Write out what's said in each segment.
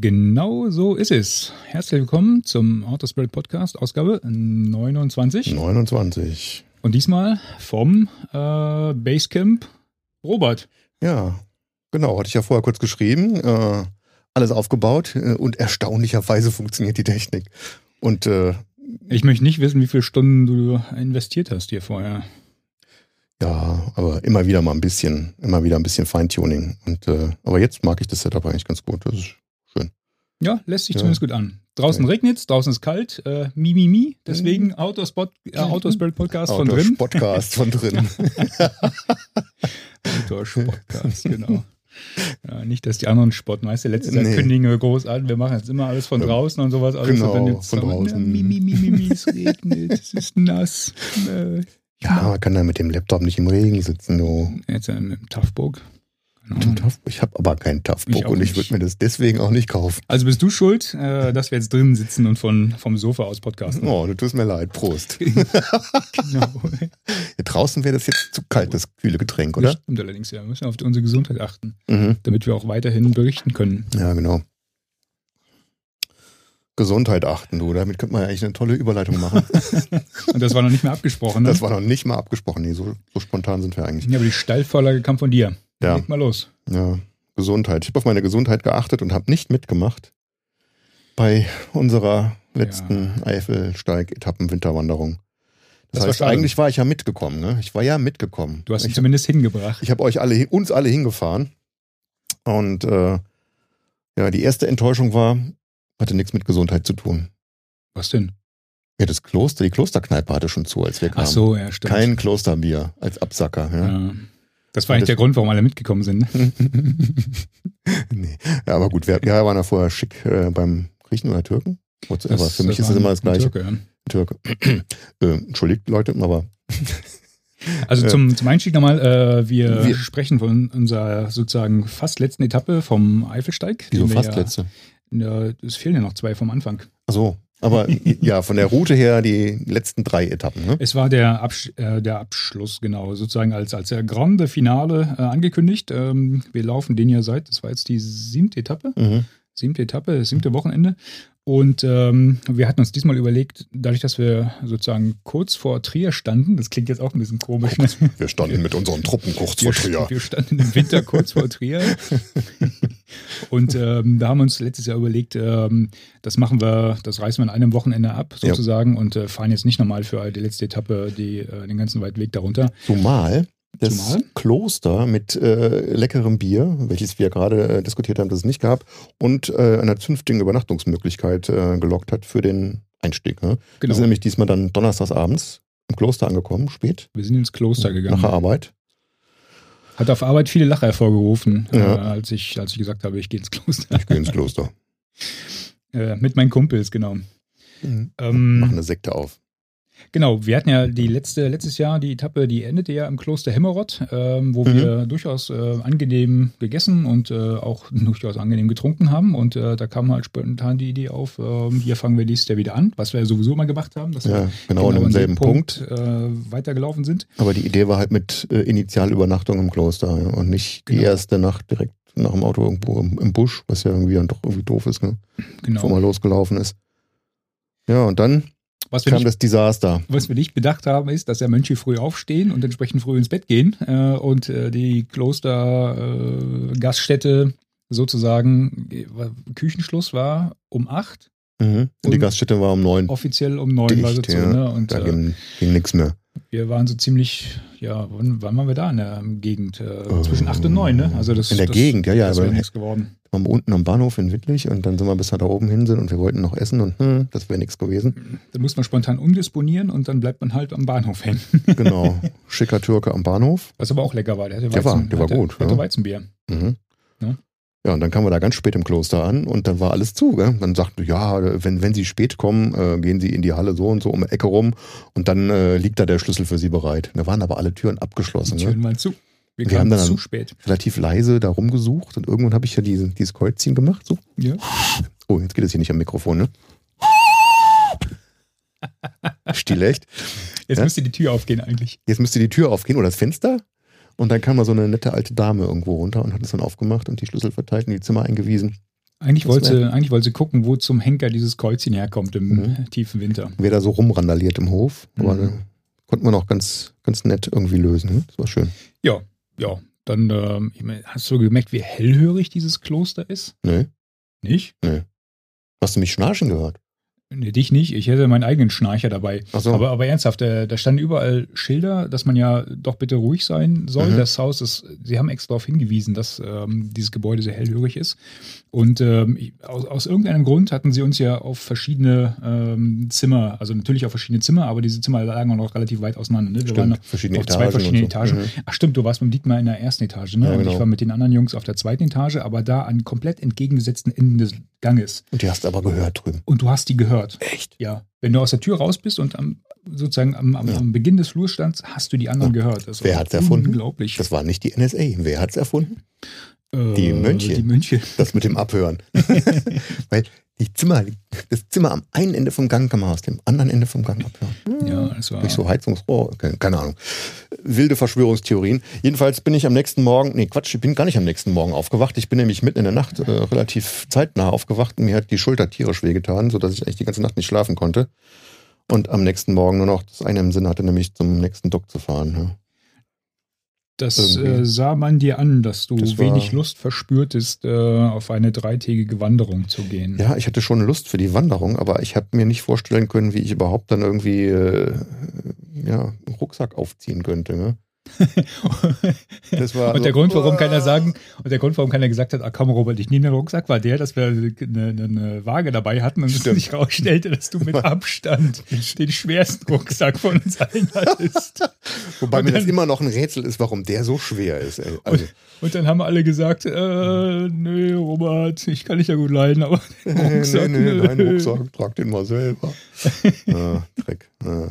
Genau so ist es. Herzlich willkommen zum Autospirit Podcast, Ausgabe 29. 29. Und diesmal vom äh, Basecamp Robert. Ja, genau. Hatte ich ja vorher kurz geschrieben. Äh, alles aufgebaut äh, und erstaunlicherweise funktioniert die Technik. Und äh, Ich möchte nicht wissen, wie viele Stunden du investiert hast hier vorher. ja, aber immer wieder mal ein bisschen, immer wieder ein bisschen Feintuning. Und äh, aber jetzt mag ich das Setup eigentlich ganz gut. Das ist. Ja, lässt sich Ja. zumindest gut an. Draußen Ja. regnet es, draußen ist kalt. Äh, mi, mi, mi. Deswegen Autospot, äh, Autospirit Podcast von drin. Podcast von drin. Autospotcast, genau. Ja, nicht, dass die anderen spotten, weißt du, letztes Jahr Nee. kündigen wir groß an, wir machen jetzt immer alles von draußen und sowas. Alles Genau, jetzt von draußen. Ja, mi, mi, mi, mi, mi, es regnet, es ist nass. Äh, ja, man kann da mit dem Laptop nicht im Regen sitzen. Du. Jetzt äh, mit Ich habe aber keinen Toughbook und ich würde mir das deswegen auch nicht kaufen. Also bist du schuld, äh, dass wir jetzt drinnen sitzen und von, vom Sofa aus podcasten. Oh, du tust mir leid. Prost. genau. Hier draußen wäre das jetzt zu kalt, das kühle Getränk, Das oder? stimmt allerdings, ja. Wir müssen auf unsere Gesundheit achten, Mhm. damit wir auch weiterhin berichten können. Ja, genau. Gesundheit achten, du. Damit könnte man ja eigentlich eine tolle Überleitung machen. Und das war noch nicht mehr abgesprochen, ne? Das war noch nicht mal abgesprochen. Nee, so, so spontan sind wir eigentlich. ja, aber die Steilvorlage kam von dir. Ja. Leg mal los. Ja, Gesundheit. Ich habe auf meine Gesundheit geachtet und habe nicht mitgemacht bei unserer letzten Eifelsteig-Etappen-Winterwanderung. Das, Das war heißt, schade. eigentlich war ich ja mitgekommen. Ne? Ich war ja mitgekommen. Du hast ihn ich, zumindest hingebracht. ich habe euch alle, uns alle hingefahren. Und äh, ja, die erste Enttäuschung war, hatte nichts mit Gesundheit zu tun. Was denn? Ja, das Kloster, die Klosterkneipe hatte schon zu, als wir kamen. Ach so, ja, stimmt. Kein Klosterbier als Absacker. Ja. Ja. Das war eigentlich der Grund, warum alle mitgekommen sind. ne? nee. Ja, aber gut, wir, wir waren ja vorher schick äh, beim Griechen oder Türken. Whatever. Für mich ist es immer das Gleiche. Türke, ja. Türke. äh, entschuldigt, Leute, aber Also zum, zum Einstieg nochmal, äh, wir, wir- sprechen von unserer sozusagen fast letzten Etappe vom Eifelsteig. wieso fast ja, letzte. Ja, es fehlen ja noch zwei vom Anfang. Ach so. Aber ja, von der Route her die letzten drei Etappen. Ne? Es war der, Absch äh, der Abschluss, genau, sozusagen als, als der Grande Finale äh, angekündigt. Ähm, wir laufen den ja seit, das war jetzt die siebte Etappe. Mhm. siebte Etappe, siebte Wochenende. Und ähm, wir hatten uns diesmal überlegt, dadurch, dass wir sozusagen kurz vor Trier standen, das klingt jetzt auch ein bisschen komisch, ne? Wir standen mit unseren Truppen kurz wir, vor Trier. wir standen im Winter kurz vor Trier. Und ähm, da haben wir uns letztes Jahr überlegt, ähm, das machen wir, das reißen wir an einem Wochenende ab, Ja. sozusagen, und äh, fahren jetzt nicht nochmal für die letzte Etappe die, äh, den ganzen weiten Weg darunter. Zumal das Zumal? Kloster mit äh, leckerem Bier, welches wir gerade äh, diskutiert haben, dass es nicht gab, und äh, einer zünftigen Übernachtungsmöglichkeit äh, gelockt hat für den Einstieg. Ne? Wir Genau. sind nämlich diesmal dann donnerstags abends im Kloster angekommen, spät, Wir sind ins Kloster gegangen. nach der Arbeit. Hat auf Arbeit viele Lacher hervorgerufen, Ja. äh, als, ich, als ich gesagt habe, ich gehe ins Kloster. Ich gehe ins Kloster. Äh, mit meinen Kumpels, genau. Mhm. Ähm, Machen eine Sekte auf. Genau, wir hatten ja die letzte, letztes Jahr die Etappe, die endete ja im Kloster Hemmerod, ähm, wo Mhm. wir durchaus äh, angenehm gegessen und äh, auch durchaus angenehm getrunken haben. Und äh, da kam halt spontan die Idee auf, ähm, hier fangen wir dieses Jahr wieder an, was wir ja sowieso mal gemacht haben, dass wir Ja, genau, an demselben Punkt. äh, weitergelaufen sind. Aber die Idee war halt mit äh, Initialübernachtung im Kloster ja, und nicht die Genau. erste Nacht direkt nach dem Auto irgendwo im, im Busch, was ja irgendwie dann doch irgendwie doof ist, ne? Genau. bevor man losgelaufen ist. Ja, und dann Was wir, kam nicht, das Desaster. was wir nicht bedacht haben, ist, dass ja Mönche früh aufstehen und entsprechend früh ins Bett gehen äh, und äh, die Kloster äh, Gaststätte sozusagen äh, Küchenschluss war um acht Mhm. Und die Gaststätte war um neun. offiziell um neun Dicht, war sie zu. ja. Ne? Und Da äh, ging, ging nichts mehr. Wir waren so ziemlich, ja, wann, wann waren wir da in der Gegend? Äh, zwischen acht und neun, ne? Also das, In der das, Gegend, ja, ja. Das wäre wir nichts geworden. waren unten am Bahnhof in Wittlich und dann sind wir bis da oben hin sind und wir wollten noch essen und hm, das wäre nichts gewesen. Da muss man spontan umdisponieren und dann bleibt man halt am Bahnhof hängen. Genau. Schicker Türke am Bahnhof. Was aber auch lecker war. Der, hatte Der war- der war hatte, gut, Der hatte ja. Weizenbier. Mhm. Ja. Ja, und dann kamen wir da ganz spät im Kloster an und dann war alles zu. Gell? Dann sagten, ja, wenn, wenn Sie spät kommen, äh, gehen Sie in die Halle so und so um die Ecke rum und dann äh, liegt da der Schlüssel für Sie bereit. Da waren aber alle Türen abgeschlossen. Die Ne? Türen waren zu. Wir, Wir haben kamen dann- zu spät. Relativ leise da rumgesucht und irgendwann habe ich ja diese, dieses Kreuzchen gemacht. So. Ja. Oh, jetzt geht es hier nicht am Mikrofon, ne? Still echt. Jetzt Ja? müsste die Tür aufgehen eigentlich. Jetzt müsste die Tür aufgehen oder das Fenster. Und dann kam mal so eine nette alte Dame irgendwo runter und hat es dann aufgemacht und die Schlüssel verteilt und die Zimmer eingewiesen. Eigentlich Das wollte, wär- sie, eigentlich wollte sie gucken, wo zum Henker dieses Kreuzchen herkommt im Mhm. tiefen Winter. Wer da so rumrandaliert im Hof. Aber Mhm. äh, konnte man auch ganz, ganz nett irgendwie lösen. ne? Das war schön. Ja, ja. Dann ähm, meine, hast du gemerkt, wie hellhörig dieses Kloster ist? Nee. Nicht? Hast du mich schnarchen gehört? Nee, dich nicht. Ich hätte meinen eigenen Schnarcher dabei. Ach so. Aber, aber ernsthaft, äh, da standen überall Schilder, dass man ja doch bitte ruhig sein soll. Mhm. Das Haus ist, sie haben extra darauf hingewiesen, dass ähm, dieses Gebäude sehr hellhörig ist. Und ähm, ich- aus, aus irgendeinem Grund hatten sie uns ja auf verschiedene ähm, Zimmer, also natürlich auf verschiedene Zimmer, aber diese Zimmer lagen auch noch relativ weit auseinander. Ne? Wir waren Stimmt. Verschiedene auf Etagen. zwei verschiedenen und so. Etagen. Mhm. Ach stimmt, du warst mit Dietmar in der ersten Etage, ne? Ja, Und genau. ich war mit den anderen Jungs auf der zweiten Etage, aber da an komplett entgegengesetzten Enden des Ganges. Und die hast du aber gehört drüben. Und du hast die gehört. Echt? Ja. Wenn du aus der Tür raus bist und am, sozusagen am, am, Ja. am Beginn des Flurs standst, hast du die anderen Ja. gehört. Das Wer war hat's erfunden? Unglaublich. Das war nicht die NSA. Wer hat es erfunden? Äh, die Mönche. Die Mönche. Das mit dem Abhören. Weil die Zimmer, das Zimmer am einen Ende vom Gang kann man aus dem anderen Ende vom Gang abhören. Ja, das war. Durch so Heizungsrohr, keine Ahnung. Wilde Verschwörungstheorien. Jedenfalls bin ich am nächsten Morgen, nee Quatsch, ich bin gar nicht am nächsten Morgen aufgewacht. Ich bin nämlich mitten in der Nacht äh, relativ zeitnah aufgewacht und mir hat die Schulter tierisch wehgetan, sodass ich eigentlich die ganze Nacht nicht schlafen konnte. Und am nächsten Morgen nur noch das eine im Sinn hatte, nämlich zum nächsten Dock zu fahren. Ja. Das äh, sah man dir an, dass du Das wenig Lust verspürtest, äh, auf eine dreitägige Wanderung zu gehen. Ja, ich hatte schon Lust für die Wanderung, aber ich habe mir nicht vorstellen können, wie ich überhaupt dann irgendwie äh, ja, einen Rucksack aufziehen könnte. Ne? Und der so, Grund, warum "Uah." keiner sagen, und der Grund, warum keiner gesagt hat, ah komm Robert, ich nehme den Rucksack, war der, dass wir eine, eine, Waage dabei hatten und es sich rausstellte, dass du mit Abstand den schwersten Rucksack von uns allen hattest. Wobei und mir das immer noch ein Rätsel ist, warum der so schwer ist. Ey. Also, Und dann haben alle gesagt, äh, nee, Robert, ich kann dich ja gut leiden, aber den nee, Rucksack, nee, nee, dein nö. Rucksack, trag den mal selber. ah, Dreck. Ah.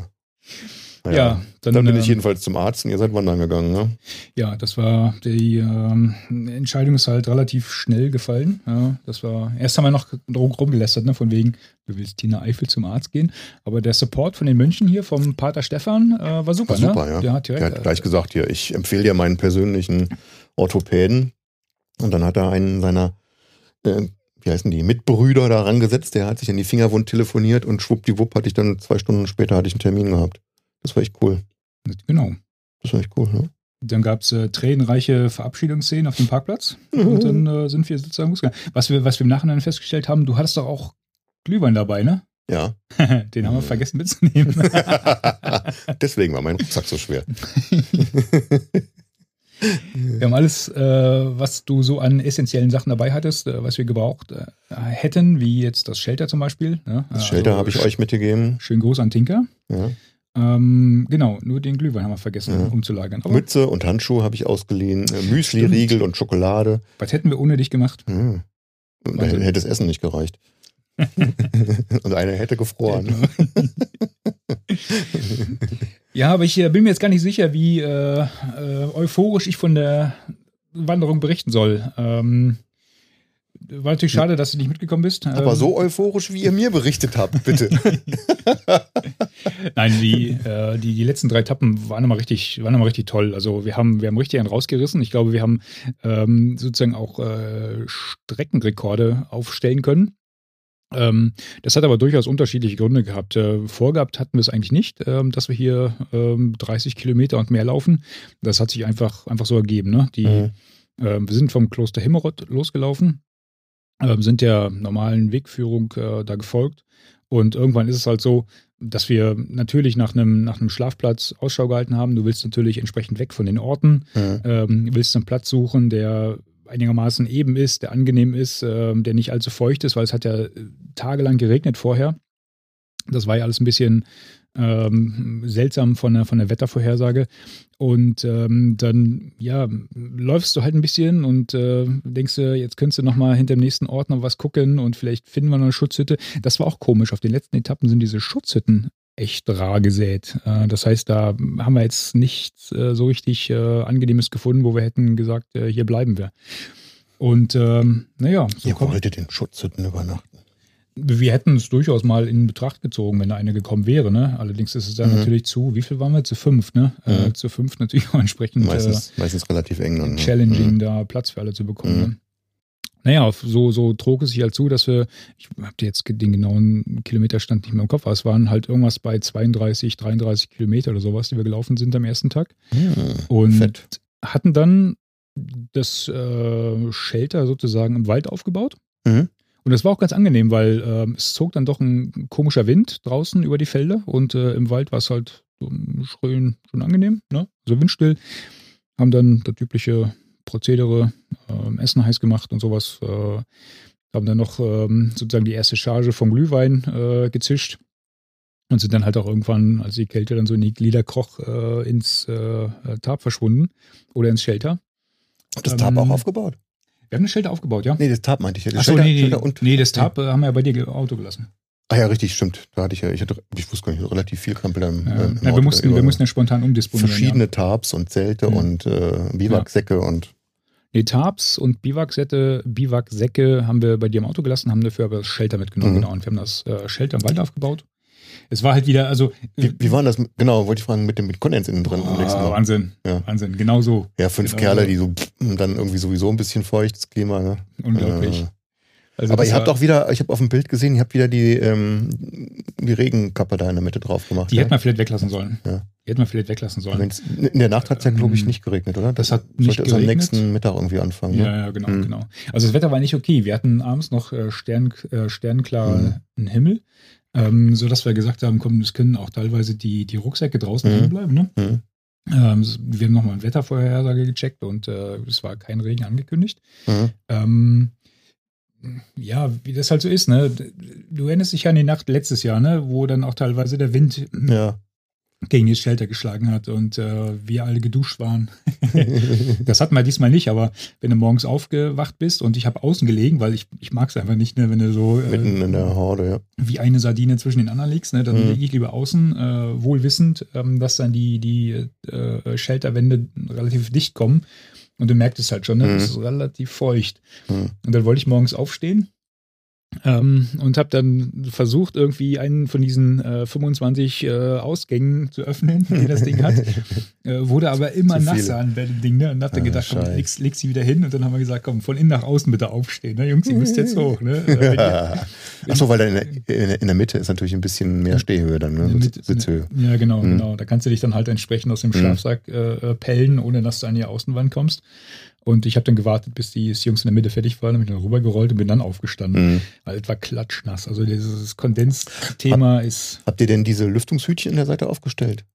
Naja, Ja, dann, dann, bin ich ähm, jedenfalls zum Arzt und ihr seid wandern gegangen. Ne? Ja, das war, die ähm, Entscheidung ist halt relativ schnell gefallen. Ja, das war, erst haben wir noch drum rumgelästert, ne, von wegen, du willst Tina Eifel zum Arzt gehen. Aber der Support von den Mönchen hier, vom Pater Stefan, äh, war super. War super, ne? ja. Der hat direkt, Der hat gleich gesagt, hier, ich empfehle dir meinen persönlichen Orthopäden. Und dann hat er einen seiner, äh, wie heißen die, Mitbrüder da rangesetzt, der hat sich an die Fingerwund telefoniert und schwuppdiwupp hatte ich dann zwei Stunden später hatte ich einen Termin gehabt. Das war echt cool. genau. Das war echt cool, ne? Dann gab es äh, tränenreiche Verabschiedungsszenen auf dem Parkplatz. Und dann äh, sind wir sozusagen losgegangen. Was wir, was wir im Nachhinein festgestellt haben, du hattest doch auch Glühwein dabei, ne? Ja. Den haben wir vergessen mitzunehmen. Deswegen war mein Rucksack so schwer. Wir haben alles, äh, was du so an essentiellen Sachen dabei hattest, äh, was wir gebraucht äh, hätten, wie jetzt das Shelter zum Beispiel. Ne? Das Shelter Also habe ich euch mitgegeben. Schönen Gruß an Tinker. Ja. Ähm, genau, nur den Glühwein haben wir vergessen Ja. umzulagern. Aber Mütze und Handschuhe habe ich ausgeliehen. Äh, Müsli, Stimmt. Riegel und Schokolade. was hätten wir ohne dich gemacht? Hm. Und Wahnsinn. dann hätte das Essen nicht gereicht. und einer hätte gefroren. Ja, aber ich äh, bin mir jetzt gar nicht sicher, wie äh, äh, euphorisch ich von der Wanderung berichten soll. Ähm, war natürlich schade, dass du nicht mitgekommen bist. Aber Ähm, so euphorisch, wie ihr mir berichtet habt, bitte. Nein, die, äh, die, die letzten drei Etappen waren immer richtig, waren immer richtig toll. Also wir haben, wir haben richtig einen rausgerissen. Ich glaube, wir haben ähm, sozusagen auch äh, Streckenrekorde aufstellen können. Ähm, das hat aber durchaus unterschiedliche Gründe gehabt. Äh, vorgehabt hatten wir es eigentlich nicht, ähm, dass wir hier ähm, 30 Kilometer und mehr laufen. Das hat sich einfach, einfach so ergeben. Ne? Die, Mhm. ähm, wir sind vom Kloster Himmerod losgelaufen, ähm, sind der normalen Wegführung äh, da gefolgt. Und irgendwann ist es halt so, dass wir natürlich nach einem, nach einem Schlafplatz Ausschau gehalten haben. Du willst natürlich entsprechend weg von den Orten, Mhm. ähm, willst einen Platz suchen, der einigermaßen eben ist, der angenehm ist, ähm, der nicht allzu feucht ist, weil es hat ja äh, tagelang geregnet vorher. Das war ja alles ein bisschen ähm, seltsam von der, von der Wettervorhersage. Und ähm, dann, ja, läufst du halt ein bisschen und äh, denkst du, jetzt könntest du nochmal hinter dem nächsten Ort noch was gucken und vielleicht finden wir noch eine Schutzhütte. Das war auch komisch. Auf den letzten Etappen sind diese Schutzhütten echt rar gesät. Äh, das heißt, da haben wir jetzt nichts äh, so richtig äh, Angenehmes gefunden, wo wir hätten gesagt, äh, hier bleiben wir. Und ähm, naja, so Ihr kommt, wolltet in Schutzhütten übernachten. Wir hätten es durchaus mal in Betracht gezogen, wenn da eine gekommen wäre. Ne? Allerdings ist es dann Mhm. natürlich zu, wie viel waren wir? Zu fünf, ne? Äh, Mhm. zu fünf natürlich auch entsprechend Meistens, meistens relativ eng. äh, Dann, challenging, Mhm. da Platz für alle zu bekommen. Mhm. Ne? Naja, so, so trug es sich halt zu, dass wir, ich habe jetzt den genauen Kilometerstand nicht mehr im Kopf, aber es waren halt irgendwas bei 32, 33 Kilometer oder sowas, die wir gelaufen sind am ersten Tag. Mhm. Und Fett. hatten dann das äh, Shelter sozusagen im Wald aufgebaut. Mhm. Und das war auch ganz angenehm, weil ähm, es zog dann doch ein komischer Wind draußen über die Felder und äh, im Wald war es halt so schön, schon angenehm, ne? So windstill. Haben dann das übliche Prozedere, ähm, Essen heiß gemacht und sowas. Äh, haben dann noch ähm, sozusagen die erste Charge vom Glühwein äh, gezischt und sind dann halt auch irgendwann, als die Kälte dann so in die Glieder kroch, äh, ins äh, Tarp verschwunden oder ins Shelter. Das Tarp auch Ähm, aufgebaut? Wir haben ein Shelter aufgebaut, ja? Nee, das Tarp meinte ich ja. Das Achso, Shelter- nee, nee, Shelter und, nee, das Tarp äh, haben wir ja bei dir im Auto gelassen. Ah ja, richtig, stimmt. Da hatte ich ja, ich hatte, ich wusste gar nicht, relativ viel Krempel im, Ja, äh, im ja, wir, mussten, wir mussten ja spontan umdisponieren. verschiedene Tarps und Zelte Mhm. und äh, Biwaksäcke und Ja. Nee, Tarps und Biwaksäcke, Biwaksäcke haben wir bei dir im Auto gelassen, haben dafür aber das Shelter mitgenommen. Mhm. Genau, und wir haben das äh, Shelter im Wald aufgebaut. Es war halt wieder, also. wie, wie war denn das? Genau, wollte ich fragen, mit dem mit Kondens innen drin. Oh. Wahnsinn. Ja. Wahnsinn, genau so. Ja, fünf Genau Kerle, so. die so dann irgendwie sowieso ein bisschen feuchtes Klima. Ne? Unglaublich. Äh, Also aber das ihr habt auch wieder, ich habe auf dem Bild gesehen, ihr habt wieder die, ähm, die Regenkappe da in der Mitte drauf gemacht. Die ja? hätten wir vielleicht weglassen sollen. Ja. Die hätten wir vielleicht weglassen sollen. Wenn's, in der Nacht hat es ja, glaube ich, Ähm, nicht geregnet, oder? das hat nicht sollte es am geregnet. nächsten Mittag irgendwie anfangen. Ne? Ja, ja, genau, Mhm. genau. Also das Wetter war nicht okay. Wir hatten abends noch äh, Stern, äh, sternklaren Himmel, ähm, sodass wir gesagt haben, komm, es können auch teilweise die, die Rucksäcke draußen Mhm. liegen bleiben. Ne? Mhm. Ähm, wir haben nochmal ein Wettervorhersage gecheckt und äh, es war kein Regen angekündigt. Mhm. Ähm, ja, wie das halt so ist, ne? Du erinnerst dich an die Nacht letztes Jahr, ne? Wo dann auch teilweise der Wind Ja. Gegen das Shelter geschlagen hat und äh, wir alle geduscht waren. Das hatten wir diesmal nicht, aber wenn du morgens aufgewacht bist und ich habe außen gelegen, weil ich, ich mag es einfach nicht, ne, wenn du so äh, Mitten in der Horde, ja. wie eine Sardine zwischen den anderen liegst, ne, dann Mhm. lege ich lieber außen, äh, wohl wissend, ähm, dass dann die, die äh, Shelterwände relativ dicht kommen. Und du merkst es halt schon, ne? Mhm. es ist relativ feucht. Mhm. Und dann wollte ich morgens aufstehen ähm, und habe dann versucht, irgendwie einen von diesen äh, 25 äh, Ausgängen zu öffnen, die das Ding hat. Äh, wurde aber immer nasser an dem Ding, ne? Und hab dann Ah, gedacht, komm, leg, leg sie wieder hin. Und dann haben wir gesagt, komm, von innen nach außen bitte aufstehen. Ne? Jungs, ihr müsst jetzt hoch. Ne? Wenn ihr- Achso, weil da in der, in, der, Mitte ist natürlich ein bisschen mehr Stehhöhe dann, ne? Mit- Sitz, Sitzhöhe. Ja, genau, Mhm. genau. Da kannst du dich dann halt entsprechend aus dem Mhm. Schlafsack äh, äh, pellen, ohne dass du an die Außenwand kommst. Und ich habe dann gewartet, bis die Jungs in der Mitte fertig waren, bin dann rübergerollt und bin dann aufgestanden. Mhm. Weil es war klatschnass. Also dieses Kondensthema ist. Habt ihr denn diese Lüftungshütchen in der Seite aufgestellt?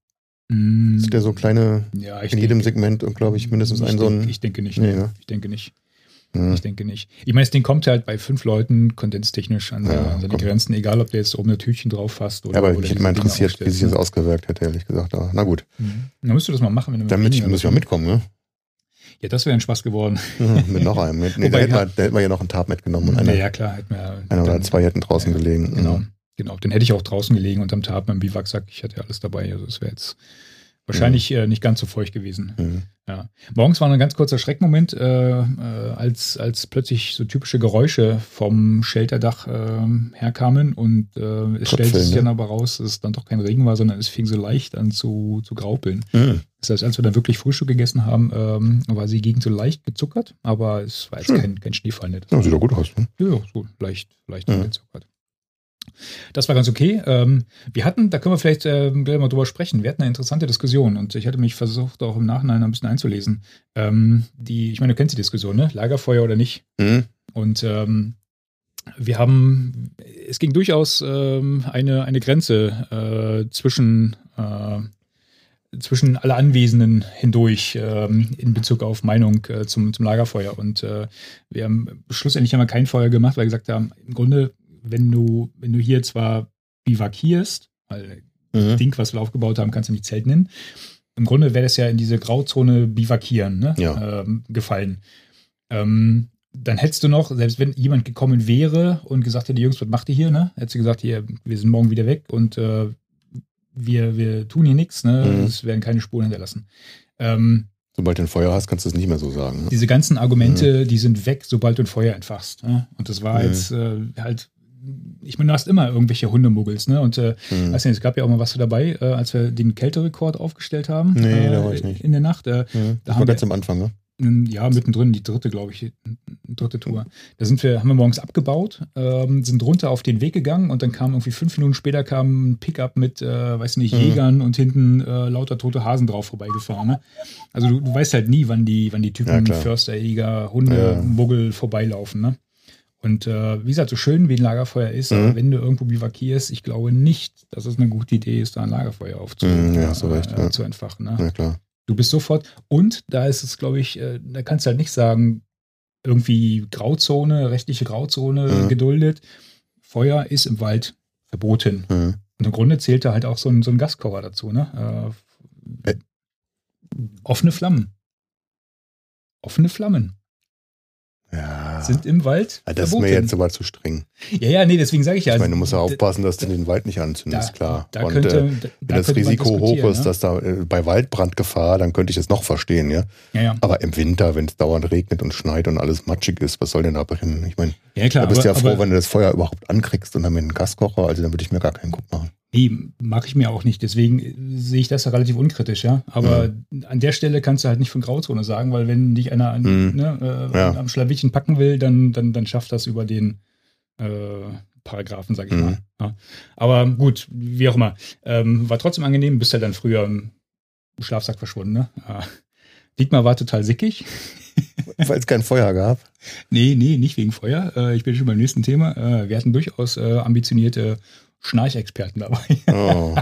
Mm, Sind ja so kleine, ja, ich in jedem denke- Segment, glaube ich, mindestens ich ein so ein. Ich denke nicht. Nee, nee. ne? Ich denke nicht. Ich denke nicht. Ich meine, das Ding kommt halt bei fünf Leuten kondenstechnisch an, Ja, an seine. Grenzen, egal ob der jetzt oben ein Tütchen drauf fasst oder. Ja, aber mich hätte mal interessiert, wie sich das ne? ausgewirkt hätte, ehrlich gesagt. Aber Na gut, Mhm. Dann müsst du das mal machen, wenn du mit dann müssen weniger wir bist. mitkommen, ne? Ja, das wäre ein Spaß geworden. mit noch einem. Mit, nee, da, hätten wir, da hätten wir ja noch einen Tab mitgenommen und ja, einer, ja, klar, hätten wir. einer oder zwei hätten draußen ja, gelegen. Genau, Mhm. genau. Dann hätte ich auch draußen gelegen unterm Tab beim Biwaksack. Ich hatte ja alles dabei. Also es wäre jetzt wahrscheinlich äh, nicht ganz so feucht gewesen. Mhm. Ja. Morgens war ein ganz kurzer Schreckmoment, äh, äh, als, als plötzlich so typische Geräusche vom Shelterdach äh, herkamen und äh, es stellte Tröpfeln, sich ne? dann aber raus, dass es dann doch kein Regen war, sondern es fing so leicht an zu, zu graupeln. Mhm. Das heißt, als wir dann wirklich Frühstück gegessen haben, ähm, war sie gegen so leicht gezuckert, aber es war jetzt kein, kein Schneefall. Nicht. Ja, sieht doch gut aus. Ne? Ja, so leicht, leicht Mhm. gezuckert. Das war ganz okay. Ähm, wir hatten, da können wir vielleicht ähm, gleich mal drüber sprechen. Wir hatten eine interessante Diskussion und ich hatte mich versucht, auch im Nachhinein ein bisschen einzulesen. Ähm, die, ich meine, du kennst die Diskussion, ne? Lagerfeuer oder nicht? Mhm. Und ähm, wir haben, es ging durchaus ähm, eine, eine Grenze äh, zwischen, äh, zwischen alle Anwesenden hindurch ähm, in Bezug auf Meinung äh, zum, zum Lagerfeuer. Und äh, wir haben schlussendlich haben wir kein Feuer gemacht, weil wir gesagt haben, im Grunde, wenn du, wenn du hier zwar bivakierst, weil Mhm. das Ding, was wir aufgebaut haben, kannst du nicht Zelt nennen. Im Grunde wäre das ja in diese Grauzone bivakieren ne? Ja. ähm, gefallen. Ähm, dann hättest du noch, selbst wenn jemand gekommen wäre und gesagt hätte, Jungs, was macht ihr hier? Ne? Hättest du gesagt, hier, wir sind morgen wieder weg und äh, wir, wir tun hier nichts, ne? Mhm. es werden keine Spuren hinterlassen. Ähm, Sobald du ein Feuer hast, kannst du es nicht mehr so sagen. Ne? diese ganzen Argumente, die sind weg, sobald du ein Feuer entfachst. Ne? Und das war Mhm. jetzt äh, halt ich meine, du hast immer irgendwelche Hundemuggels, ne? Und äh, Hm. weiß nicht, es gab ja auch mal was dabei, äh, als wir den Kälterekord aufgestellt haben. Nee, äh, da war ich nicht. In der Nacht. Äh, Ja, haben war ganz wir- am Anfang, ne? ähm, Ja, mittendrin, die dritte, glaube ich, dritte Tour. Da sind wir, haben wir morgens abgebaut, ähm, sind runter auf den Weg gegangen und dann kam irgendwie fünf Minuten später kam ein Pickup mit, äh, weiß nicht, Mhm. Jägern und hinten äh, lauter tote Hasen drauf vorbeigefahren. Ne? Also du, du weißt halt nie, wann die, wann die Ja, Typen klar. Förster, Jäger, Hunde, Ja. Muggel vorbeilaufen. Ne? Und äh, wie gesagt, so schön wie ein Lagerfeuer ist, Mhm. aber wenn du irgendwo bivakierst, ich glaube nicht, dass es eine gute Idee ist, da ein Lagerfeuer aufzu Mhm, ja, hast du recht, äh, ja. zu entfachen. Ne? Ja, klar. Du bist sofort. Und da ist es, glaube ich, äh, da kannst du halt nicht sagen, irgendwie Grauzone, rechtliche Grauzone Mhm. geduldet. Feuer ist im Wald verboten. Hm. Und im Grunde zählt da halt auch so ein, so ein Gaskocher dazu, ne? Äh. offene Flammen. Offene Flammen Ja. sind im Wald Ja, das ist verboten. mir jetzt aber zu streng. ja, ja, nee, deswegen sage ich ja. Ich meine, du musst ja aufpassen, dass du den Wald nicht anzündest, da, klar. Da Und könnte, äh, da, wenn da das Risiko hoch ist, ne? dass da äh, bei Waldbrandgefahr, dann könnte ich es noch verstehen, ja. Ja. Aber im Winter, wenn es dauernd regnet und schneit und alles matschig ist, was soll denn da brennen? Ich meine, ja, klar. da bist du ja aber, froh, aber, wenn du das Feuer überhaupt ankriegst und dann mit einem Gaskocher, also dann würde ich mir gar keinen Guck machen. Nee, mache ich mir auch nicht. Deswegen äh, sehe ich das ja relativ unkritisch, ja. Aber an der Stelle kannst du halt nicht von Grauzone sagen, weil wenn dich einer an, Mhm. ne, äh, Ja. am Schlawittchen packen will, dann, dann, dann schafft das über den äh, Paragraphen, sag ich Mhm. mal. Ja. Aber gut, wie auch immer. Ähm, war trotzdem angenehm, bist ja dann früher im Schlafsack verschwunden, ne? Ja. Dietmar war total sickig. Weil es kein Feuer gab. Nee, nee, nicht wegen Feuer. Äh, ich bin schon beim nächsten Thema. Äh, wir hatten durchaus äh, ambitionierte Schnarchexperten dabei. Oh.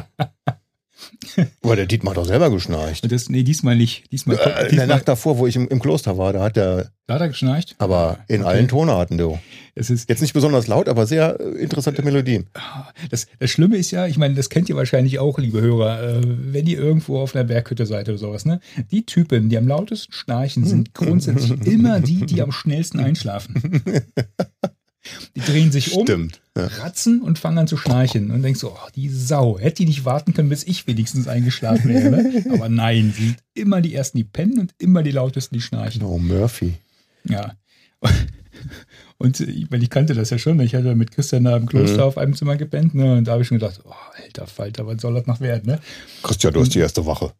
Aber der Dietmar hat doch selber geschnarcht. Das, nee, diesmal nicht. Diesmal, Äh, In der diesmal Nacht davor, wo ich im, im Kloster war, da hat er da hat er geschnarcht. aber in Okay. allen Tonarten, du. Es ist, Jetzt nicht besonders laut, aber sehr äh, interessante Melodien. das, das Schlimme ist ja, ich meine, das kennt ihr wahrscheinlich auch, liebe Hörer, äh, wenn ihr irgendwo auf einer Berghütte seid oder sowas, ne? Die Typen, die am lautesten schnarchen, sind grundsätzlich immer die, die am schnellsten einschlafen. Die drehen sich um, Stimmt. Ja. ratzen und fangen an zu schnarchen. Und denkst so, oh, die Sau, hätte die nicht warten können, bis ich wenigstens eingeschlafen wäre. Ne? Aber nein, sie sind immer die Ersten, die pennen und immer die Lautesten, die schnarchen. Genau, Murphy. Ja. Und ich, weil ich kannte das ja schon. Ich hatte mit Christian da im Kloster Mhm. auf einem Zimmer gepennt. Ne? Und da habe ich schon gedacht, oh, alter Falter, was soll das noch werden? Ne? Christian, du hast die erste Wache.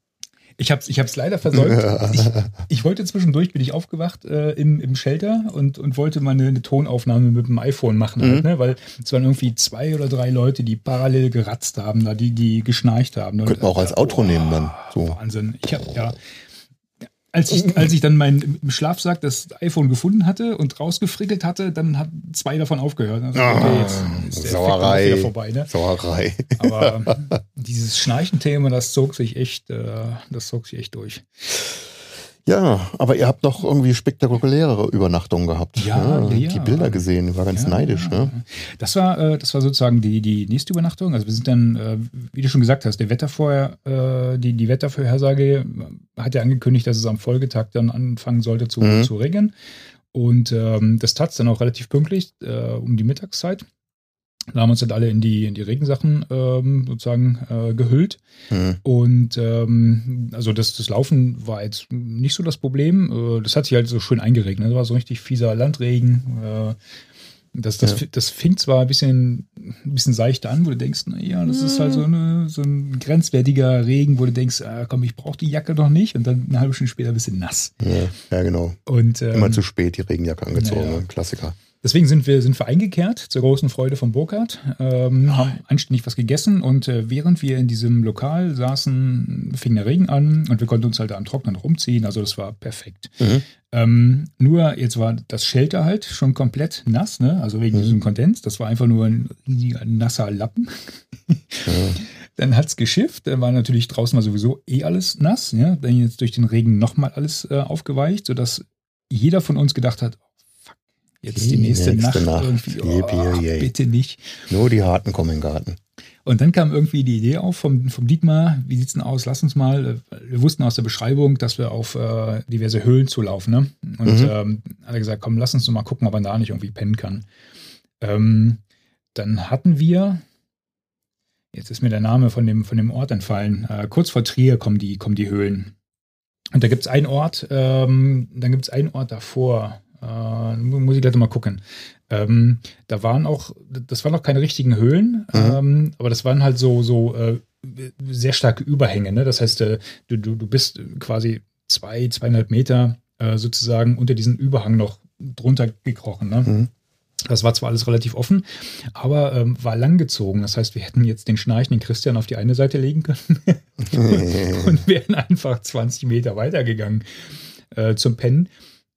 Ich habe es ich hab's leider versäumt. Ich, ich wollte zwischendurch, bin ich aufgewacht äh, im, im Shelter und, und wollte mal eine, eine Tonaufnahme mit dem iPhone machen. Halt, Mhm. ne? Weil es waren irgendwie zwei oder drei Leute, die parallel geratzt haben, da, die, die geschnarcht haben. Könnten wir auch als Outro nehmen dann. So. Wahnsinn. Ich habe ja. Als ich, als ich dann mein im Schlafsack das iPhone gefunden hatte und rausgefrickelt hatte, dann hat zwei davon aufgehört. Also, okay, jetzt ist der Sauerei. wieder vorbei. Ne? Sauerei. Aber dieses Schnarchenthema, das zog sich echt, äh, das zog sich echt durch. Ja, aber ihr habt doch irgendwie spektakulärere Übernachtungen gehabt. Ja, ja, ja. Die Bilder gesehen, ich war ganz Ja, neidisch. Ne? Das war, äh, das war sozusagen die, die nächste Übernachtung. Also wir sind dann, äh, wie du schon gesagt hast, der Wettervorher, äh, die, die Wettervorhersage hat ja angekündigt, dass es am Folgetag dann anfangen sollte zu, Mhm. zu regnen. Und ähm, das tat es dann auch relativ pünktlich, äh, um die Mittagszeit. Da haben wir uns dann alle in die, in die Regensachen ähm, sozusagen äh, gehüllt. Hm. Und ähm, also das, das Laufen war jetzt nicht so das Problem. Äh, das hat sich halt so schön eingeregnet. Das war so richtig fieser Landregen. Äh, das, das, Ja. das fing zwar ein bisschen, ein bisschen seichter an, wo du denkst, naja, das ist halt so, eine, so ein grenzwertiger Regen, wo du denkst, ah, komm, ich brauche die Jacke doch nicht. Und dann eine halbe Stunde später ein bisschen nass. Ja, ja, genau. Und ähm, Immer zu spät die Regenjacke angezogen. naja. ne? Klassiker. Deswegen sind wir, sind wir eingekehrt, zur großen Freude von Burkhardt, ähm, haben anständig was gegessen und äh, während wir in diesem Lokal saßen, fing der Regen an und wir konnten uns halt da am Trocknen rumziehen, also das war perfekt. Mhm. Ähm, nur jetzt war das Shelter halt schon komplett nass, ne? also wegen Mhm. diesem Kondens, das war einfach nur ein riesiger nasser Lappen. Ja. Dann hat's geschifft, dann war natürlich draußen mal sowieso eh alles nass, ja? dann jetzt durch den Regen nochmal alles äh, aufgeweicht, sodass jeder von uns gedacht hat, oh, jetzt ist die Die nächste, nächste Nacht, Nacht. irgendwie, oh, Yippie-yay. bitte nicht. Nur die Harten kommen in den Garten. Und dann kam irgendwie die Idee auf vom, vom Dietmar, wie sieht's denn aus, lass uns mal, äh, wir wussten aus der Beschreibung, dass wir auf äh, diverse Höhlen zulaufen, ne? Und Mhm. ähm, hat er gesagt, komm, lass uns doch mal gucken, ob man da nicht irgendwie pennen kann. Ähm, dann hatten wir, jetzt ist mir der Name von dem, von dem Ort entfallen, äh, kurz vor Trier kommen die, kommen die Höhlen. Und da gibt's einen Ort, ähm, dann gibt's einen Ort davor. Äh, muss ich ich gleich mal gucken. Ähm, da waren auch, das waren noch keine richtigen Höhlen, Mhm. ähm, aber das waren halt so, so äh, sehr starke Überhänge. Ne? Das heißt, äh, du, du, du bist quasi zwei, zweieinhalb Meter äh, sozusagen unter diesen Überhang noch drunter gekrochen. Ne? Mhm. Das war zwar alles relativ offen, aber ähm, war langgezogen. Das heißt, wir hätten jetzt den schnarchenden Christian auf die eine Seite legen können und wären einfach 20 Meter weitergegangen äh, zum Pennen.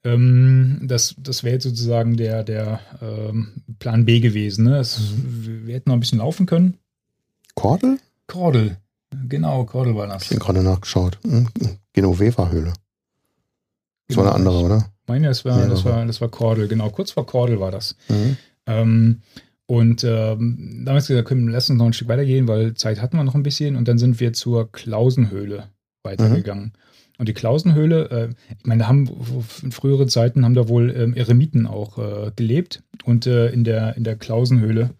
Ähm, das das wäre jetzt sozusagen der, der ähm, Plan B gewesen. Ne? Das, Wir hätten noch ein bisschen laufen können. Kordel? Kordel. Genau, Kordel war das. Ich bin gerade nachgeschaut. Mhm. Genoveva-Höhle. Das war eine andere, oder? Meine, das war, Ja, das war, das war Kordel, genau. Kurz vor Kordel war das. Mhm. Ähm, und ähm, damals gesagt, komm, lass uns noch ein Stück weitergehen, weil Zeit hatten wir noch ein bisschen. Und dann sind wir zur Klausenhöhle weitergegangen. Und die Klausenhöhle, äh, ich meine, da haben in früheren Zeiten haben da wohl ähm, Eremiten auch äh, gelebt. Und äh, in der, in der Klausenhöhle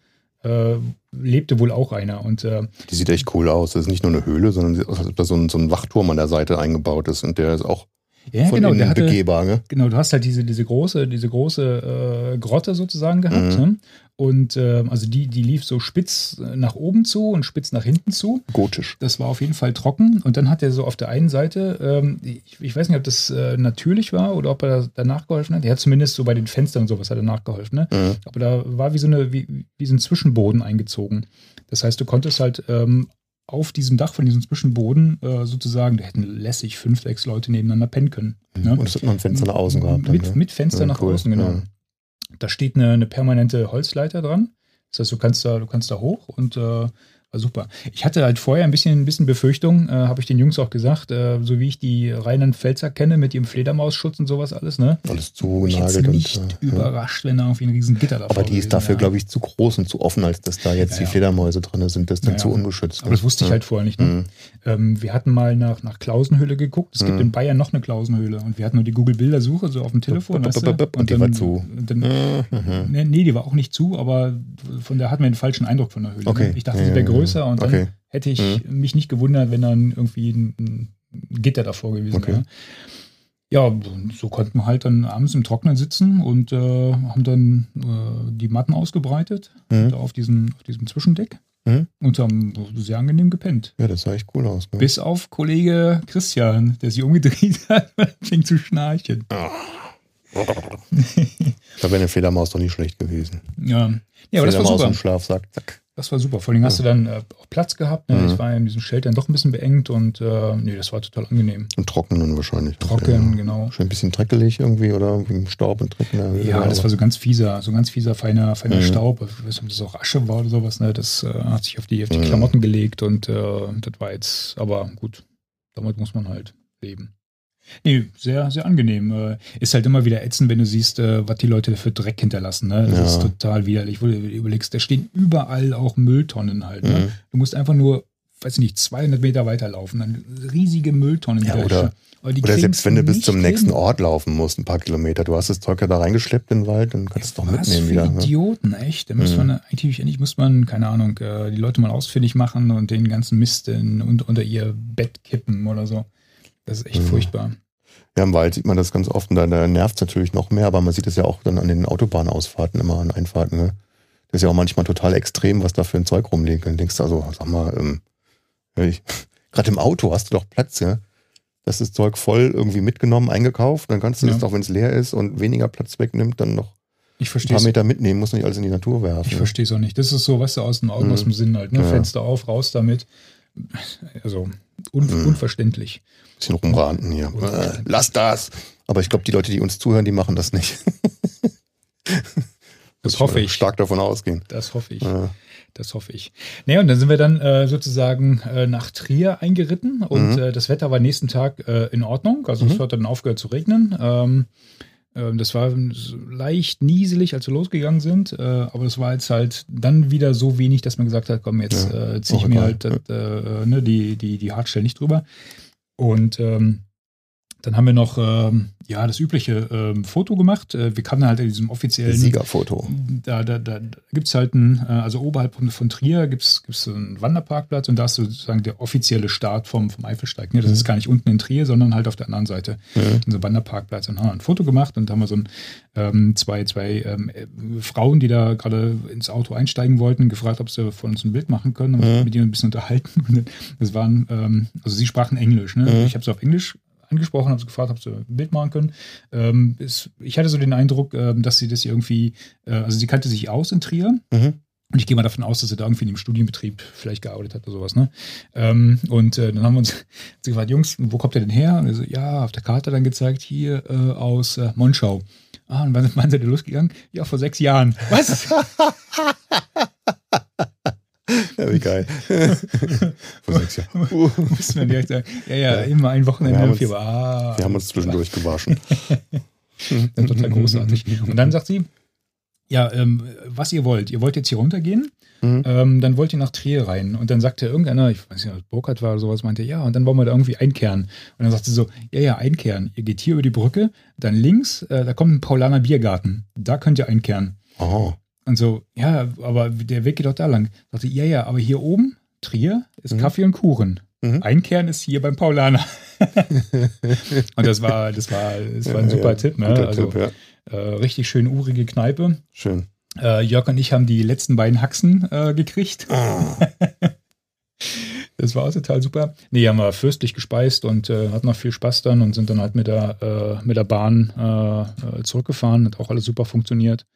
äh, lebte wohl auch einer. Und äh, Die sieht echt cool aus. Das ist nicht nur eine Höhle, sondern als ob da so ein, so ein Wachturm an der Seite eingebaut ist. Und der ist auch ja, von genau, der innen hatte, begehbar. Ne? Genau, du hast halt diese, diese große, diese große äh, Grotte sozusagen gehabt. Mhm. Ne? Und ähm, also die, die lief so spitz äh, nach oben zu und spitz nach hinten zu. Gotisch. Das war auf jeden Fall trocken. Und dann hat er so auf der einen Seite, ähm, ich, ich weiß nicht, ob das äh, natürlich war oder ob er danach geholfen hat. Er hat zumindest so bei den Fenstern und sowas hat er nachgeholfen. Ne? Mhm. Aber da war wie so, eine, wie, wie so ein Zwischenboden eingezogen. Das heißt, du konntest halt ähm, auf diesem Dach von diesem Zwischenboden äh, sozusagen, da hätten lässig fünf, sechs Leute nebeneinander pennen können. Ne? Und es hat ein Fenster nach außen gehabt. Dann, Mit, ne? mit Fenster Ja, nach cool. außen, genau. Ja. Da steht eine, eine permanente Holzleiter dran. Das heißt, du kannst da, du kannst da hoch und äh, war super. Ich hatte halt vorher ein bisschen, ein bisschen Befürchtung, äh, habe ich den Jungs auch gesagt, äh, so wie ich die Rheinland-Pfälzer kenne mit ihrem Fledermausschutz und sowas alles, ne? Alles Ich hätte zugenagelt. nicht und, äh, ja. überrascht, wenn da irgendwie ein riesen Gitter davor Aber die ist dafür, wäre. glaube ich, zu groß und zu offen, als dass da jetzt Ja, die ja. Fledermäuse drin sind. Das ist dann Ja, zu ja. ungeschützt. Aber das wusste ich Ja. halt vorher nicht. Ne? Mhm. Ähm, wir hatten mal nach, nach Klausenhöhle geguckt. Es gibt Mhm. in Bayern noch eine Klausenhöhle und wir hatten nur die Google-Bildersuche so auf dem Telefon. Bup, weißt du? bup, und die war zu. Dann, Mhm. Nee, nee, die war auch nicht zu, aber von der hatten wir einen falschen Eindruck von der Höhle. Okay. Ne? Ich dachte, sie wäre ja. größer und dann Okay. hätte ich mich nicht gewundert, wenn dann irgendwie ein, ein Gitter davor gewesen Okay. wäre. Ja, und so konnten wir halt dann abends im Trocknen sitzen und äh, haben dann äh, die Matten ausgebreitet Mhm. auf diesem, auf diesem Zwischendeck Mhm. und haben sehr angenehm gepennt. Ja, das sah echt cool aus. Ne? Bis auf Kollege Christian, der sich umgedreht hat und fing zu schnarchen. Da wäre eine Fledermaus doch nicht schlecht gewesen. Ja, ja aber das war super. im Schlafsack. Zack. Das war super. Vor allem hast du dann äh, auch Platz gehabt. Ne? Mhm. Es war ja in diesem Shelter doch ein bisschen beengt und äh, nee, das war total angenehm. Und trocknen wahrscheinlich. Trocken, Ja. genau. Schön ein bisschen dreckelig irgendwie oder Staub und Dreck der Höhle. Ja, das war so ganz fieser, so ganz fieser, feiner, feiner Mhm. Staub. Ich weiß nicht, ob das auch Asche war oder sowas. Ne? Das äh, hat sich auf die, auf die Mhm. Klamotten gelegt und äh, das war jetzt, aber gut, damit muss man halt leben. Nee, sehr, sehr angenehm. Äh, Ist halt immer wieder ätzend, wenn du siehst, äh, was die Leute für Dreck hinterlassen. Ne? Das Ja. ist total widerlich. Wo du überlegst, da stehen überall auch Mülltonnen halt. Ne? Mhm. Du musst einfach nur, weiß ich nicht, 200 Meter weiterlaufen. Dann riesige Mülltonnen. Ja, oder- Oder selbst wenn du bis zum nächsten hin. Ort laufen musst, ein paar Kilometer. Du hast das Zeug ja da reingeschleppt in den Wald, dann kannst du es doch Was mitnehmen für wieder. Ne? Idioten, echt. Da müsste Mhm. man eigentlich, eigentlich muss man, keine Ahnung, äh, die Leute mal ausfindig machen und den ganzen Mist in, und, unter ihr Bett kippen oder so. Das ist echt Mhm. furchtbar. Ja, im Wald sieht man das ganz oft und da, da nervt es natürlich noch mehr, aber man sieht es ja auch dann an den Autobahnausfahrten immer, an Einfahrten. Ne? Das ist ja auch manchmal total extrem, was da für ein Zeug rumliegt. Dann denkst du also, sag mal, ähm, gerade im Auto hast du doch Platz, ja? Das ist Zeug voll irgendwie mitgenommen, eingekauft, dann kannst du Ja. das auch, wenn es leer ist und weniger Platz wegnimmt, dann noch Ich ein verstehe paar es Meter mitnehmen, muss nicht alles in die Natur werfen. ich versteh's auch nicht. Das ist so, was du aus dem Augen, Mhm. aus dem Sinn halt. Ne? Ja. Fenster auf, raus damit. Also un Mhm. unverständlich. Bisschen rumranten hier. Äh, lass das! Aber ich glaube, die Leute, die uns zuhören, die machen das nicht. Das hoffe ich. Stark davon ausgehen. Das hoffe ich. Ja. Das hoffe ich. Naja, und dann sind wir dann äh, sozusagen äh, nach Trier eingeritten und Mhm. äh, das Wetter war nächsten Tag äh, in Ordnung. Also es Mhm. hat dann aufgehört zu regnen. Ähm, ähm, das war leicht nieselig, als wir losgegangen sind, äh, aber es war jetzt halt dann wieder so wenig, dass man gesagt hat, komm, jetzt Ja, äh, ziehe ich mir halt ne, die, die, die Hardstelle nicht drüber. Und ähm, Dann haben wir noch ähm, ja das übliche ähm, Foto gemacht. Äh, wir kamen halt in diesem offiziellen Siegerfoto. Da, da, da gibt es halt ein, äh, also oberhalb von, von Trier gibt es einen Wanderparkplatz und da ist sozusagen der offizielle Start vom, vom Eifelsteig. Ne? Das Mhm. ist gar nicht unten in Trier, sondern halt auf der anderen Seite. Mhm. Unser Wanderparkplatz. Und haben wir ein Foto gemacht und haben wir so ein, ähm, zwei, zwei äh, Frauen, die da gerade ins Auto einsteigen wollten, gefragt, ob sie von uns ein Bild machen können und Mhm. mit ihnen ein bisschen unterhalten. Und das waren, ähm, also sie sprachen Englisch. Ne? Ich habe sie auf Englisch angesprochen, habe sie gefragt, ob sie ein Bild machen können. Ähm, es, ich hatte so den Eindruck, ähm, dass sie das irgendwie, äh, also sie kannte sich aus in Trier. Mhm. Und ich gehe mal davon aus, dass sie da irgendwie in dem Studienbetrieb vielleicht gearbeitet hat oder sowas. Ne? Ähm, und äh, dann haben wir uns gefragt, Jungs, wo kommt ihr denn her? Und wir so, ja, auf der Karte dann gezeigt, hier äh, aus äh, Monschau. Ah, und wann, wann seid ihr losgegangen? Ja, vor sechs Jahren. Was? Ja, wie geil. Vor sechs Jahren. Uh, Müssen wir direkt sagen, ja, ja, immer ein Wochenende Wir haben im uns-. Ah, wir haben uns zwischendurch gewaschen. Das ist total großartig. Und dann sagt sie, ja, ähm, was ihr wollt. Ihr wollt jetzt hier runtergehen, Mhm. ähm, dann wollt ihr nach Trier rein. Und dann sagte irgendeiner, ich weiß nicht, ob Burkhardt war oder sowas, meinte, ja, und dann wollen wir da irgendwie einkehren. Und dann sagte sie so, ja, ja, einkehren. Ihr geht hier über die Brücke, dann links, äh, da kommt ein Paulaner Biergarten. Da könnt ihr einkehren. Oh. Und so, ja, aber der Weg geht doch da lang. Sagte, ja, ja, aber hier oben, Trier, ist Mhm. Kaffee und Kuchen. Mhm. Einkehren ist hier beim Paulaner. und das war, das war, das war ein Ja, super ja. Tipp, ne? Also Tipp, ja. äh, richtig schön urige Kneipe. Schön. Äh, Jörg und ich haben die letzten beiden Haxen äh, gekriegt. Ah. Das war auch total super. Nee, haben wir fürstlich gespeist und äh, hatten noch viel Spaß dann und sind dann halt mit der, äh, mit der Bahn äh, äh, zurückgefahren. Hat auch alles super funktioniert.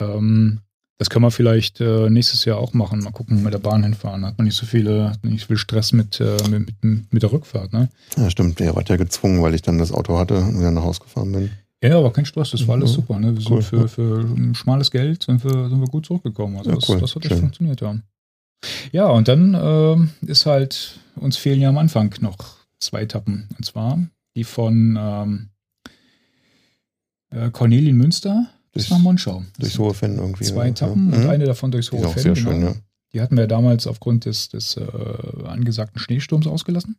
Ähm, das können wir vielleicht äh, nächstes Jahr auch machen. Mal gucken, mit der Bahn hinfahren. Hat man nicht so viele, nicht so viel Stress mit, äh, mit, mit, mit der Rückfahrt, ne? Ja, stimmt. Ihr wart ja gezwungen, weil ich dann das Auto hatte und wieder nach Hause gefahren bin. Ja, aber kein Stress, das war alles Mhm. super. Ne? Wir sind Cool, für, ja. für ein schmales Geld sind wir, sind wir gut zurückgekommen. Also Ja, das, cool, das hat echt schön. funktioniert, ja. Ja, und dann ähm, ist halt, uns fehlen ja am Anfang noch zwei Etappen. Und zwar die von ähm, äh, Cornelienmünster Durchs- nach Monschau. Das Durch sind Hohe irgendwie. Zwei ja. Etappen Ja. und Mhm. eine davon durchs Hohe Fenn, sehr genau. schön, ja. Die hatten wir damals aufgrund des, des äh, angesagten Schneesturms ausgelassen.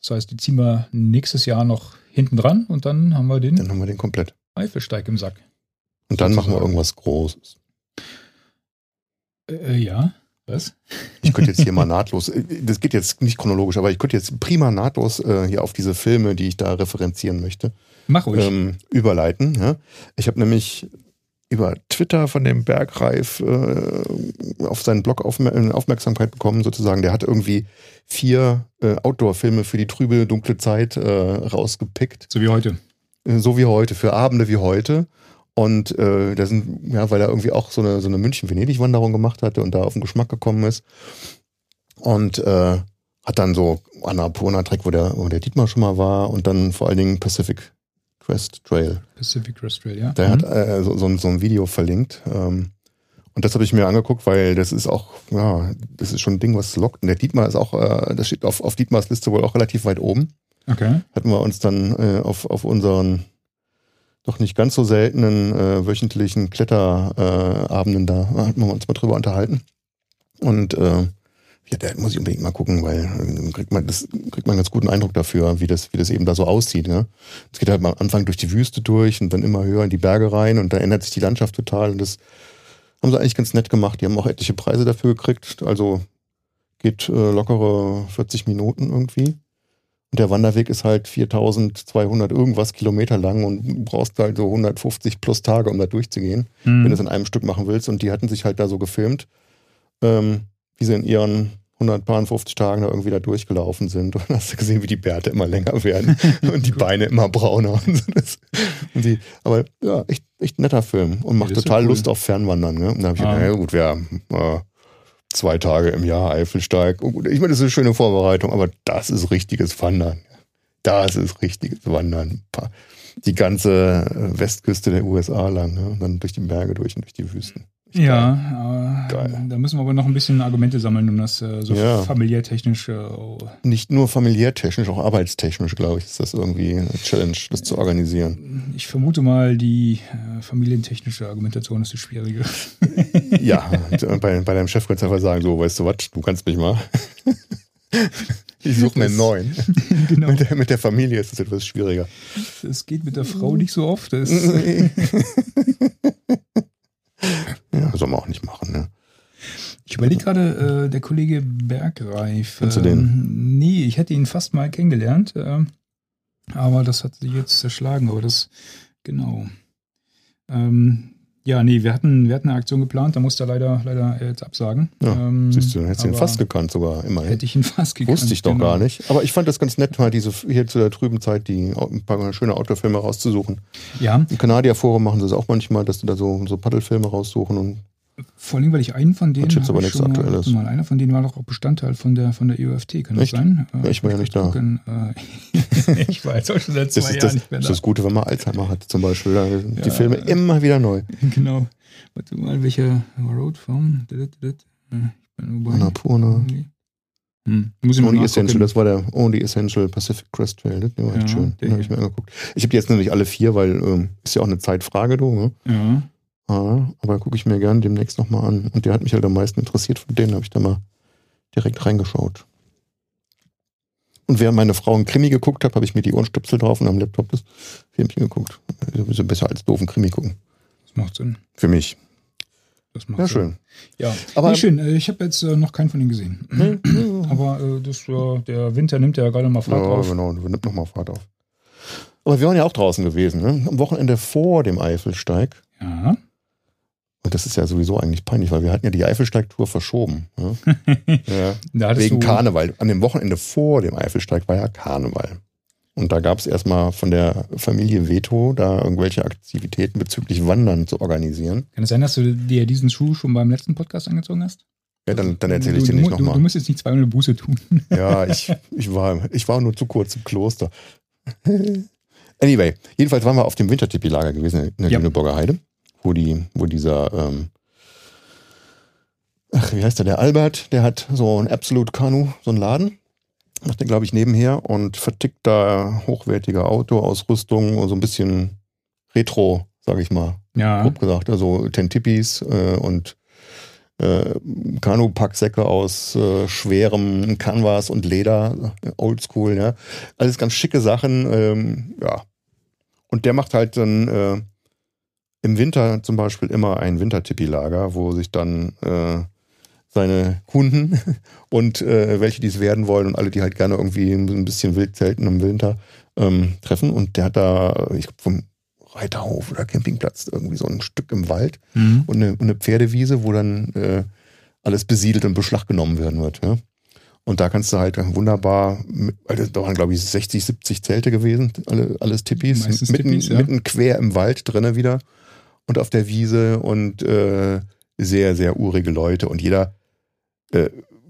Das heißt, die ziehen wir nächstes Jahr noch hinten dran und dann haben wir den Dann haben wir den komplett. Eifelsteig im Sack. Und dann machen wir Sozusagen. irgendwas Großes. Äh, äh, ja. Was? Ich könnte jetzt hier mal nahtlos, äh, das geht jetzt nicht chronologisch, aber ich könnte jetzt prima nahtlos äh, hier auf diese Filme, die ich da referenzieren möchte, Mach ruhig. ähm, überleiten. Ja? Ich habe nämlich über Twitter von dem Bergreif äh, auf seinen Blog aufmer äh, Aufmerksamkeit bekommen, sozusagen. Der hat irgendwie vier äh, Outdoor-Filme für die trübe, dunkle Zeit äh, rausgepickt. so wie heute. Äh, so wie heute, für Abende wie heute. Und äh, da sind, ja, weil er irgendwie auch so eine, so eine München-Venedig-Wanderung gemacht hatte und da auf den Geschmack gekommen ist. Und äh, hat dann so Annapurna-Track, wo der, wo der Dietmar schon mal war und dann vor allen Dingen Pacific Crest Trail. Pacific Crest Trail, ja. Der Mhm. hat äh, so, so, ein- so ein Video verlinkt. Ähm, und das habe ich mir angeguckt, weil das ist auch, ja, das ist schon ein Ding, was lockt. Und der Dietmar ist auch, äh, das steht auf, auf Dietmars Liste wohl auch relativ weit oben Okay. hatten wir uns dann äh, auf, auf unseren doch nicht ganz so seltenen äh, wöchentlichen Kletterabenden äh, da, hatten wir uns mal drüber unterhalten. Und äh, ja, da muss ich unbedingt mal gucken, weil äh, dann kriegt man das kriegt man einen ganz guten Eindruck dafür, wie das, wie das eben da so aussieht. Ne? Es geht halt am Anfang durch die Wüste durch und dann immer höher in die Berge rein und da ändert sich die Landschaft total. Und das haben sie eigentlich ganz nett gemacht. Die haben auch etliche Preise dafür gekriegt. Also geht äh, lockere 40 Minuten irgendwie. Und der Wanderweg ist halt 4200 irgendwas Kilometer lang und du brauchst halt so 150 plus Tage, um da durchzugehen, Mhm. wenn du es in einem Stück machen willst. Und die hatten sich halt da so gefilmt, ähm, wie sie in ihren 150 Tagen da irgendwie da durchgelaufen sind. Und dann hast du gesehen, wie die Bärte immer länger werden und die Beine immer brauner. Und die, aber ja, echt, echt netter Film und macht total cool. Lust auf Fernwandern. Ne? Und da habe ich Ah. gedacht, ja gut, wir äh, zwei Tage im Jahr Eifelsteig. Ich meine, das ist eine schöne Vorbereitung, aber das ist richtiges Wandern. Das ist richtiges Wandern. Die ganze äh, Westküste der USA lang, ne? Dann durch die Berge durch und durch die Wüsten. Geil. Ja, äh, Geil. da müssen wir aber noch ein bisschen Argumente sammeln, um das äh, so Ja. familiär technisch. Äh, Nicht nur familiärtechnisch, auch arbeitstechnisch, glaube ich, ist das irgendwie eine Challenge, das zu organisieren. ich vermute mal, die äh, familientechnische Argumentation ist die schwierige. Ja, äh, bei, bei deinem Chef kannst du einfach sagen, so, weißt du was, du kannst mich mal. Ich suche mir einen neuen. genau. Mit der, mit der Familie ist es etwas schwieriger. Das geht mit der Frau nicht so oft. Ja, soll man auch nicht machen, ne? ich überlege gerade, äh, der Kollege Bergreif. Kennst du ähm, Nee, ich hätte ihn fast mal kennengelernt. ähm, aber das hat sich jetzt zerschlagen. Aber das, genau. Ähm, ja, nee, wir hatten, wir hatten eine Aktion geplant, da musste er leider, leider jetzt absagen. Ja, Ähm, Siehst du, dann hättest du ihn fast gekannt sogar, immerhin. Hätte ich ihn fast gekannt. Wusste ich doch genau. gar nicht. Aber ich fand das ganz nett, mal diese hier zu der trüben Zeit die ein paar schöne Autofilme rauszusuchen. Ja, Im Kanadier-Forum machen sie es auch manchmal, dass sie da so, so Paddelfilme raussuchen und vor allem, weil ich einen von denen. Jetzt aber ich nichts schon mal- Aktuelles. Mal, einer von denen war doch auch Bestandteil von der, von der EUFT, kann das Echt? sein? Ja, ich war ja nicht da. gucken, äh, ich war jetzt auch schon seit zwei das ist Jahren das, nicht mehr das da. ist das Gute, wenn man Alzheimer hat zum Beispiel. Sind die Ja. Filme immer wieder neu. Genau. Warte mal, welcher Road from? Äh, Annapurna. Hm. Muss ich Only. Essential, das war der Only Essential Pacific Crest Trail. Das war echt Ja, schön. Den habe ich mir angeguckt. Ich habe die jetzt nicht alle vier, weil ähm, ist ja auch eine Zeitfrage, du. Ne? Ja. Ah, aber gucke ich mir gern demnächst nochmal an. Und der hat mich halt am meisten interessiert. Von denen habe ich da mal direkt reingeschaut. Und während meine Frau einen Krimi geguckt hat, habe ich mir die Ohrenstöpsel drauf und am Laptop das Filmchen geguckt. Sowieso besser als doofen Krimi gucken. Das macht Sinn. Für mich. Das macht Ja, Sinn. schön. Ja, Aber- nee, schön. Äh, Ich habe jetzt äh, noch keinen von denen gesehen. Aber äh, das, äh, der Winter nimmt ja gerade mal Fahrt ja, auf. genau. Nimmt nochmal Fahrt auf. Aber wir waren ja auch draußen gewesen. Ne? Am Wochenende vor dem Eifelsteig. Ja. Und das ist ja sowieso eigentlich peinlich, weil wir hatten ja die Eifelsteigtour verschoben. Ne? ja. Hattest Wegen Karneval. An dem Wochenende vor dem Eifelsteig war ja Karneval. Und da gab es erstmal von der Familie Veto da irgendwelche Aktivitäten bezüglich Wandern zu organisieren. Kann es sein, dass du dir diesen Schuh schon beim letzten Podcast angezozogen hast? Ja, dann, dann erzähle ich dir nicht du, du, du nochmal. musst jetzt nicht zweimal Buße tun. Ja, ich, ich, war, ich war nur zu kurz im Kloster. Anyway, jedenfalls waren wir auf dem Wintertipi-Lager gewesen in der Ja. Lüneburger Heide, wo, die, wo dieser, ähm, ach, wie heißt der, der Albert, der hat so ein Absolute Kanu, so einen Laden, macht der, glaube ich, nebenher und vertickt da hochwertige Autoausrüstung und so ein bisschen Retro, sage ich mal, Ja. grob gesagt, also Tentipis äh, und äh, Kanu-Packsäcke aus äh, schwerem Canvas und Leder, oldschool, ja. Alles ganz schicke Sachen, ähm, ja. Und der macht halt dann äh, im Winter zum Beispiel immer ein Wintertippi-Lager, wo sich dann äh, seine Kunden und äh, welche, die es werden wollen und alle, die halt gerne irgendwie ein bisschen wild zelten im Winter ähm, treffen. Und der hat da, ich glaube, vom Reiterhof oder Campingplatz irgendwie so ein Stück im Wald Mhm. und eine, eine Pferdewiese, wo dann äh, alles besiedelt und Beschlag genommen werden wird. Ja? Und da kannst du halt wunderbar, also da waren glaube ich 60, 70 Zelte gewesen, alle, alles Tippis, mitten, Tippis, ja. mitten quer im Wald drinne wieder und auf der Wiese und äh, sehr, sehr urige Leute und jeder, äh,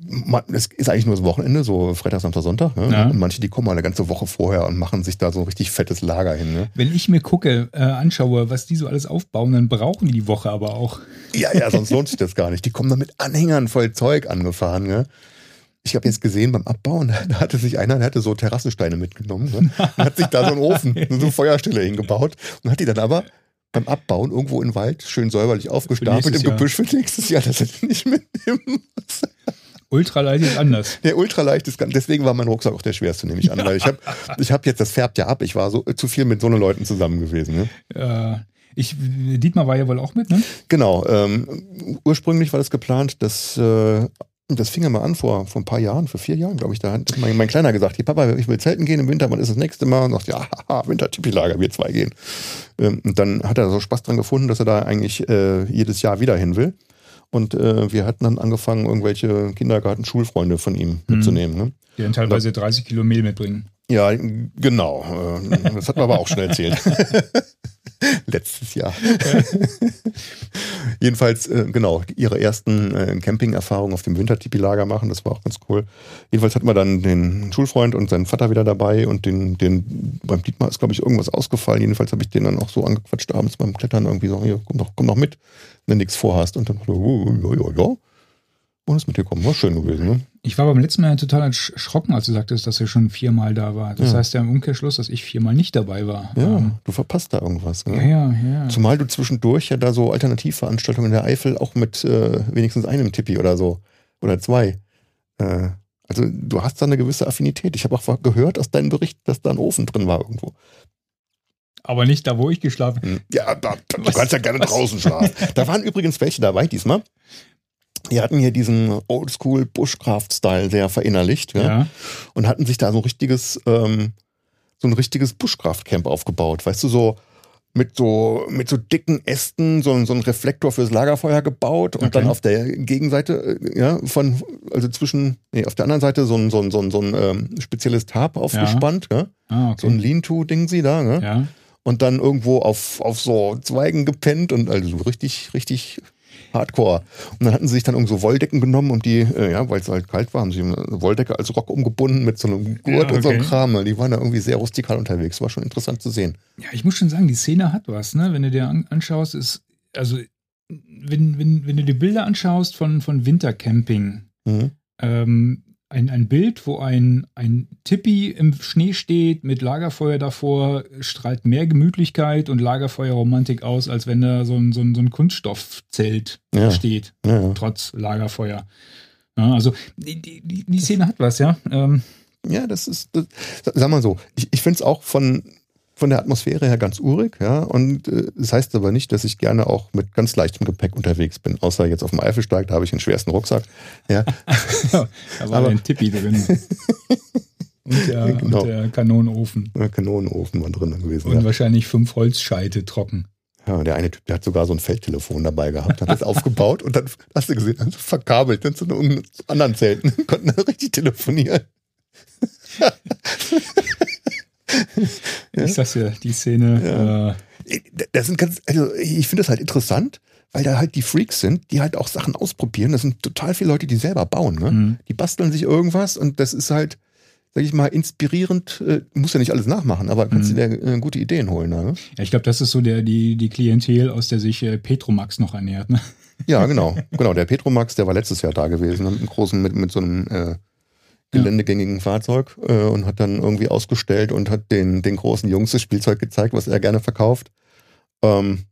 man, es ist eigentlich nur das Wochenende, so Freitag, Samstag, Sonntag. Ne? Ja. Und manche, die kommen mal eine ganze Woche vorher und machen sich da so ein richtig fettes Lager hin. Ne? Wenn ich mir gucke, äh, anschaue, was die so alles aufbauen, dann brauchen die die Woche aber auch. Ja, ja, sonst lohnt sich das gar nicht. Die kommen da mit Anhängern voll Zeug angefahren. Ne? Ich habe jetzt gesehen beim Abbauen, da hatte sich einer, der hatte so Terrassensteine mitgenommen ne? und hat sich da so einen Ofen, so eine Feuerstelle hingebaut und hat die dann aber beim Abbauen irgendwo im Wald schön säuberlich aufgestapelt im. Gebüsch für nächstes Jahr, dass er nicht mitnehmen muss. Ultraleicht ist anders. Der ultraleicht ist, ganz- deswegen war mein Rucksack auch der schwerste, nehme ich an, weil ich habe, ich habe jetzt, das färbt ja ab, ich war so zu viel mit so einen Leuten zusammen gewesen. Ne? Äh, ich, Dietmar war ja wohl auch mit, ne? Genau. Ähm, ursprünglich war das geplant, dass äh, das fing ja mal an vor, vor ein paar Jahren, vor vier Jahren, glaube ich. Da hat mein, mein Kleiner gesagt: Hier, Papa, ich will zelten gehen im Winter, wann ist das nächste Mal? Und sagt, ja, haha, Wintertipi-Lager, wir zwei gehen. Ähm, und dann hat er so Spaß dran gefunden, dass er da eigentlich äh, jedes Jahr wieder hin will. Und äh, wir hatten dann angefangen, irgendwelche Kindergarten-Schulfreunde von ihm mitzunehmen. Ne? Die dann teilweise 30 Kilo Mehl mitbringen. Ja, genau. Äh, Das hat man aber auch schon erzählt. Letztes Jahr. Jedenfalls, äh, genau, ihre ersten äh, Camping-Erfahrungen auf dem Wintertipi-Lager machen, das war auch ganz cool. Jedenfalls hatten wir dann den Schulfreund und seinen Vater wieder dabei und den, den beim Dietmar ist, glaube ich, irgendwas ausgefallen. Jedenfalls habe ich den dann auch so angequatscht abends beim Klettern irgendwie so, hier, komm doch, komm doch mit, wenn du nichts vorhast. Und dann, oh, ja, ja, ja. Und ist mitgekommen. War schön gewesen, ne? Ich war beim letzten Mal total erschrocken, als du sagtest, dass er schon viermal da war. Das Ja. heißt ja im Umkehrschluss, dass ich viermal nicht dabei war. Ja, Ähm, du verpasst da irgendwas. Ne? ja, ja, ja. Zumal du zwischendurch ja da so Alternativveranstaltungen in der Eifel auch mit äh, wenigstens einem Tippi oder so oder zwei äh, Also du hast da eine gewisse Affinität. Ich habe auch gehört aus deinem Bericht, dass da ein Ofen drin war irgendwo. Aber nicht da, wo ich geschlafen habe. Hm. Ja, da, du was, kannst ja gerne was? draußen schlafen. Da waren übrigens welche dabei diesmal. Die hatten hier diesen Oldschool Bushcraft-Style sehr verinnerlicht ja? ja? und hatten sich da so ein richtiges, ähm, so ein richtiges Bushcraft-Camp aufgebaut. Weißt du, so mit so, mit so dicken Ästen so, so einen Reflektor fürs Lagerfeuer gebaut und okay. dann auf der Gegenseite, äh, ja, von, also zwischen, nee, auf der anderen Seite so ein, so ein, so ein, so ein ähm, spezielles Tarp aufgespannt, ja. ja? Ah, okay. So ein Lean-To-Ding sie da, ne? Ja. Und dann irgendwo auf, auf so Zweigen gepennt und also so richtig, richtig Hardcore. Und dann hatten sie sich dann irgendwo Wolldecken genommen und die, äh, ja, weil es halt kalt war, haben sie eine Wolldecke als Rock umgebunden mit so einem Gurt ja, okay. und so einem Kram. Die waren da irgendwie sehr rustikal unterwegs. War schon interessant zu sehen. Ja, ich muss schon sagen, die Szene hat was, ne? Wenn du dir an, anschaust, ist, also, wenn, wenn, wenn du dir Bilder anschaust von, von Wintercamping, mhm. ähm, ein, ein Bild, wo ein, ein Tippi im Schnee steht mit Lagerfeuer davor, strahlt mehr Gemütlichkeit und Lagerfeuerromantik aus, als wenn da so ein, so ein, so ein Kunststoffzelt ja. steht, ja, ja. trotz Lagerfeuer. also die, die, die Szene hat was, ja. Ähm, ja, das ist, das, sag mal so, ich, ich finde es auch von, von der Atmosphäre her ganz urig, ja. Und äh, das heißt aber nicht, dass ich gerne auch mit ganz leichtem Gepäck unterwegs bin. Außer jetzt auf dem Eifelsteig, da habe ich einen schwersten Rucksack. Ja. da war aber, ein Tippi drin. und, der, genau. und der Kanonenofen. Der Kanonenofen war drin gewesen. Und ja. wahrscheinlich fünf Holzscheite trocken. Ja, der eine Typ, der hat sogar so ein Feldtelefon dabei gehabt, hat das aufgebaut und dann, hast du gesehen, also verkabelt dann zu anderen Zelten, konnten da richtig telefonieren. Ich sag's ja, die Szene. Ja. Äh, das sind ganz, also ich finde das halt interessant, weil da halt die Freaks sind, die halt auch Sachen ausprobieren. Das sind total viele Leute, die selber bauen. Ne? Mhm. Die basteln sich irgendwas und das ist halt, sag ich mal, inspirierend. Äh, muss ja nicht alles nachmachen, aber kannst mhm. du dir äh, gute Ideen holen. Ne? Ja, ich glaube, das ist so der, die, die Klientel, aus der sich äh, Petromax noch ernährt. Ne? Ja, genau. genau. Der Petromax, der war letztes Jahr da gewesen, mit einem großen, mit, mit so einem äh, geländegängigen Fahrzeug äh, und hat dann irgendwie ausgestellt und hat den, den großen Jungs das Spielzeug gezeigt, was er gerne verkauft. Ähm,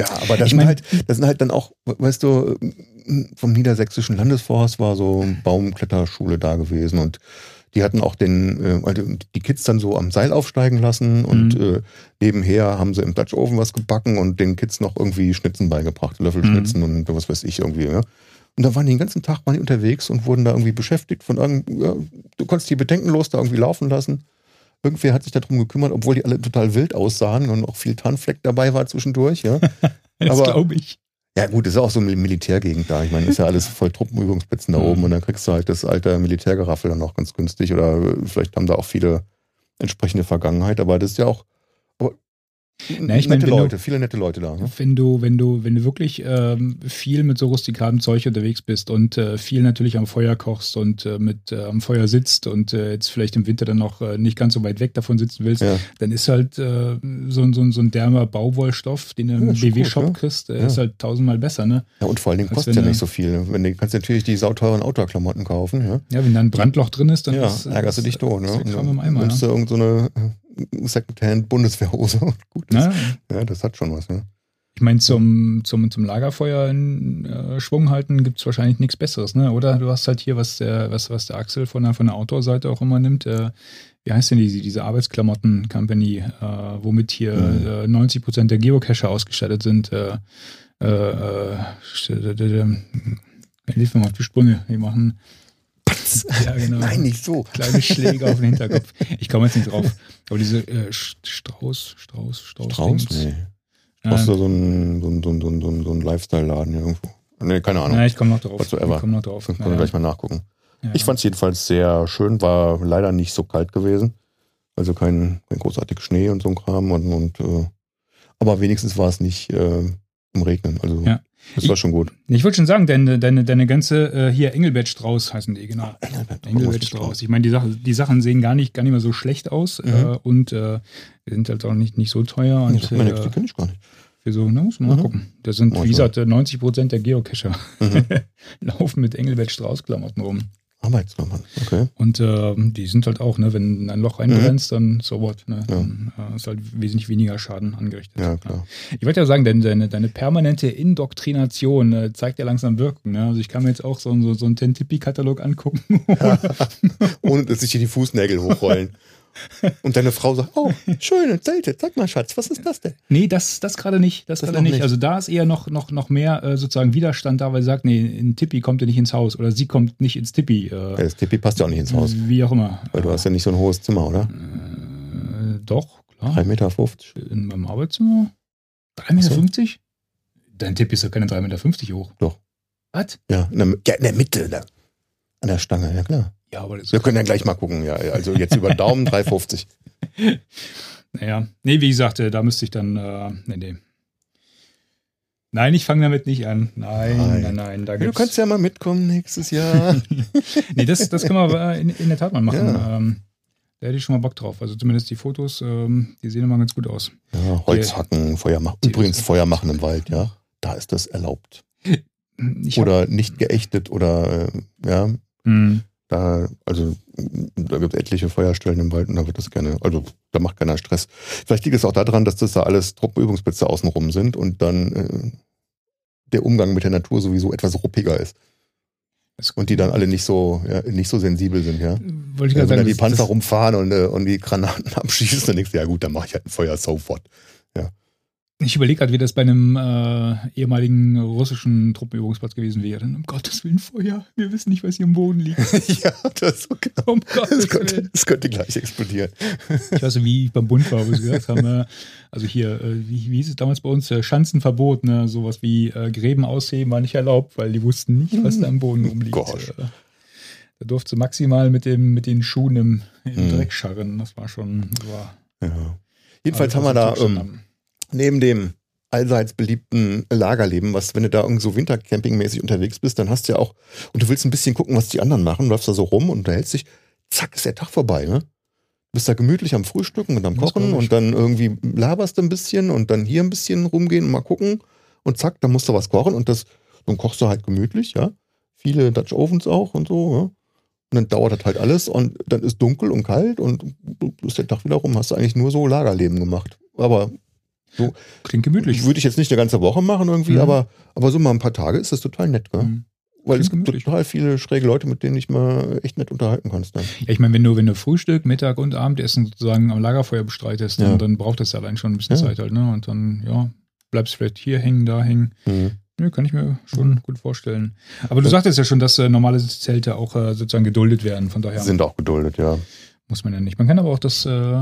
ja, aber das, ich mein, sind halt, das sind halt dann auch, weißt du, vom Niedersächsischen Landesforst war so eine Baumkletterschule da gewesen und die hatten auch den, äh, also die Kids dann so am Seil aufsteigen lassen und mhm. äh, nebenher haben sie im Dutch Oven was gebacken und den Kids noch irgendwie Schnitzen beigebracht, Löffelschnitzen mhm. und was weiß ich irgendwie. Ja. Und da waren die den ganzen Tag waren die unterwegs und wurden da irgendwie beschäftigt von ja, du konntest die bedenkenlos da irgendwie laufen lassen. Irgendwer hat sich darum gekümmert, obwohl die alle total wild aussahen und auch viel Tarnfleck dabei war zwischendurch, ja. das glaube ich. Ja, gut, das ist auch so eine Militärgegend da. Ich meine, ist ja alles voll Truppenübungsplätzen da oben und dann kriegst du halt das alte Militärgeraffel dann auch ganz günstig oder vielleicht haben da auch viele entsprechende Vergangenheit, aber das ist ja auch na, ich nette meine, Leute, du, viele nette Leute da. Ne? Wenn du, wenn du, wenn du wirklich ähm, viel mit so rustikalem Zeug unterwegs bist und äh, viel natürlich am Feuer kochst und äh, mit äh, am Feuer sitzt und äh, jetzt vielleicht im Winter dann noch äh, nicht ganz so weit weg davon sitzen willst, ja. dann ist halt äh, so, so, so ein dermer Bauwollstoff, den du im ja, BW-Shop ja. kriegst, ist halt tausendmal besser, ne? Ja, und vor allen Dingen kostet ja nicht so viel. Wenn du kannst natürlich die sauteuren Outdoor-Klamotten kaufen, ja. Ja, wenn da ein Brandloch drin ist, dann ja, ist, ärgerst du dich tot, ne? Ist im Eimer, nimmst du irgendeine so Secondhand-Bundeswehrhose und gut ist. Ja. ja, das hat schon was. Ja. Ich meine, zum, zum, zum Lagerfeuer in äh, Schwung halten gibt es wahrscheinlich nichts Besseres, ne? Oder du hast halt hier, was der, was, was der Axel von der, von der Outdoor-Seite auch immer nimmt, äh, wie heißt denn diese, diese Arbeitsklamotten-Company, äh, womit hier mhm. 90% äh, der Geocacher ausgestattet sind. Äh, äh, Hilf mir mal auf die Sprünge. Die machen Patz. Ja, genau. Nein, nicht so. Kleine Schläge auf den Hinterkopf. Ich komme jetzt nicht drauf. Aber diese äh, Strauß, Strauß, Strauß. Strauß? Nee. Strauß ähm, so ein, so ein, so ein, so ein, so ein Lifestyle-Laden hier irgendwo. Nee, keine Ahnung. Ja, ich komme noch drauf. Whatsoever. Ich komme noch drauf. Dann können wir gleich mal nachgucken. Ja, ich fand es jedenfalls sehr schön, war leider nicht so kalt gewesen. Also kein, kein großartiger Schnee und so ein Kram. Und, und äh, aber wenigstens war es nicht äh, im Regnen. Also ja. Das war schon gut. Ich, ich wollte schon sagen, deine, deine, deine ganze, äh, hier Engelbert Strauß heißen die, genau. Engelbert, Engelbert Strauß. Ich meine, die, Sache, die Sachen sehen gar nicht, gar nicht mehr so schlecht aus mhm. äh, und äh, sind halt auch nicht, nicht so teuer. Und, nee, meine, äh, die kenne ich gar nicht. Für so, ne, muss man mhm. mal gucken. Das sind, wie gesagt, 90 Prozent der Geocacher mhm. laufen mit Engelbert Strauß-Klamotten rum. Arbeitsnummern, okay. Und äh, die sind halt auch, ne, wenn ein Loch reingrenzt, dann so what, ne? Ja. Dann äh, ist halt wesentlich weniger Schaden angerichtet. Ja, klar. Ich wollte ja sagen, deine, deine, deine permanente Indoktrination äh, zeigt ja langsam Wirkung. Ne? Also ich kann mir jetzt auch so, so, so einen Tentipi-Katalog angucken. Ohne dass sich hier die Fußnägel hochrollen. Und deine Frau sagt, oh, schöne Zelte, sag mal, Schatz, was ist das denn? nee, das, das gerade nicht. Das, Das gerade nicht. nicht. Also da ist eher noch, noch, noch mehr äh, sozusagen Widerstand da, weil sie sagt, nee, ein Tippi kommt ja nicht ins Haus oder sie kommt nicht ins Tippi. Äh, Ja, das Tippi passt ja auch nicht ins Haus, Wie auch immer. weil du hast ja nicht so ein hohes Zimmer, oder? Äh, doch, klar. 3,50 Meter. In meinem Arbeitszimmer? 3,50 Meter? Dein Tipp ist ja keine 3,50 Meter hoch. Doch. Was? Ja, in der, ja, in der Mitte, da. An der Stange, ja klar. Ja, aber Wir können ja gleich mal gucken, ja. Also jetzt über den Daumen 3,50. Naja, nee, wie gesagt, äh, da müsste ich dann, äh, nee, nee. Nein, ich fange damit nicht an. Nein, Nein. nein, nein. Da Ja, du gibt's, kannst ja mal mitkommen nächstes Jahr. nee, das, das können wir in, in der Tat mal machen. Ja. Ähm, da hätte ich schon mal Bock drauf. Also zumindest die Fotos, ähm, die sehen immer ganz gut aus. Ja, Holz hacken, Feuer machen. Übrigens Feuer machen im Wald, ja. Da ist das erlaubt. Oder nicht geächtet oder äh, ja, Hm. da, also da gibt es etliche Feuerstellen im Wald und da wird das gerne, also da macht keiner Stress. Vielleicht liegt es auch daran, dass das da alles Truppenübungsplätze außenrum sind und dann äh, der Umgang mit der Natur sowieso etwas ruppiger ist. Und die dann alle nicht so, ja, nicht so sensibel sind, ja. Wollte ich Ja, wenn sagen, dann die Panzer rumfahren und, äh, und die Granaten abschießen, dann denkst du, ja gut, dann mache ich halt ein Feuer sofort. Ich überlege gerade, wie das bei einem äh, ehemaligen russischen Truppenübungsplatz gewesen wäre. Um Gottes Willen, Feuer. Wir wissen nicht, was hier im Boden liegt. ja, das ist okay. Um Das könnte, das könnte gleich explodieren. Ich weiß nicht, wie ich beim Bund war, wo sie gesagt haben, äh, also hier, äh, wie, wie hieß es damals bei uns, äh, Schanzenverbot, ne? sowas wie äh, Gräben ausheben war nicht erlaubt, weil die wussten nicht, was da am Boden rumliegt. Gosh. Äh, da durfte maximal mit, dem, mit den Schuhen im, im Hm. Dreck scharren. Das war schon. War Ja. Jedenfalls haben wir da. Neben dem allseits beliebten Lagerleben, was, wenn du da irgend so Wintercampingmäßig unterwegs bist, dann hast du ja auch, und du willst ein bisschen gucken, was die anderen machen, läufst da so rum und unterhältst dich, zack, ist der Tag vorbei, ne? Bist da gemütlich am Frühstücken und am Kochen und dann irgendwie laberst du ein bisschen und dann hier ein bisschen rumgehen und mal gucken und zack, dann musst du was kochen und das, dann kochst du halt gemütlich, ja? Viele Dutch Ovens auch und so, ja? Und dann dauert das halt alles und dann ist dunkel und kalt und ist der Tag wieder rum, hast du eigentlich nur so Lagerleben gemacht. Aber Klingt gemütlich. würde ich jetzt nicht eine ganze Woche machen irgendwie, Mhm. aber, aber so mal ein paar Tage ist das total nett, gell? Mhm. Weil es Klingt gibt gemütlich. total viele schräge Leute, mit denen ich mal echt nett unterhalten kannst dann. Ja, ich meine, wenn du, wenn du Frühstück, Mittag und Abendessen sozusagen am Lagerfeuer bestreitest, dann, Ja. dann braucht das ja allein schon ein bisschen Ja. Zeit halt, ne? Und dann, ja, bleibst vielleicht hier hängen, da hängen. Mhm. Nö, kann ich mir schon gut vorstellen. Aber du sagtest ja schon, dass äh, normale Zelte auch äh, sozusagen geduldet werden. Von daher Sind auch geduldet, ja. muss man ja nicht. Man kann aber auch das, äh,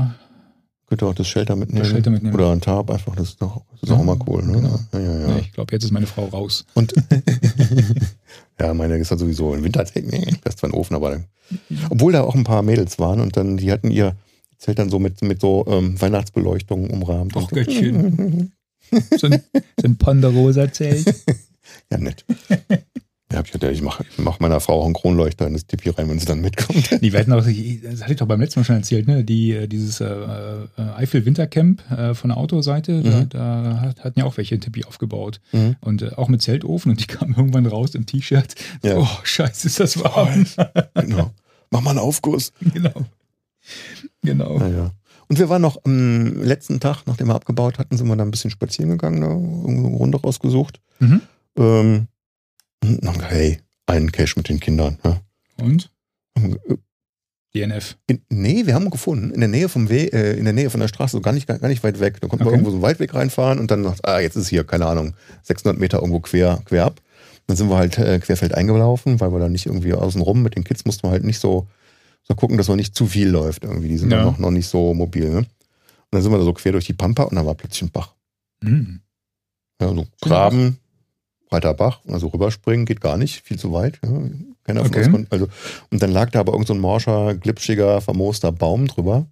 Könnt ihr auch das Shelter mitnehmen. Das Shelter mitnehmen. Oder ein Tarp einfach, das ist doch, das ist Ja, auch mal cool, ne? genau. Ja, ja, ja. ich glaube, jetzt ist meine Frau raus. Und ja, meine ist halt sowieso im Winter, nee, das ist zwar ein Ofen, aber obwohl da auch ein paar Mädels waren und dann, die hatten ihr Zelt dann so mit, mit so ähm, Weihnachtsbeleuchtung umrahmt. Und, Göttchen. So ein, so ein Ponderosa-Zelt. Ja, nett. Ja, ich ich mache mach meiner Frau auch einen Kronleuchter in das Tipi rein, wenn sie dann mitkommt. Die werden auch, das hatte ich doch beim letzten Mal schon erzählt, ne? Die, äh, dieses äh, äh, Eifel Wintercamp äh, von der Autoseite, da, Mhm. da hat- hatten ja auch welche ein Tippi aufgebaut. Mhm. Und äh, auch mit Zeltofen und die kamen irgendwann raus im T-Shirt. Ja. Oh, scheiße, ist das warm. Genau. Mach mal einen Aufguss. genau. Genau. Ja, ja. Und wir waren noch am letzten Tag, nachdem wir abgebaut hatten, sind wir da ein bisschen spazieren gegangen, da irgendwo eine Runde rausgesucht. Mhm. Ähm, hey, einen Cache mit den Kindern. Ja. Und? Äh, DNF. In, nee, wir haben gefunden, in der Nähe vom We äh, in der Nähe von der Straße, so gar nicht, gar nicht weit weg. Da konnten wir Okay. irgendwo so einen Waldweg reinfahren und dann noch, ah, jetzt ist hier, keine Ahnung, 600 Meter irgendwo quer, quer ab. Dann sind wir halt äh, querfeld eingelaufen, weil wir da nicht irgendwie außen rum mit den Kids mussten wir halt nicht so, so gucken, dass man nicht zu viel läuft irgendwie. Die sind Ja. dann noch, noch nicht so mobil. Ne? Und dann sind wir da so quer durch die Pampa und dann war plötzlich ein Bach. Mhm. Ja, so Graben, breiter Bach, also rüberspringen geht gar nicht, viel zu weit. Ja. Keiner von Okay. uns konnte, also, und dann lag da aber irgend so ein morscher, glitschiger, vermooster Baum drüber. Und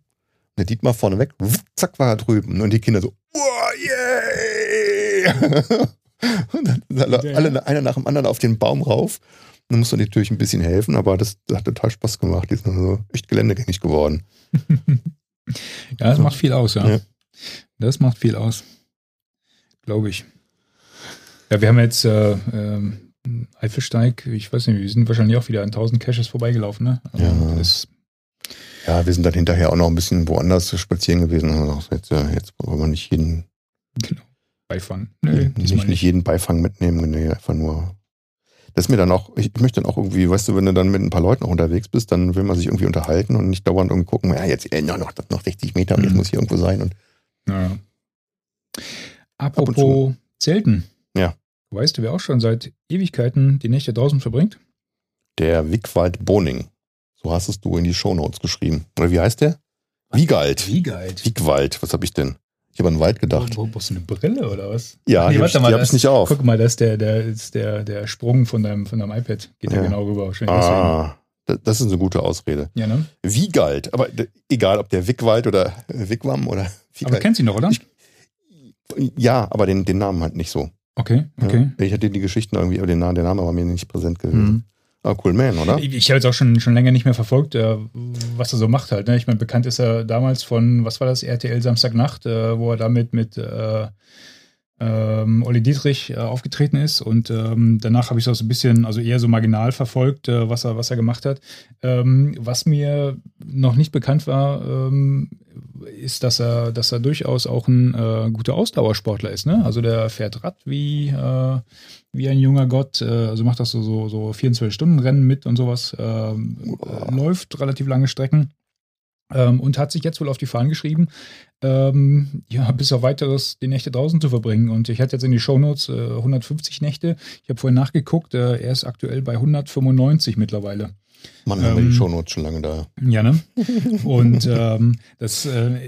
der Dietmar vorne weg, wupp, zack, war er drüben. Und die Kinder so, oh, yay! und dann sind alle, alle einer nach dem anderen auf den Baum rauf. Und dann musste man natürlich ein bisschen helfen, aber das, das hat total Spaß gemacht. Die sind also echt geländegängig geworden. Ja, das macht viel aus, ja. Ja. Das macht viel aus. Glaube ich. Ja, wir haben jetzt, äh, ähm, Eifelsteig, ich weiß nicht, wir sind wahrscheinlich auch wieder an 1000 Caches vorbeigelaufen, ne? Also Ja. Das, Ja, wir sind dann hinterher auch noch ein bisschen woanders spazieren gewesen. Also jetzt, äh, jetzt wollen wir nicht jeden, genau. Beifang. Nö, diesmal nicht, nicht jeden Beifang mitnehmen. Nee, einfach nur. Das ist mir dann auch, ich möchte dann auch irgendwie, weißt du, wenn du dann mit ein paar Leuten auch unterwegs bist, dann will man sich irgendwie unterhalten und nicht dauernd irgendwie gucken, ja, jetzt äh, noch, noch, noch 60 Meter und Mhm. muss hier irgendwo sein. Und Ja. Apropos Zelten. Ja. Weißt du, wer auch schon seit Ewigkeiten die Nächte draußen verbringt? der Wigwald Boning. So hast es du in die Shownotes geschrieben. Oder wie heißt der? Wiegald. Wiegald. Wiegwald, was habe ich denn? Ich habe an den Wald gedacht. Wo, brauchst du eine Brille oder was? Ja, Nee, die, hab ich- mal, die das- ich nicht auf. Guck mal, das ist der, der, ist der, der Sprung von deinem, von deinem iPad. Geht da Ja. genau rüber. Deswegen. Ah, da- das ist eine gute Ausrede. Ja, ne? Wiegald, aber egal, ob der Wigwald oder Wigwam oder Aber Wiegald. kennst du ihn noch, oder? Ich- ja, aber den, den Namen halt nicht so. Okay, okay. Ja, ich hatte die Geschichten irgendwie, aber den Namen, der Name war mir nicht präsent gewesen. Mhm. Ah, cool man, oder? Ich, ich habe jetzt auch schon, schon länger nicht mehr verfolgt, äh, was er so macht halt. Ne? Ich meine, bekannt ist er damals von, was war das, RTL Samstagnacht, äh, wo er damit mit äh, ähm, Olli Dietrich äh, aufgetreten ist. Und ähm, danach habe ich so ein bisschen, also eher so marginal verfolgt, äh, was, er, was er gemacht hat. Ähm, was mir noch nicht bekannt war, ähm, ist, dass er, dass er durchaus auch ein äh, guter Ausdauersportler ist. Ne? Also der fährt Rad wie, äh, wie ein junger Gott, äh, also macht das so, so, so 24-Stunden-Rennen mit und sowas, ähm, äh, läuft relativ lange Strecken. Ähm, und hat sich jetzt wohl auf die Fahnen geschrieben, ähm, ja, bis auf weiteres die Nächte draußen zu verbringen. Und ich hatte jetzt in die Shownotes äh, 150 Nächte. Ich habe vorhin nachgeguckt, äh, er ist aktuell bei 195 mittlerweile. Mann, haben wir ähm, die Shownotes schon lange da. Ja, ne? Und ähm, das äh,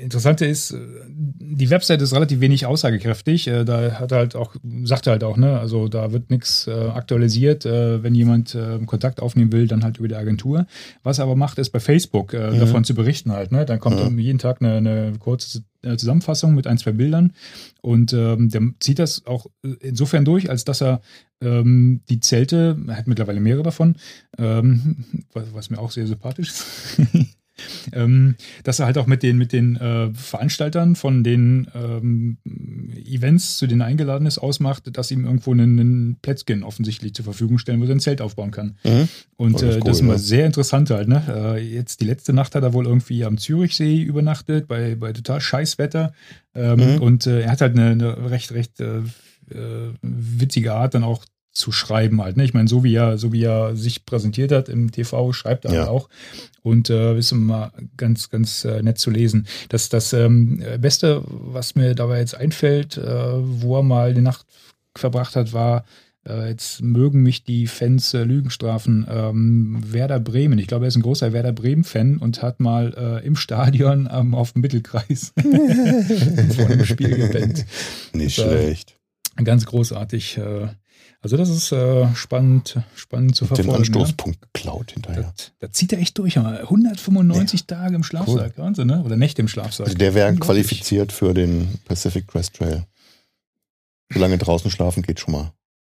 Interessante ist, äh, die Website ist relativ wenig aussagekräftig. Äh, da hat er halt auch, sagt er halt auch, ne, also da wird nichts äh, aktualisiert. Äh, wenn jemand äh, Kontakt aufnehmen will, dann halt über die Agentur. Was er aber macht, ist bei Facebook äh, Mhm. davon zu berichten halt. Ne? Dann kommt Mhm. um jeden Tag eine, eine kurze Zusammenfassung mit ein, zwei Bildern. Und ähm, der zieht das auch insofern durch, als dass er ähm, die Zelte, er hat mittlerweile mehrere davon, ähm, was, was mir auch sehr sympathisch ist, ähm, dass er halt auch mit den, mit den äh, Veranstaltern von den ähm, Events, zu denen er eingeladen ist, ausmacht, dass ihm irgendwo einen, einen Plätzchen offensichtlich zur Verfügung stellen, wo er ein Zelt aufbauen kann. Mhm. Und Oh, das ist äh, das ist immer sehr interessant halt. Ne? Äh, jetzt die letzte Nacht hat er wohl irgendwie am Zürichsee übernachtet, bei, bei total scheiß Wetter. Ähm, Mhm. Und äh, er hat halt eine, eine recht, recht äh, äh, witzige Art dann auch zu schreiben halt. Ne? Ich meine, so wie er, so wie er sich präsentiert hat im TV, schreibt er Ja. halt auch. Und äh, ist immer ganz, ganz äh, nett zu lesen. Das, das ähm, Beste, was mir dabei jetzt einfällt, äh, wo er mal die Nacht verbracht hat, war, äh, jetzt mögen mich die Fans äh, Lügen strafen, ähm, Werder Bremen. Ich glaube, er ist ein großer Werder Bremen-Fan und hat mal äh, im Stadion ähm, auf dem Mittelkreis vor einem Spiel gepennt. Nicht äh, schlecht. Ganz großartig. Also das ist äh, spannend, spannend zu Den verfolgen. ne? Anstoßpunkt geklaut hinterher. Das zieht er echt durch. aber 195 Tage im Schlafsack. Wahnsinn, ne? Oder Nächte im Schlafsack. Also der wäre qualifiziert für den Pacific Crest Trail. Solange draußen schlafen geht schon mal.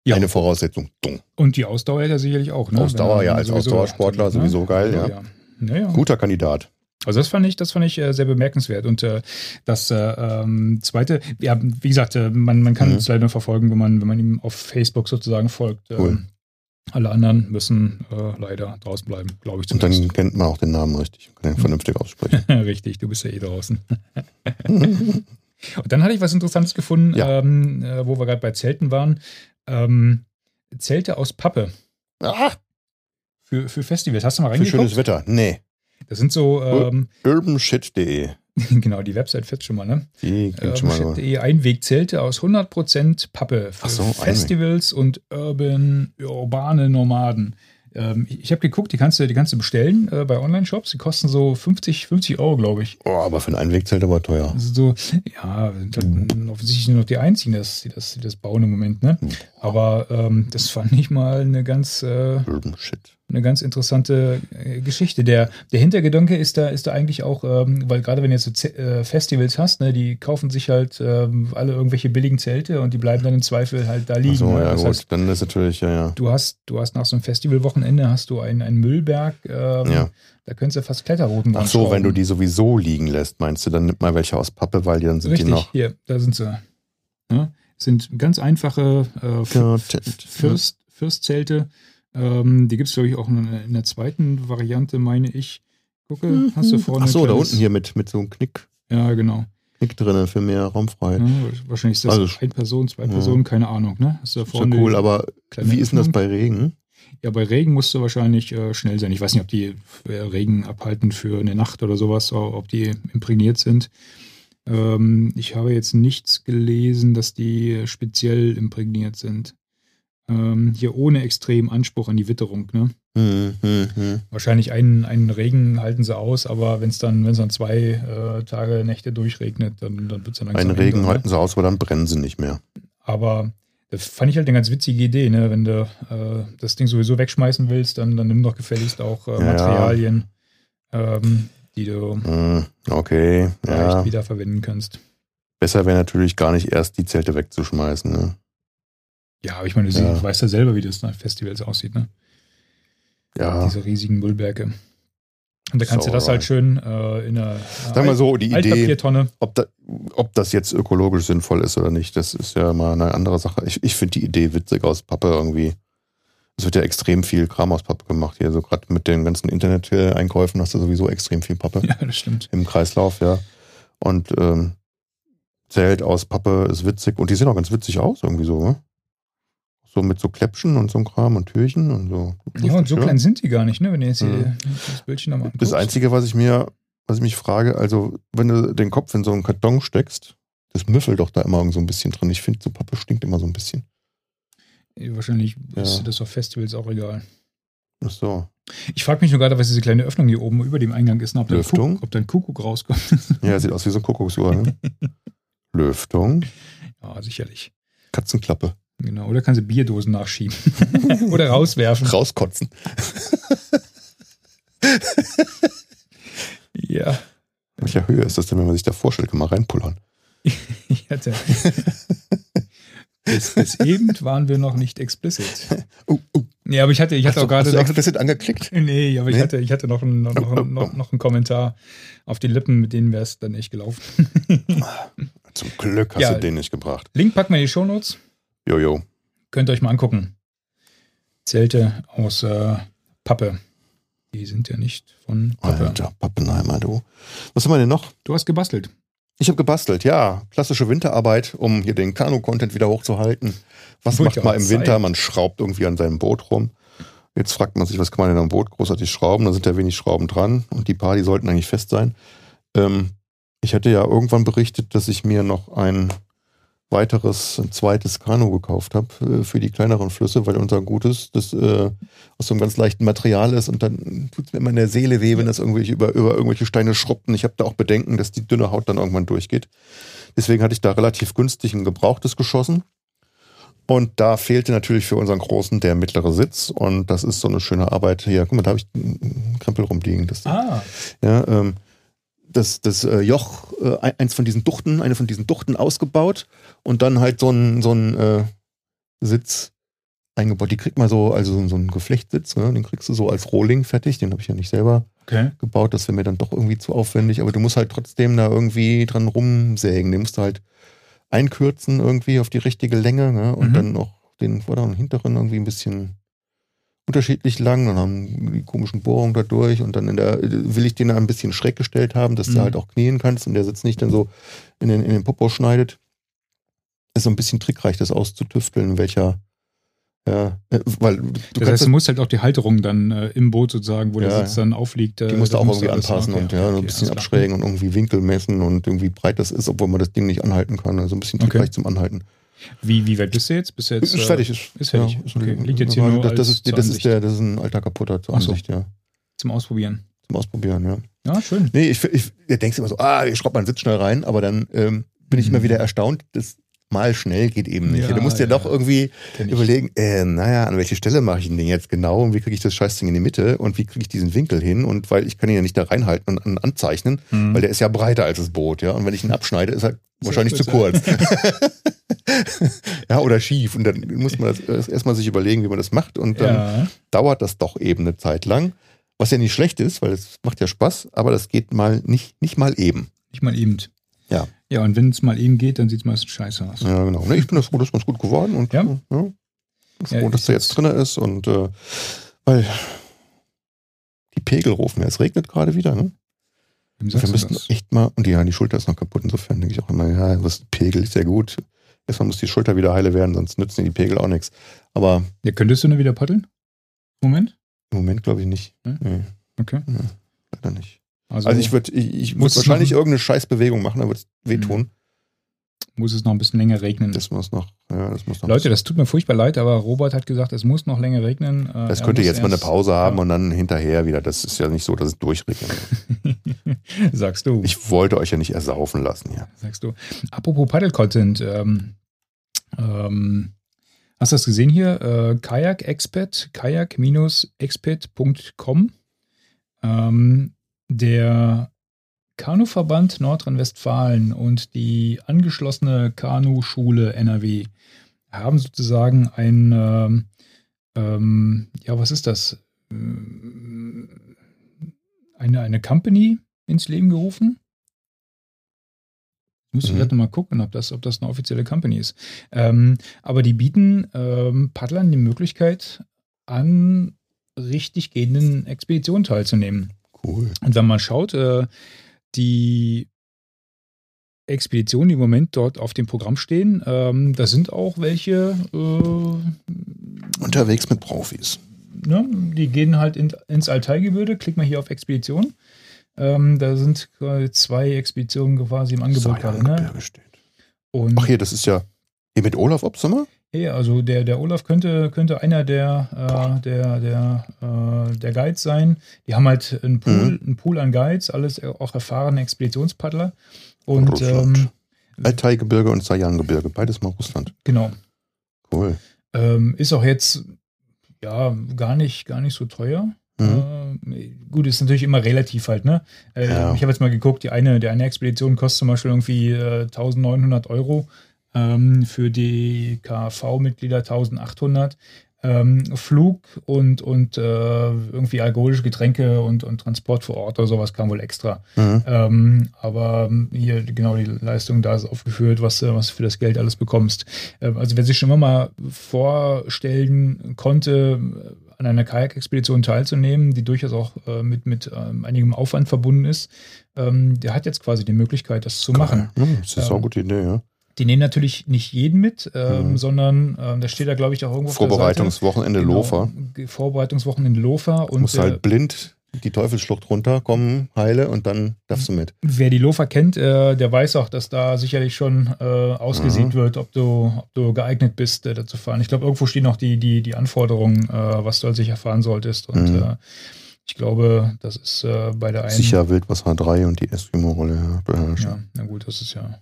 Ja. Eine Voraussetzung. Und die Ausdauer hat er sicherlich auch. Ne? Ausdauer, er ja, als Ausdauersportler sowieso geil, ja. ja. Naja. Guter Kandidat. Also das fand ich, das fand ich äh, sehr bemerkenswert. Und äh, das äh, ähm, zweite, ja, wie gesagt, man, man kann Mhm. es leider nur verfolgen, wenn man, wenn man ihm auf Facebook sozusagen folgt. Cool. Ähm, alle anderen müssen äh, leider draußen bleiben, glaube ich Und dann zumindest. kennt man auch den Namen richtig und kann ihn vernünftig aussprechen. Richtig, du bist ja eh draußen. Und dann hatte ich was Interessantes gefunden, Ja. ähm, äh, wo wir gerade bei Zelten waren. Ähm, Zelte aus Pappe ah, für, für Festivals. Hast du mal für reingeguckt? schönes Wetter. Nee. Das sind so, ähm, Urbanshit.de. genau, die Website fetzt schon mal, ne? Die klingt schon mal so. Urbanshit.de Einwegzelte aus 100% Pappe für so, Festivals und urban, urbane Nomaden. Ähm, ich habe geguckt, die kannst du, die kannst du bestellen äh, bei Online-Shops. Die kosten so 50, 50 Euro, glaube ich. Oh, aber für ein Einwegzelt aber teuer. So, ja, sind halt offensichtlich nur noch die Einzigen, die das, die das, die das bauen im Moment, ne? Aber ähm, das fand ich mal eine ganz, äh, Urban Shit. Eine ganz interessante äh, Geschichte. Der, der Hintergedanke ist da, ist da eigentlich auch, ähm, weil gerade wenn du jetzt so Z äh, Festivals hast, ne, die kaufen sich halt ähm, alle irgendwelche billigen Zelte und die bleiben dann im Zweifel halt da liegen. Ach so, ne? ja das gut. heißt, dann ist natürlich, ja, ja. du hast, du hast nach so einem Festivalwochenende hast du einen, einen Müllberg, ähm, Ja. da könntest du fast Kletterrouten Ach so, wenn du die sowieso liegen lässt, meinst du, dann nimm mal welche aus Pappe, weil die dann sind Richtig, die noch. hier, da sind sie. Ja? Sind ganz einfache äh. Fürst, Fürstzelte. Ähm, die gibt es, glaube ich, auch in, in der zweiten Variante, meine ich. Gucke, hast du vorne. Ach so, ein da unten hier mit, mit so einem Knick, Ja, genau. Knick drinnen für mehr Raumfreiheit. Ja, wahrscheinlich ist das Also, ein Person, zwei ja. Personen, keine Ahnung. Ne? Hast du da Ist ja vorne cool, aber wie ist denn das Öffnung? bei Regen? Ja, bei Regen musst du wahrscheinlich äh, schnell sein. Ich weiß nicht, ob die äh, Regen abhalten für eine Nacht oder sowas, ob die imprägniert sind. Ähm, ich habe jetzt nichts gelesen, dass die speziell imprägniert sind. Ähm, hier ohne extremen Anspruch an die Witterung. Ne? Hm, hm, hm. Wahrscheinlich einen, einen Regen halten sie aus, aber wenn es dann, wenn es dann zwei äh, Tage, Nächte durchregnet, dann, dann wird es dann langsam Einen Regen ne? halten sie aus, aber dann brennen sie nicht mehr. Aber das fand ich halt eine ganz witzige Idee, ne? Wenn du äh, das Ding sowieso wegschmeißen willst, dann, dann nimm doch gefälligst auch äh, Ja. Materialien, ähm, die du Hm, okay, vielleicht ja. wiederverwenden kannst. Besser wäre natürlich gar nicht erst die Zelte wegzuschmeißen. Ne? Ja, aber ich meine, du Ja. weißt ja selber, wie das nach Festivals aussieht, ne? Ja, Diese riesigen Müllberge. Und da kannst So, du das halt right. schön äh, in einer sag mal so, die Idee, Altpapiertonne. ob, da, ob das jetzt ökologisch sinnvoll ist oder nicht, das ist ja mal eine andere Sache. Ich, ich finde die Idee witzig aus Pappe irgendwie. Es wird ja extrem viel Kram aus Pappe gemacht hier. So gerade mit den ganzen Internet-Einkäufen hast du sowieso extrem viel Pappe Ja, das stimmt. im Kreislauf, ja. Und ähm, Zelt aus Pappe ist witzig und die sehen auch ganz witzig aus irgendwie so, ne? So mit so Kläppchen und so ein Kram und Türchen und so. Ja, und so Lustig, klein sind die gar nicht, ne? Wenn du jetzt hier Mhm. das Bildchen nochmal Das Einzige, was ich mir, was ich mich frage, also wenn du den Kopf in so einen Karton steckst, das müffelt doch da immer so ein bisschen drin. Ich finde, so Pappe stinkt immer so ein bisschen. Wahrscheinlich ist Ja. das auf Festivals auch egal. Ach so. Ich frage mich nur gerade, was diese kleine Öffnung hier oben über dem Eingang ist, und ob da? Kuckuck, ob da ein Kuckuck rauskommt. Ja, sieht aus wie so ein Kuckucksuhr. Ne? Lüftung, ja, sicherlich. Katzenklappe, Genau. Oder kannst du Bierdosen nachschieben. Oder rauswerfen. rauskotzen. Ja. In welcher Höhe ist das denn, wenn man sich da vorstellt? Kann man reinpullern. Ich hatte. bis, bis eben waren wir noch nicht explicit. Oh, oh. Nee, aber ich hatte, ich hatte Hast auch du, hast gerade du noch. explicit angeklickt? Nee, aber ich Nee? hatte, ich hatte noch, einen, noch, Oh, noch, noch, noch einen Kommentar auf die Lippen, mit denen wäre es dann echt gelaufen. Zum Glück hast Ja. du den nicht gebracht. Link packen wir in die Shownotes. Jojo. Könnt ihr euch mal angucken. Zelte aus äh, Pappe. Die sind ja nicht von Pappe. Alter, Pappenheimer, du. Was haben wir denn noch? Du hast gebastelt. Ich habe gebastelt, ja. Klassische Winterarbeit, um hier den Kanu-Content wieder hochzuhalten. Was Wurde macht man im Winter? Man schraubt irgendwie an seinem Boot rum. Jetzt fragt man sich, was kann man denn am Boot großartig schrauben? Da sind ja wenig Schrauben dran und die paar, die sollten eigentlich fest sein. Ähm, ich hatte ja irgendwann berichtet, dass ich mir noch ein weiteres, ein zweites Kanu gekauft habe äh, für die kleineren Flüsse, weil unser gutes, das äh, aus so einem ganz leichten Material ist und dann tut es mir immer in der Seele weh, wenn das irgendwelche über, über irgendwelche Steine schrubbt und ich habe da auch Bedenken, dass die dünne Haut dann irgendwann durchgeht. Deswegen hatte ich da relativ günstig ein gebrauchtes geschossen. Und da fehlte natürlich für unseren Großen der mittlere Sitz. Und das ist so eine schöne Arbeit. Hier, guck mal, da habe ich einen Krempel rumliegen. Das, Ah, ja, ähm, das, das äh, Joch, äh, ein- eins von diesen Duchten, eine von diesen Duchten ausgebaut und dann halt so ein, so ein äh, Sitz eingebaut. Die kriegt man so, also so einen Geflechtsitz, ne? den kriegst du so als Rohling fertig. Den habe ich ja nicht selber okay. gebaut. Das wäre mir dann doch irgendwie zu aufwendig. Aber du musst halt trotzdem da irgendwie dran rumsägen. Den musst du halt einkürzen irgendwie auf die richtige Länge ne? und Mhm. dann noch den vorderen und hinteren irgendwie ein bisschen unterschiedlich lang. Dann haben die komischen Bohrungen da durch und dann in der, will ich den da ein bisschen schräg gestellt haben, dass Mhm. du halt auch knien kannst und der Sitz nicht dann so in den, in den Popo schneidet. Ist so ein bisschen trickreich, das auszutüfteln, welcher, ja, äh, weil du Das kannst heißt, du musst halt auch die Halterung dann äh, im Boot sozusagen, wo Ja, der Sitz dann aufliegt. Die äh, musst du auch irgendwie anpassen okay, und ja, okay, ein bisschen abschrägen und irgendwie Winkel messen und irgendwie breit das ist, obwohl man das Ding nicht anhalten kann. Also ein bisschen Okay. trickreich zum Anhalten. Wie, wie weit bist du jetzt? Bist du jetzt ist äh, fertig. Ist, ist fertig. Ja, ist Okay. Liegt jetzt hier nur das, ist, das, ist Ansicht. der, das ist ein alter kaputter zur Ach so. Ansicht, ja. zum Ausprobieren? Zum Ausprobieren, ja. Ja, schön. Nee, ich, ich, ich denkst immer so, ah, ich schraube meinen Sitz schnell rein, aber dann ähm, bin ich Mhm. immer wieder erstaunt, das mal schnell geht eben nicht. Ja, du musst dir ja. doch irgendwie überlegen, äh, naja, an welche Stelle mache ich denn jetzt genau und wie kriege ich das Scheißding in die Mitte und wie kriege ich diesen Winkel hin und weil ich kann ihn ja nicht da reinhalten und an, anzeichnen, Mhm. weil der ist ja breiter als das Boot, ja. Und wenn ich ihn abschneide, ist er wahrscheinlich zu kurz. ja, oder schief. Und dann muss man das erstmal sich überlegen, wie man das macht. Und dann ja. dauert das doch eben eine Zeit lang. Was ja nicht schlecht ist, weil es macht ja Spaß, aber das geht mal nicht, nicht mal eben. Nicht mal eben. Ja. Ja, und wenn es mal eben geht, dann sieht es meistens scheiße aus. Ja, genau. Ich bin das froh, dass es gut geworden und Ja. ja. froh, Ja, dass der jetzt drin ist und äh, weil die Pegel rufen. Ja, es regnet gerade wieder, ne? Wir müssten das? echt mal, und ja, die Schulter ist noch kaputt. Insofern denke ich auch immer, ja, was Pegel ist ja gut. Erstmal muss die Schulter wieder heile werden, sonst nützen die Pegel auch nichts. Aber Ja, könntest du nur wieder paddeln? Moment. im Moment glaube ich nicht. Hm? Nee, Okay. leider nicht. Also, Also ich würde ich, ich würd wahrscheinlich noch- irgendeine Scheißbewegung machen, da wird es wehtun. muss es noch ein bisschen länger regnen. Das muss noch, ja, das muss noch. Leute, das tut mir furchtbar leid, aber Robert hat gesagt, es muss noch länger regnen. Äh, das er könnte jetzt mal eine Pause haben Ja. und dann hinterher wieder. Das ist ja nicht so, dass es durchregnet. Sagst du. Ich wollte euch ja nicht ersaufen lassen hier. sagst du. Apropos Paddle-Content, ähm, ähm, hast du das gesehen hier? Äh, Kajak Expert, kajak-expert.com. Ähm, der Kanuverband Nordrhein-Westfalen und die angeschlossene Kanuschule NRW haben sozusagen ein, ähm, ähm, ja, was ist das? Ähm, Eine, eine Company ins Leben gerufen. Muss ich Mhm. vielleicht nochmal gucken, ob das, ob das eine offizielle Company ist. Ähm, aber die bieten ähm, Paddlern die Möglichkeit, an richtig gehenden Expeditionen teilzunehmen. Cool. Und wenn man schaut, äh, die Expeditionen, die im Moment dort auf dem Programm stehen, ähm, da sind auch welche, äh, Unterwegs mit Profis. ne, die gehen halt in, ins Altaigebirge. Klick mal hier auf Expedition. Ähm, da sind quasi zwei Expeditionen quasi im Angebot gerade. Ne? Und Ach hier, das ist ja hier mit Olaf Obsommer? Ja, also der, der Olaf könnte, könnte einer der, äh, der, der, äh, der Guides sein. Die haben halt einen Pool, Mhm. einen Pool an Guides, alles auch erfahrene Expeditionspaddler. Und Russland. ähm, Altaigebirge und Sajangebirge, beides mal Russland. genau. Cool. Ähm, ist auch jetzt ja gar nicht, gar nicht so teuer. Mhm. Äh, gut, ist natürlich immer relativ halt, ne? Äh, Ja. Ich habe jetzt mal geguckt, die eine, die eine Expedition kostet zum Beispiel irgendwie äh, 1900 Euro. Ähm, für die KV-Mitglieder 1800. Ähm, Flug und, und äh, irgendwie alkoholische Getränke und, und Transport vor Ort oder sowas kam wohl extra. Mhm. Ähm, aber ähm, hier genau die Leistung da ist aufgeführt, was, äh, was du für das Geld alles bekommst. Ähm, also wer sich schon immer mal vorstellen konnte, an einer Kajak-Expedition teilzunehmen, die durchaus auch äh, mit, mit ähm, einigem Aufwand verbunden ist, ähm, der hat jetzt quasi die Möglichkeit, das zu machen. Ja, das ist Ähm, auch eine gute Idee, ja. Die nehmen natürlich nicht jeden mit, ähm, Mhm. sondern ähm, da steht da, glaube ich, auch irgendwo Vorbereitungswochenende genau, Lofer. Vorbereitungswochenende Lofer. Du Und musst äh, halt blind die Teufelsschlucht runterkommen, heile und dann darfst du mit. wer die Lofer kennt, äh, der weiß auch, dass da sicherlich schon äh, ausgesieht Mhm. wird, ob du, ob du geeignet bist, äh, da zu fahren. Ich glaube, irgendwo stehen noch die, die, die Anforderungen, äh, was du als sicher fahren solltest. Und Mhm. äh, ich glaube, das ist äh, bei der einen. Sicher Wildwasser 3 und die Eskimo-Rolle ja, beherrschen. Ja, na gut, das ist ja.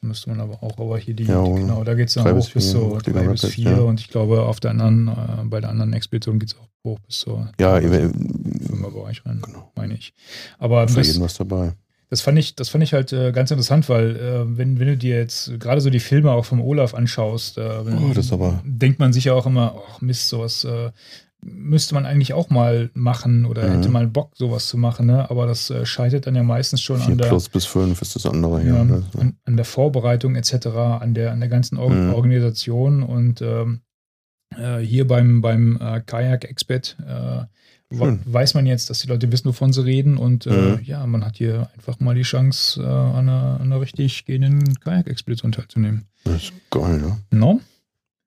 Das müsste man aber auch, aber hier die, Ja, die genau, da geht es dann hoch bis so drei bis Rapid, vier ja. und ich glaube, auf der anderen, äh, bei der anderen Expedition geht es auch hoch bis so Ja, fünf eben, bei euch rein, genau. meine ich. Aber Für das, jeden was dabei. das fand ich, das fand ich halt äh, ganz interessant, weil äh, wenn, wenn du dir jetzt gerade so die Filme auch vom Olaf anschaust, äh, Oh, denkt man sich ja auch immer, ach Mist, sowas äh, müsste man eigentlich auch mal machen oder Mhm. hätte mal Bock, sowas zu machen, ne? Aber das äh, scheitert dann ja meistens schon 4 an der, plus bis 5 ist das andere hier. ja, ne? an, an der Vorbereitung etc., an der, an der ganzen Or Mhm. Organisation und ähm, äh, hier beim, beim äh, Kajak-Expert äh, weiß man jetzt, dass die Leute wissen, wovon sie reden und äh, Mhm. ja, man hat hier einfach mal die Chance, äh, an, einer, an einer richtig gehenden Kajak-Expedition teilzunehmen. Das ist geil, ne? No?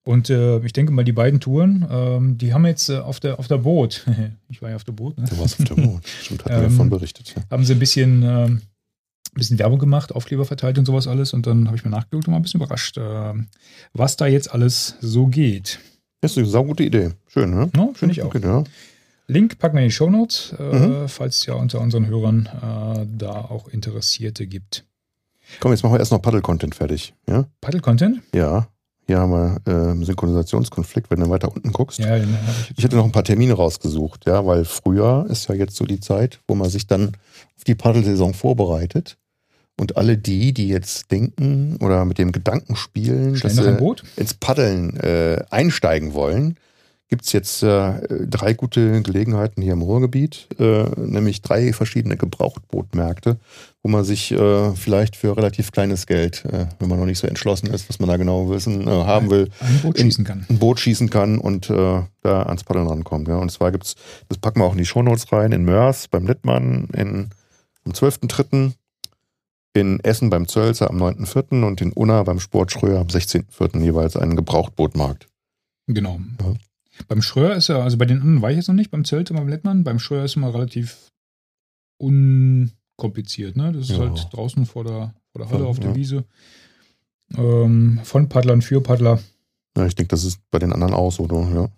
Und äh, ich denke mal, die beiden Touren, ähm, die haben jetzt äh, auf der auf der Boot, ich war ja auf der Boot, ne? Du warst auf der Boot. Stimmt, hat mir Ähm, davon berichtet. Ja. haben sie ein bisschen, ähm, ein bisschen Werbung gemacht, Aufkleber verteilt und sowas alles. Und dann habe ich mir nachgeguckt und war ein bisschen überrascht, ähm, was da jetzt alles so geht. Das ist eine saugute Idee. Schön, ne? No, Finde ich auch. Okay, ja. Link packen wir in die Shownotes, äh, Mhm. falls es ja unter unseren Hörern äh, da auch Interessierte gibt. Komm, jetzt machen wir erst noch Paddle-Content fertig. Ja? Paddle-Content? Ja. Hier haben wir äh, Synchronisationskonflikt, wenn du weiter unten guckst. Ja, habe ich hätte noch ein paar Termine rausgesucht, ja, weil Frühjahr ist ja jetzt so die Zeit, wo man sich dann auf die Paddelsaison vorbereitet. Und alle die, die jetzt denken oder mit dem Gedanken spielen, Schnell dass sie ins Paddeln äh, einsteigen wollen, gibt es jetzt äh, drei gute Gelegenheiten hier im Ruhrgebiet, äh, nämlich drei verschiedene Gebrauchtbootmärkte, wo man sich äh, vielleicht für relativ kleines Geld, äh, wenn man noch nicht so entschlossen ist, was man da genau wissen äh, haben will, Ein Boot in- schießen kann. ein Boot schießen kann und äh, da ans Paddeln rankommt. Ja. Und zwar gibt's, das packen wir auch in die Shownotes rein, in Mörs beim Littmann in, am 12.3., in Essen beim Zölzer am 9.4. und in Unna beim Sport Schröer am 16.4. jeweils einen Gebrauchtbootmarkt. Genau. Ja. Beim Schröer ist er, also bei den anderen war ich jetzt noch nicht, beim Zelt und beim Lettmann, beim Schröer ist immer relativ unkompliziert, ne? Das ist Ja. halt draußen vor der, vor der Halle Ja, auf der ja. Wiese. Ähm, von Paddlern für Paddler. Ja, ich denke, das ist bei den anderen auch so, oder? ja.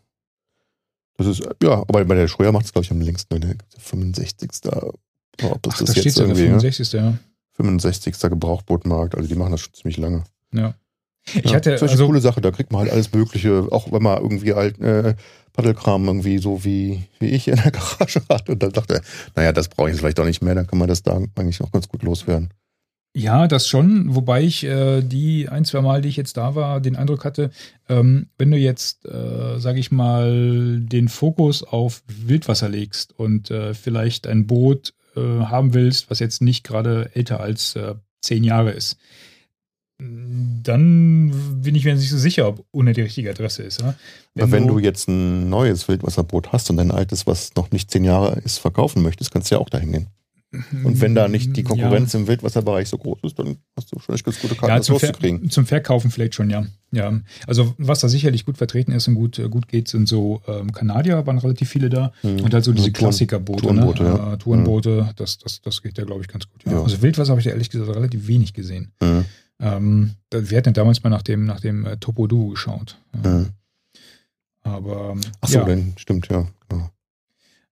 Das ist, ja, aber bei der Schröer macht es, glaube ich, am längsten. Der 65. Oh, das, Ach, das da steht ja der irgendwie, ne? 65. Ja. 65. Gebrauchtbootmarkt, also die machen das schon ziemlich lange. ja. Ich Ja, hatte, das ist eine also, coole Sache, da kriegt man halt alles Mögliche, auch wenn man irgendwie halt äh, Paddelkram irgendwie so wie, wie ich in der Garage hat und dann dachte, naja, das brauche ich jetzt vielleicht auch nicht mehr, dann kann man das da eigentlich auch ganz gut loswerden. Ja, das schon, wobei ich äh, die ein, zwei Mal, die ich jetzt da war, den Eindruck hatte, ähm, wenn du jetzt, äh, sage ich mal, den Fokus auf Wildwasser legst und äh, vielleicht ein Boot äh, haben willst, was jetzt nicht gerade älter als äh, zehn Jahre ist, dann bin ich mir nicht so sicher, ob ohne die richtige Adresse ist. Ne? Wenn, wenn du jetzt ein neues Wildwasserboot hast und dein altes, was noch nicht zehn Jahre ist, verkaufen möchtest, kannst du ja auch dahin gehen. Und wenn da nicht die Konkurrenz im Wildwasserbereich so groß ist, dann hast du schon echt ganz gute Karten, ja, das zum, Ver loszukriegen. zum Verkaufen vielleicht schon, ja. ja. Also was da sicherlich gut vertreten ist und gut, äh, gut geht, sind so ähm, Kanadier, waren relativ viele da. Mhm. Und halt so diese Also Klassikerboote, Tourenboote, ne? ja. äh, Tourenboote, das, das, das geht ja, glaube ich, ganz gut. Ja. Ja. Also Wildwasser habe ich ja ehrlich gesagt relativ wenig gesehen. Mhm. Ähm, wir hatten damals mal nach dem, nach dem äh, Topo Duo geschaut. Ja. Mhm. Aber, ähm, Ach so, ja. dann stimmt, ja. Genau.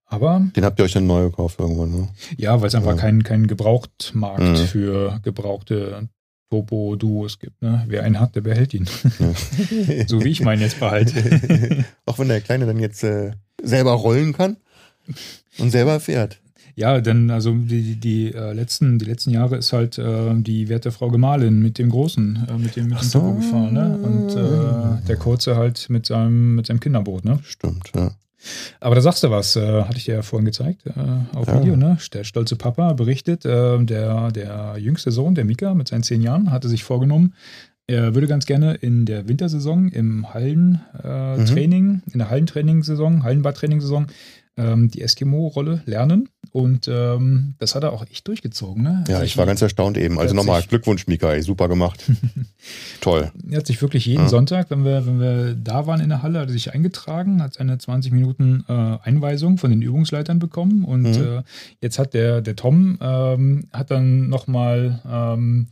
aber Den habt ihr euch dann neu gekauft irgendwann, ne? ja, weil es einfach Ja. keinen kein Gebrauchtmarkt Mhm. für gebrauchte Topo Duos gibt. Ne? Wer einen hat, der behält ihn. Ja. so wie ich meinen jetzt behalte. Auch wenn der Kleine dann jetzt äh, selber rollen kann und selber fährt. Ja, denn also die, die, äh, letzten, die letzten Jahre ist halt äh, die werte Frau Gemahlin mit dem Großen, äh, mit dem, mit dem so. Gefahren, ne? Und äh, der Kurze halt mit seinem, mit seinem Kinderboot, ne? Stimmt, ja. Aber da sagst du was, äh, hatte ich dir ja vorhin gezeigt, äh, auf Ja. Video, ne? Der stolze Papa berichtet, der, der jüngste Sohn, der Mika, mit seinen zehn Jahren, hatte sich vorgenommen, er würde ganz gerne in der Wintersaison im Hallentraining, Mhm. In der Hallentrainingssaison, Hallenbadtrainingssaison, ähm, die Eskimo-Rolle lernen. Und ähm, das hat er auch echt durchgezogen. Ne? Ja, Also ich war ganz erstaunt eben. Also nochmal, Glückwunsch, Mika, ey, super gemacht. Toll. Er hat sich wirklich jeden Ja. Sonntag, wenn wir, wenn wir da waren in der Halle, hat er sich eingetragen, hat seine 20 Minuten äh, Einweisung von den Übungsleitern bekommen und Mhm. äh, jetzt hat der, der Tom ähm, hat dann nochmal, ähm,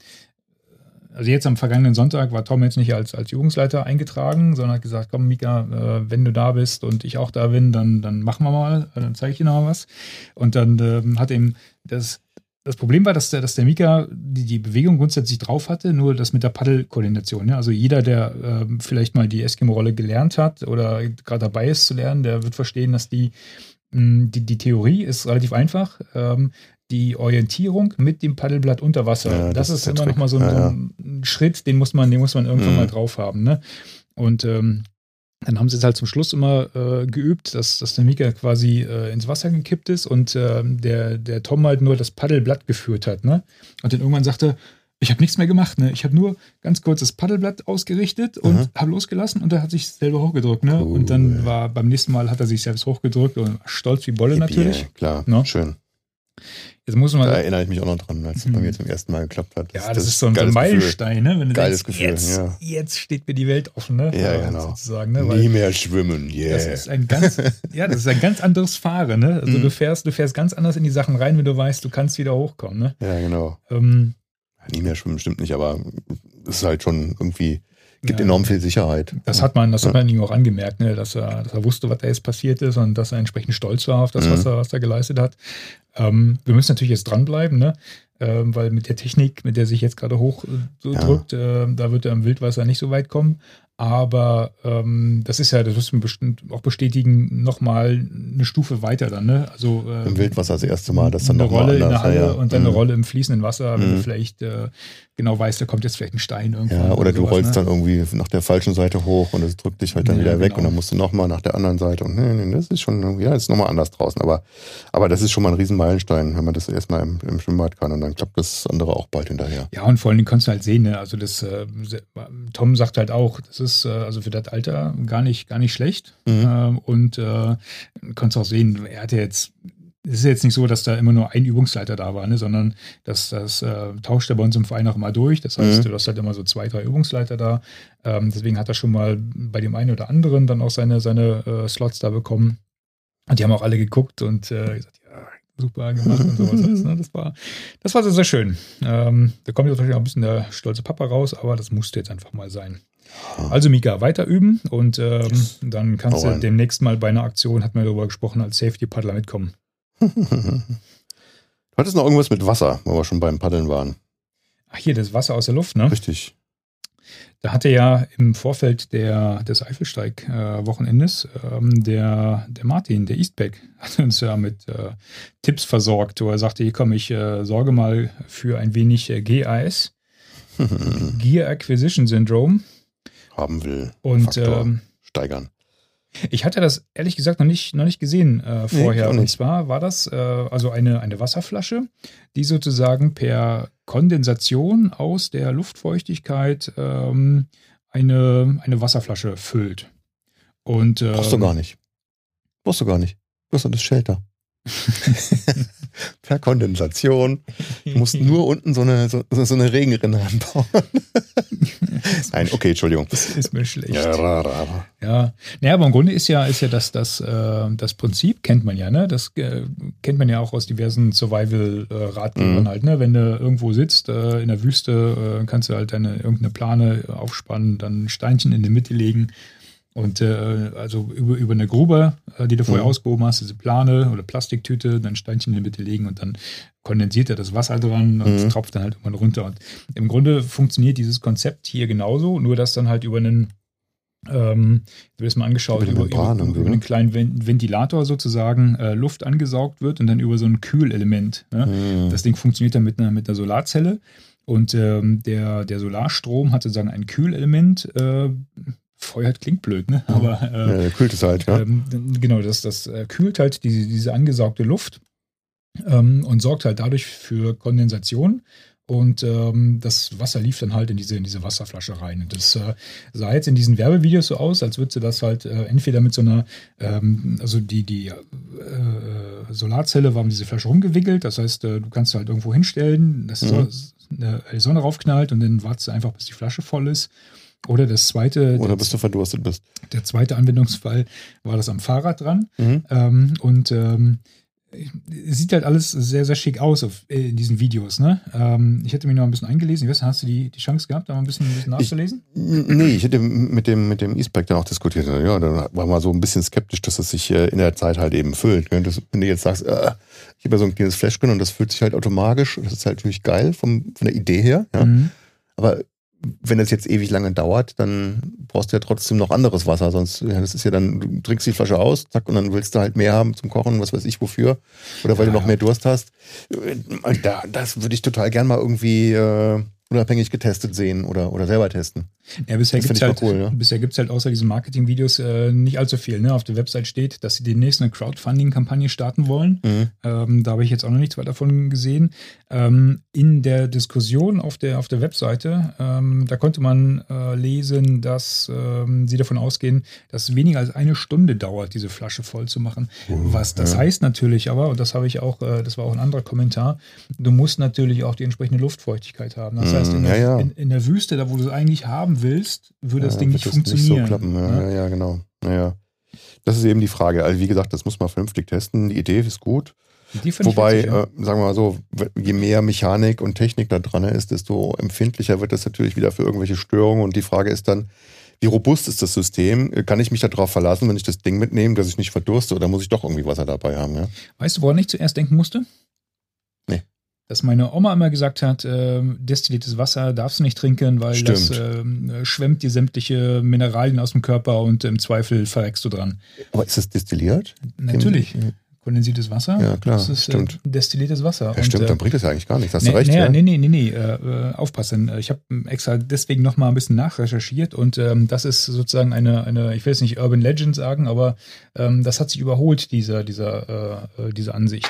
also jetzt am vergangenen Sonntag war Tom jetzt nicht als, als Übungsleiter eingetragen, sondern hat gesagt, komm Mika, äh, wenn du da bist und ich auch da bin, dann, dann machen wir mal, äh, dann zeige ich dir noch mal was. Und dann ähm, hat ihm das das Problem war, dass der, dass der Mika die, die Bewegung grundsätzlich drauf hatte, nur das mit der Paddelkoordination. Ja? Also jeder, der ähm, vielleicht mal die Eskimo-Rolle gelernt hat oder gerade dabei ist zu lernen, der wird verstehen, dass die, mh, die, die Theorie ist relativ einfach. Ähm, die Orientierung mit dem Paddelblatt unter Wasser, Ja, das, das ist immer Trick. noch mal so ein, Ja, so ja. ein Schritt, den muss man, den muss man irgendwann Mhm. mal drauf haben. Ne? Und ähm, dann haben sie es halt zum Schluss immer äh, geübt, dass, dass der Mika quasi äh, ins Wasser gekippt ist und ähm, der, der Tom halt nur das Paddelblatt geführt hat. Ne? Und dann irgendwann sagte, ich habe nichts mehr gemacht. Ne? Ich habe nur ganz kurz das Paddelblatt ausgerichtet und Aha. habe losgelassen und er hat sich selber hochgedrückt. Ne? Cool. Und dann war beim nächsten Mal hat er sich selbst hochgedrückt und stolz wie Bolle Yippie, natürlich. Klar, No? schön. Jetzt muss man Da erinnere ich mich auch noch dran, als es bei Mhm. mir zum ersten Mal geklappt hat. ja, das, ist so ein. Meilenstein, ne? Wenn du Geiles denkst, Gefühl, jetzt, ja. jetzt steht mir die Welt offen, ne? Ja, Äh, genau. Sozusagen, ne? Weil Nie mehr schwimmen, yeah. Das ist ein ganz, ja, das ist ein ganz anderes Fahren, ne? Also Mhm. du fährst, du fährst ganz anders in die Sachen rein, wenn du weißt, du kannst wieder hochkommen, ne? ja, genau. Ähm, Nie mehr schwimmen stimmt nicht, aber es ist halt schon irgendwie, gibt Ja. enorm viel Sicherheit. das hat man, das hat Ja. man ihm auch angemerkt, ne? Dass er, dass er wusste, was da jetzt passiert ist und dass er entsprechend stolz war auf das, Mhm. was, er, was er geleistet hat. Ähm, wir müssen natürlich jetzt dranbleiben, ne? Ähm, weil mit der Technik, mit der sich jetzt gerade hochdrückt, äh, da wird er im Wildwasser nicht so weit kommen. Aber ähm, das ist ja, das wirst du mir bestimmt auch bestätigen, nochmal eine Stufe weiter dann, ne? Also äh, Im Wildwasser das erste Mal, das dann eine Rolle in anders, der Halle ja, ja. und dann eine Mhm. Rolle im fließenden Wasser, wenn du Mhm. vielleicht äh, genau weißt, da kommt jetzt vielleicht ein Stein irgendwann. Ja, oder du sowas, rollst ne? dann irgendwie nach der falschen Seite hoch und es drückt dich halt dann Ja, wieder weg genau. und dann musst du nochmal nach der anderen Seite und nee, nee, das ist schon irgendwie, ja, ist nochmal anders draußen. Aber, aber das ist schon mal ein Riesenmeilenstein, wenn man das erstmal im, im Schwimmbad kann und dann klappt das andere auch bald hinterher. Ja, und vor allen Dingen kannst du halt sehen, ne? also das, äh, Tom sagt halt auch, das ist äh, also für das Alter gar nicht, gar nicht schlecht. Mhm. Ähm, und äh, kannst auch sehen, er hatte jetzt, es ist jetzt nicht so, dass da immer nur ein Übungsleiter da war, ne? sondern das, das äh, tauscht er bei uns im Verein auch immer durch. Das heißt, Mhm. du hast halt immer so zwei, drei Übungsleiter da. Ähm, deswegen hat er schon mal bei dem einen oder anderen dann auch seine, seine äh, Slots da bekommen. Und die haben auch alle geguckt und äh, gesagt, ja, super gemacht und sowas. alles, ne? Das war, das war sehr, sehr schön. Ähm, da kommt jetzt natürlich auch ein bisschen der stolze Papa raus, aber das musste jetzt einfach mal sein. Also Mika, weiter üben und ähm, dann kannst Hau du rein. demnächst mal bei einer Aktion, hat man darüber gesprochen, als Safety-Paddler mitkommen. Du hattest noch irgendwas mit Wasser, wo wir schon beim Paddeln waren. Ach hier, das Wasser aus der Luft, ne? Richtig. Da hatte ja im Vorfeld der, des Eifelsteig-Wochenendes ähm, der, der Martin, der Eastback, hat uns ja mit äh, Tipps versorgt, wo er sagte, hier komm, ich äh, sorge mal für ein wenig äh, GAS, Gear Acquisition Syndrome. Haben will. Und ähm, steigern. ich hatte das ehrlich gesagt noch nicht, noch nicht gesehen äh, vorher. ich auch Und nicht. zwar war das äh, also eine, eine Wasserflasche, die sozusagen per Kondensation aus der Luftfeuchtigkeit ähm, eine, eine Wasserflasche füllt. Und ähm, Brauchst du gar nicht. Brauchst du gar nicht. Du hast das Shelter. per Kondensation. Du musst nur unten so eine, so, so eine Regenrinne anbauen. Nein, okay, Entschuldigung. Das ist mir schlecht. Ja, ra, ra, ra. Ja, naja, aber im Grunde ist ja, ist ja das, das, äh, das Prinzip, kennt man ja, ne? Das äh, kennt man ja auch aus diversen Survival-Ratgebern Mhm. halt, ne? Wenn du irgendwo sitzt äh, in der Wüste, äh, kannst du halt deine irgendeine Plane aufspannen, dann ein Steinchen in die Mitte legen und äh, also über, über eine Grube, äh, die du vorher Mhm. ausgehoben hast, diese Plane oder Plastiktüte, dann ein Steinchen in die Mitte legen und dann kondensiert er das Wasser dran und Mhm. tropft dann halt irgendwann runter. Und im Grunde funktioniert dieses Konzept hier genauso, nur dass dann halt über einen ähm, ich habe das mal angeschaut, Über über, über, über, einen ne? kleinen Ven- Ventilator sozusagen äh, Luft angesaugt wird und dann über so ein Kühlelement. Ne? Hm. Das Ding funktioniert dann mit einer, mit einer Solarzelle und ähm, der, der Solarstrom hat sozusagen ein Kühlelement. Äh, feuert klingt blöd, ne? Aber äh, Ja, kühlt es halt, ja. ähm, genau, das, das äh, kühlt halt diese, diese angesaugte Luft ähm, und sorgt halt dadurch für Kondensation. Und ähm, das Wasser lief dann halt in diese, in diese Wasserflasche rein. Und das äh, sah jetzt in diesen Werbevideos so aus, als würde sie das halt äh, entweder mit so einer, ähm, also die, die äh, Solarzelle war um diese Flasche rumgewickelt. Das heißt, äh, du kannst halt irgendwo hinstellen, dass die Mhm. Sonne, äh, die Sonne raufknallt und dann wartest du einfach, bis die Flasche voll ist. Oder das zweite, Oder der, bis du verdurstet bist. der zweite Anwendungsfall war das am Fahrrad dran. Mhm. Ähm, und ähm, sieht halt alles sehr, sehr schick aus auf, äh, in diesen Videos. Ne? Ähm, ich hätte mich noch ein bisschen eingelesen. Ich weiß, hast du die, die Chance gehabt, da mal ein bisschen, ein bisschen nachzulesen? Nee, ich hätte mit dem, mit dem E-Spec dann auch diskutiert. Ja, da war mal so ein bisschen skeptisch, dass es sich äh, in der Zeit halt eben füllt. ne? Wenn du jetzt sagst, äh, ich habe ja so ein kleines Fläschchen und das füllt sich halt automatisch, das ist halt natürlich geil vom, von der Idee her. Ja? Mhm. Aber wenn das jetzt ewig lange dauert, dann brauchst du ja trotzdem noch anderes Wasser. Sonst, ja, das ist ja dann, du trinkst die Flasche aus, zack, und dann willst du halt mehr haben zum Kochen, was weiß ich wofür. Oder weil Ja. du noch mehr Durst hast. Und da, das würde ich total gern mal irgendwie äh, unabhängig getestet sehen oder, oder selber testen. Ja, bisher gibt es halt, cool, bisher gibt's halt außer diesen Marketing-Videos äh, nicht allzu viel. Ne? Auf der Website steht, dass sie demnächst eine Crowdfunding-Kampagne starten wollen. Mhm. Ähm, da habe ich jetzt auch noch nichts weiter davon gesehen. Ähm, in der Diskussion auf der, auf der Webseite, ähm, da konnte man äh, lesen, dass ähm, sie davon ausgehen, dass es weniger als eine Stunde dauert, diese Flasche voll zu machen. Was das ja. heißt natürlich aber, und das habe ich auch, äh, das war auch ein anderer Kommentar, du musst natürlich auch die entsprechende Luftfeuchtigkeit haben. Das Mhm, heißt, in der, ja, ja. In, in der Wüste, da wo du es eigentlich haben willst, würde das Ja, Ding wird nicht das funktionieren. Nicht so klappen. Ja, ja, ja, genau. Ja. Das ist eben die Frage. Also wie gesagt, das muss man vernünftig testen. Die Idee ist gut. Wobei, äh, sagen wir mal so, je mehr Mechanik und Technik da dran ist, desto empfindlicher wird das natürlich wieder für irgendwelche Störungen. Und die Frage ist dann, wie robust ist das System? Kann ich mich darauf verlassen, wenn ich das Ding mitnehme, dass ich nicht verdurste oder muss ich doch irgendwie Wasser dabei haben? Ja? Weißt du, woran ich zuerst denken musste? Dass meine Oma immer gesagt hat, äh, destilliertes Wasser darfst du nicht trinken, weil das Stimmt. äh, schwemmt dir sämtliche Mineralien aus dem Körper und im Zweifel verreckst du dran. Aber ist das destilliert? Natürlich. Kondensiertes Wasser, Ja, klar, das ist stimmt. Äh, destilliertes Wasser. Ja, stimmt, Und, äh, dann bringt das ja eigentlich gar nichts. Hast Nee, du recht, nee, ja? nee, nee, nee, nee, äh, äh, aufpassen. Ich habe extra deswegen noch mal ein bisschen nachrecherchiert und ähm, das ist sozusagen eine, eine, ich will jetzt nicht Urban Legend sagen, aber ähm, das hat sich überholt, dieser, dieser, äh, äh, diese Ansicht.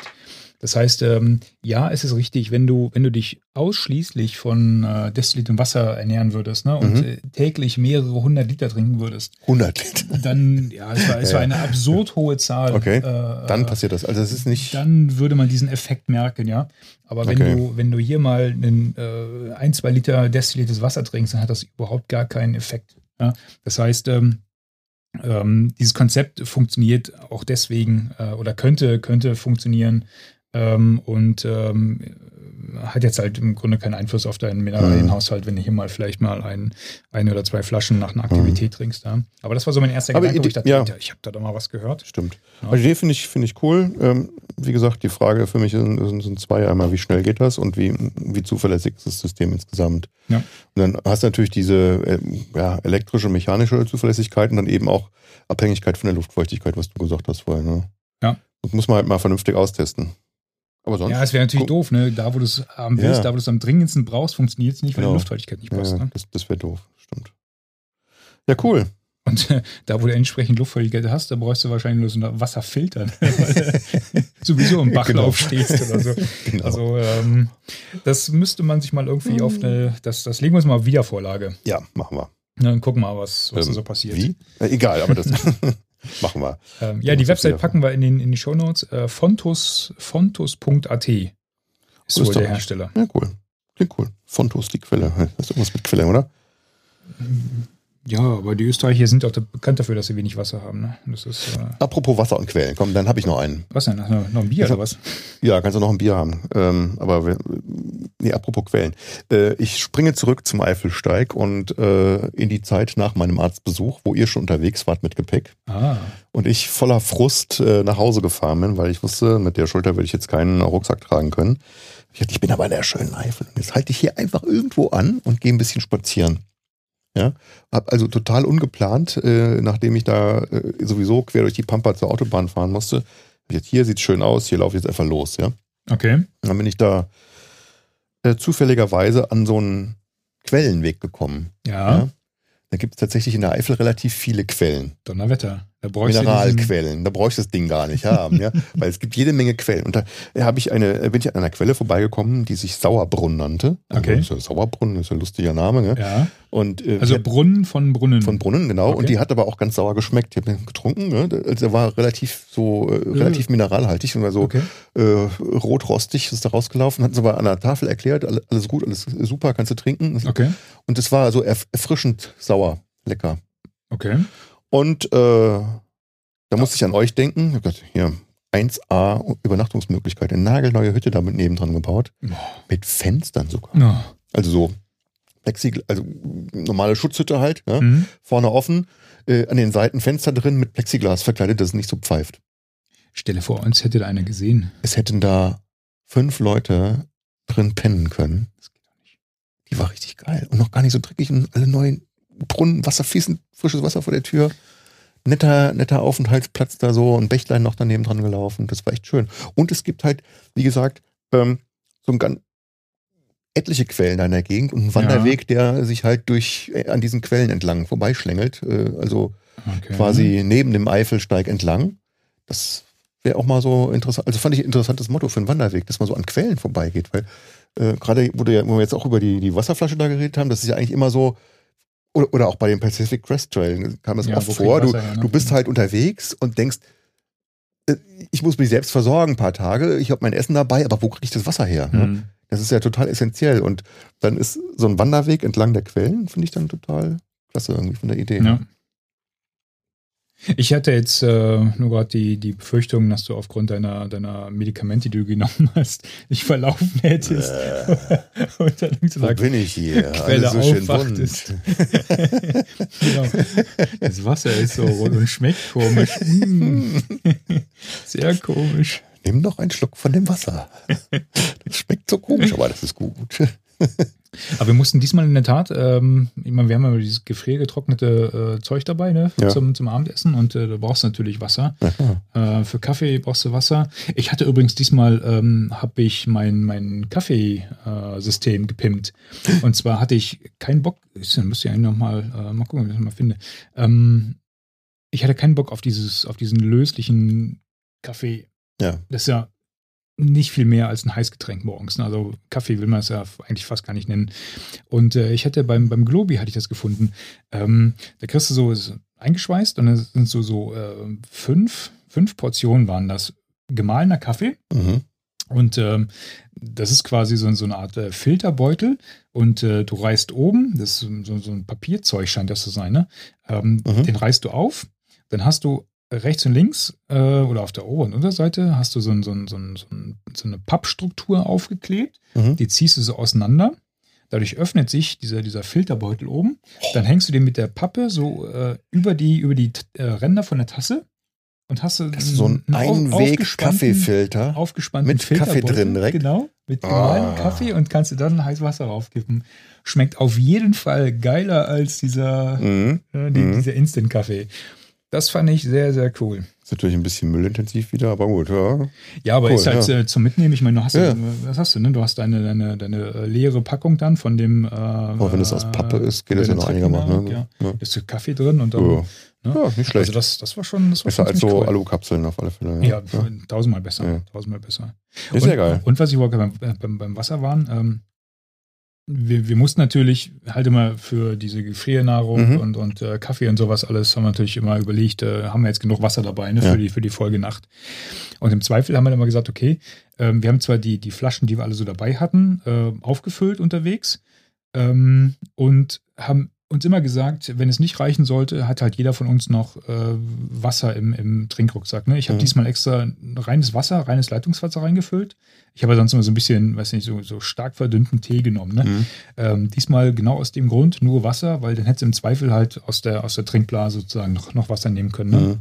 Das heißt, ähm, ja, es ist richtig, wenn du, wenn du dich ausschließlich von äh, destilliertem Wasser ernähren würdest ne, und Mhm. äh, täglich mehrere hundert Liter trinken würdest, 100 Liter. dann, ja, es war, es war eine absurd hohe Zahl. Okay, äh, Dann äh, passiert das. Also es ist nicht. dann würde man diesen Effekt merken, ja. Aber wenn Okay. du, wenn du hier mal einen, äh, ein, zwei Liter destilliertes Wasser trinkst, dann hat das überhaupt gar keinen Effekt. Ja? Das heißt, ähm, ähm, dieses Konzept funktioniert auch deswegen äh, oder könnte, könnte funktionieren ähm, und ähm, hat jetzt halt im Grunde keinen Einfluss auf deinen Mineralienhaushalt, wenn du hier mal vielleicht mal ein, eine oder zwei Flaschen nach einer Aktivität trinkst. Ja? Aber das war so mein erster Aber Gedanke, wo ich dachte, ja. Ich habe da doch mal was gehört. Stimmt. Ja. Also die Idee finde ich, finde ich cool. Ähm, wie gesagt, die Frage für mich sind, sind, zwei. Einmal, wie schnell geht das und wie, wie zuverlässig ist das System insgesamt. Ja. Und dann hast du natürlich diese äh, ja, elektrische, mechanische Zuverlässigkeit und dann eben auch Abhängigkeit von der Luftfeuchtigkeit, was du gesagt hast vorher. Ne? Ja. Das muss man halt mal vernünftig austesten. Aber sonst. Ja, es wäre natürlich Guck- doof, ne? Da, wo du es haben willst, Ja. da, wo du es am dringendsten brauchst, funktioniert es nicht, weil Genau. die Luftfeuchtigkeit nicht ja, passt. Ne? das, das wäre doof. Stimmt. Ja, cool. Und äh, da, wo du entsprechend Luftfeuchtigkeit hast, da brauchst du wahrscheinlich nur so ein Wasserfilter, ne? weil du sowieso im Bachlauf Genau. stehst oder so. Genau. Also, ähm, das müsste man sich mal irgendwie auf eine, das, das legen wir uns mal auf Wiedervorlage. ja, machen wir. Dann gucken wir mal, was, was da Ähm, so passiert. Wie? Äh, egal, aber das machen wir. Ähm, ja, die Website packen wir in, den, in die Shownotes. Äh, fontus, fontus.at ist Ist wohl doch der Hersteller. Ja, cool. Klingt cool. Fontos, die Quelle. Das ist irgendwas mit Quelle, oder? Ja, aber die Österreicher sind auch bekannt dafür, dass sie wenig Wasser haben. Ne? Das ist, äh, Apropos Wasser und Quellen. Komm, dann habe ich noch einen. was denn? Noch, noch ein Bier hab- oder was? Ja, kannst du noch ein Bier haben. Ähm, aber wir, nee, apropos Quellen. Äh, ich springe zurück zum Eifelsteig und äh, in die Zeit nach meinem Arztbesuch, wo ihr schon unterwegs wart mit Gepäck Ah, und ich voller Frust äh, nach Hause gefahren bin, weil ich wusste, mit der Schulter würde ich jetzt keinen Rucksack tragen können. Ich, dachte, ich bin aber in der schönen Eifel. Jetzt halte ich hier einfach irgendwo an und gehe ein bisschen spazieren. Ja, hab also total ungeplant, äh, nachdem ich da äh, sowieso quer durch die Pampa zur Autobahn fahren musste. Jetzt hier sieht's schön aus, hier laufe ich jetzt einfach los, ja. okay. Dann bin ich da äh, zufälligerweise an so einen Quellenweg gekommen. Ja, Ja. Da gibt es tatsächlich in der Eifel relativ viele Quellen. Donnerwetter. Mineralquellen. Da brauche ich das Ding gar nicht haben, ja. Weil es gibt jede Menge Quellen. Und da habe ich eine, bin ich an einer Quelle vorbeigekommen, die sich Sauerbrunn nannte. Okay. Also, ist ja Sauerbrunn ist ein lustiger Name, ne? Ja, Und äh, also die hat- Brunnen von Brunnen. von Brunnen, genau. Okay. Und die hat aber auch ganz sauer geschmeckt. Ich habe den getrunken, ne? Also der war relativ so, äh, relativ mineralhaltig und war so Okay. äh, rotrostig ist da rausgelaufen, hatten sie aber an der Tafel erklärt, alle- alles gut, alles super, kannst du trinken. Okay. Und es war so erf erfrischend sauer, lecker. Okay. Und äh, da musste ich an euch denken. Hab gedacht, hier, 1A Übernachtungsmöglichkeit, eine nagelneue Hütte damit nebendran gebaut. Mit Fenstern sogar. Ja. Also so Plexiglas, also normale Schutzhütte halt, ja? Mhm. vorne offen, äh, an den Seiten Fenster drin mit Plexiglas verkleidet, dass es nicht so pfeift. Stelle vor, uns hätte da einer gesehen. Es hätten da fünf Leute drin pennen können. Das geht doch nicht. Die war richtig geil. Und noch gar nicht so dreckig und alle neuen Brunnen, Wasser fließend, frisches Wasser vor der Tür. Netter, netter Aufenthaltsplatz da so, ein Bächlein noch daneben dran gelaufen. Das war echt schön. Und es gibt halt, wie gesagt, ähm, so ein ganz etliche Quellen da in der Gegend und einen Wanderweg, der sich halt durch äh, an diesen Quellen entlang vorbeischlängelt. Äh, also Okay. quasi neben dem Eifelsteig entlang. Das wäre auch mal so interessant. Also fand ich ein interessantes Motto für einen Wanderweg, dass man so an Quellen vorbeigeht, weil äh, gerade wo, ja, wo wir jetzt auch über die, die Wasserflasche da geredet haben, das ist ja eigentlich immer so, oder, oder auch bei dem Pacific Crest Trail kam das Ja, oft vor. Du, her, ne? du bist halt unterwegs und denkst, äh, ich muss mich selbst versorgen ein paar Tage, ich habe mein Essen dabei, aber wo kriege ich das Wasser her? ne? Mhm. Das ist ja total essentiell. Und dann ist so ein Wanderweg entlang der Quellen, finde ich dann total klasse irgendwie von der Idee. Ja. Ich hatte jetzt äh, nur gerade die, die Befürchtung, dass du aufgrund deiner, deiner Medikamente, die du genommen hast, dich verlaufen hättest. und dann Wo sagst, bin ich hier? Quelle Alles so schön aufwachtest. genau, das Wasser ist so rot und schmeckt komisch. Sehr komisch. Nimm noch einen Schluck von dem Wasser. Das schmeckt so komisch, aber das ist gut. Aber wir mussten diesmal in der Tat, ähm, ich meine, wir haben ja dieses gefriergetrocknete äh, Zeug dabei, ne, Ja. zum, zum Abendessen und äh, da brauchst du natürlich Wasser. Äh, für Kaffee brauchst du Wasser. Ich hatte übrigens diesmal, ähm, habe ich mein, mein Kaffeesystem gepimpt. Und zwar hatte ich keinen Bock, ich müsste ja eigentlich noch mal, äh, mal gucken, ob ich das mal finde. Ähm, ich hatte keinen Bock auf dieses, auf diesen löslichen Kaffee. Ja. Das ist ja nicht viel mehr als ein Heißgetränk morgens. ne? Also Kaffee will man es ja eigentlich fast gar nicht nennen. Und äh, ich hatte beim, beim Globi hatte ich das gefunden. Ähm, da kriegst du so ist eingeschweißt und dann sind so, so äh, fünf, fünf Portionen waren das. Gemahlener Kaffee. Mhm. Und ähm, das ist quasi so, so eine Art äh, Filterbeutel. Und äh, du reißt oben, das ist so, so ein Papierzeug scheint das zu sein, ne? Ähm, Mhm. Den reißt du auf. Dann hast du rechts und links äh, oder auf der Ober- und Unterseite hast du so, ein, so, ein, so, ein, so, ein, so eine Pappstruktur aufgeklebt. Mhm. Die ziehst du so auseinander. Dadurch öffnet sich dieser, dieser Filterbeutel oben. Dann hängst du den mit der Pappe so äh, über die, über die äh, Ränder von der Tasse und hast du so ein einen Einweg-Kaffeefilter. aufgespannten Mit Kaffee drin direkt? Genau, mit gemahlenem Ah. Kaffee und kannst du dann heiß Wasser raufkippen. Schmeckt auf jeden Fall geiler als dieser, Mhm. äh, die, Mhm. dieser Instant-Kaffee. Das fand ich sehr, sehr cool. Ist natürlich ein bisschen müllintensiv wieder, aber gut. Ja. Ja, aber Cool, ist halt ja. äh, zum Mitnehmen. Ich meine, du hast Ja. ja. was hast du, ne? Du hast deine, deine, deine äh, leere Packung dann von dem. Äh, Aber wenn es aus Pappe ist, geht das ja noch einigermaßen. Ne? Ja. Ja. Ist Kaffee drin und dann. Ja. Ne? ja, nicht schlecht. Also das, das war schon. Das war Besser schon als so cool. Alukapseln auf alle Fälle. Ja, tausendmal besser. Ja. Tausendmal besser. Ist und, sehr geil. Und was ich wollte beim, beim, beim Wasser waren, ähm, wir, wir mussten natürlich halt immer für diese Gefriernahrung Mhm. und, und äh, Kaffee und sowas alles, haben wir natürlich immer überlegt, äh, haben wir jetzt genug Wasser dabei ne, Ja. für, die, für die Folgenacht. Und im Zweifel haben wir dann immer gesagt, okay, ähm, wir haben zwar die, die Flaschen, die wir alle so dabei hatten, äh, aufgefüllt unterwegs ähm, und haben uns immer gesagt, wenn es nicht reichen sollte, hat halt jeder von uns noch äh, Wasser im, im Trinkrucksack. Ne? Ich habe Mhm. diesmal extra reines Wasser, reines Leitungswasser reingefüllt. Ich habe ja sonst immer so ein bisschen, weiß nicht, so, so stark verdünnten Tee genommen. Ne? Mhm. Ähm, diesmal genau aus dem Grund nur Wasser, weil dann hättest du im Zweifel halt aus der, aus der Trinkblase sozusagen noch, noch Wasser nehmen können. Ne? Mhm.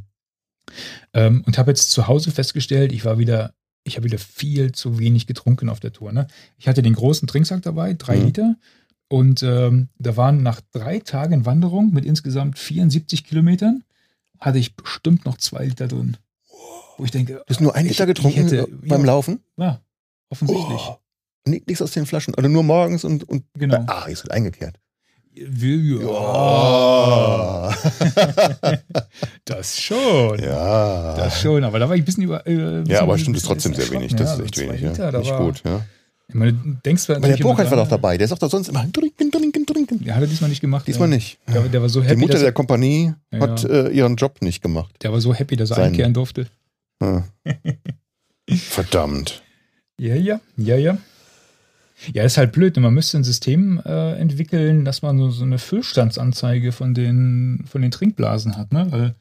Ähm, und habe jetzt zu Hause festgestellt, ich war wieder, ich habe wieder viel zu wenig getrunken auf der Tour. Ne? Ich hatte den großen Trinksack dabei, drei Mhm. Liter. Und ähm, da waren nach drei Tagen Wanderung mit insgesamt 74 Kilometern, hatte ich bestimmt noch zwei Liter drin. Wo ich denke, Du hast nur ein ich- Liter ich getrunken hätte- beim ja, Laufen? Ja, offensichtlich. Oh, ni- nichts aus den Flaschen. Oder nur morgens und. und Genau. Ah, ist halt eingekehrt. Ja, das schon. Ja. Das schon, aber da war ich ein bisschen über. Äh, ja, aber stimmt, ist trotzdem sehr wenig. Das Ja, ist echt wenig. Liter, ja. Nicht war, gut, ja. Ich meine, du denkst zwar Aber der Burkhardt war doch dabei. Der sagt doch sonst immer trinken, trinken, trinken. Der hat er diesmal nicht gemacht. Diesmal ja. nicht. Der, der war so Die happy, Mutter dass der er, Kompanie Ja, hat ja. äh, ihren Job nicht gemacht. der war so happy, dass er Sein- einkehren durfte. Ja. Verdammt. Ja, ja, ja, ja. Ja, ist halt blöd. ne? Man müsste ein System äh, entwickeln, dass man so, so eine Füllstandsanzeige von den, von den Trinkblasen hat, ne? Weil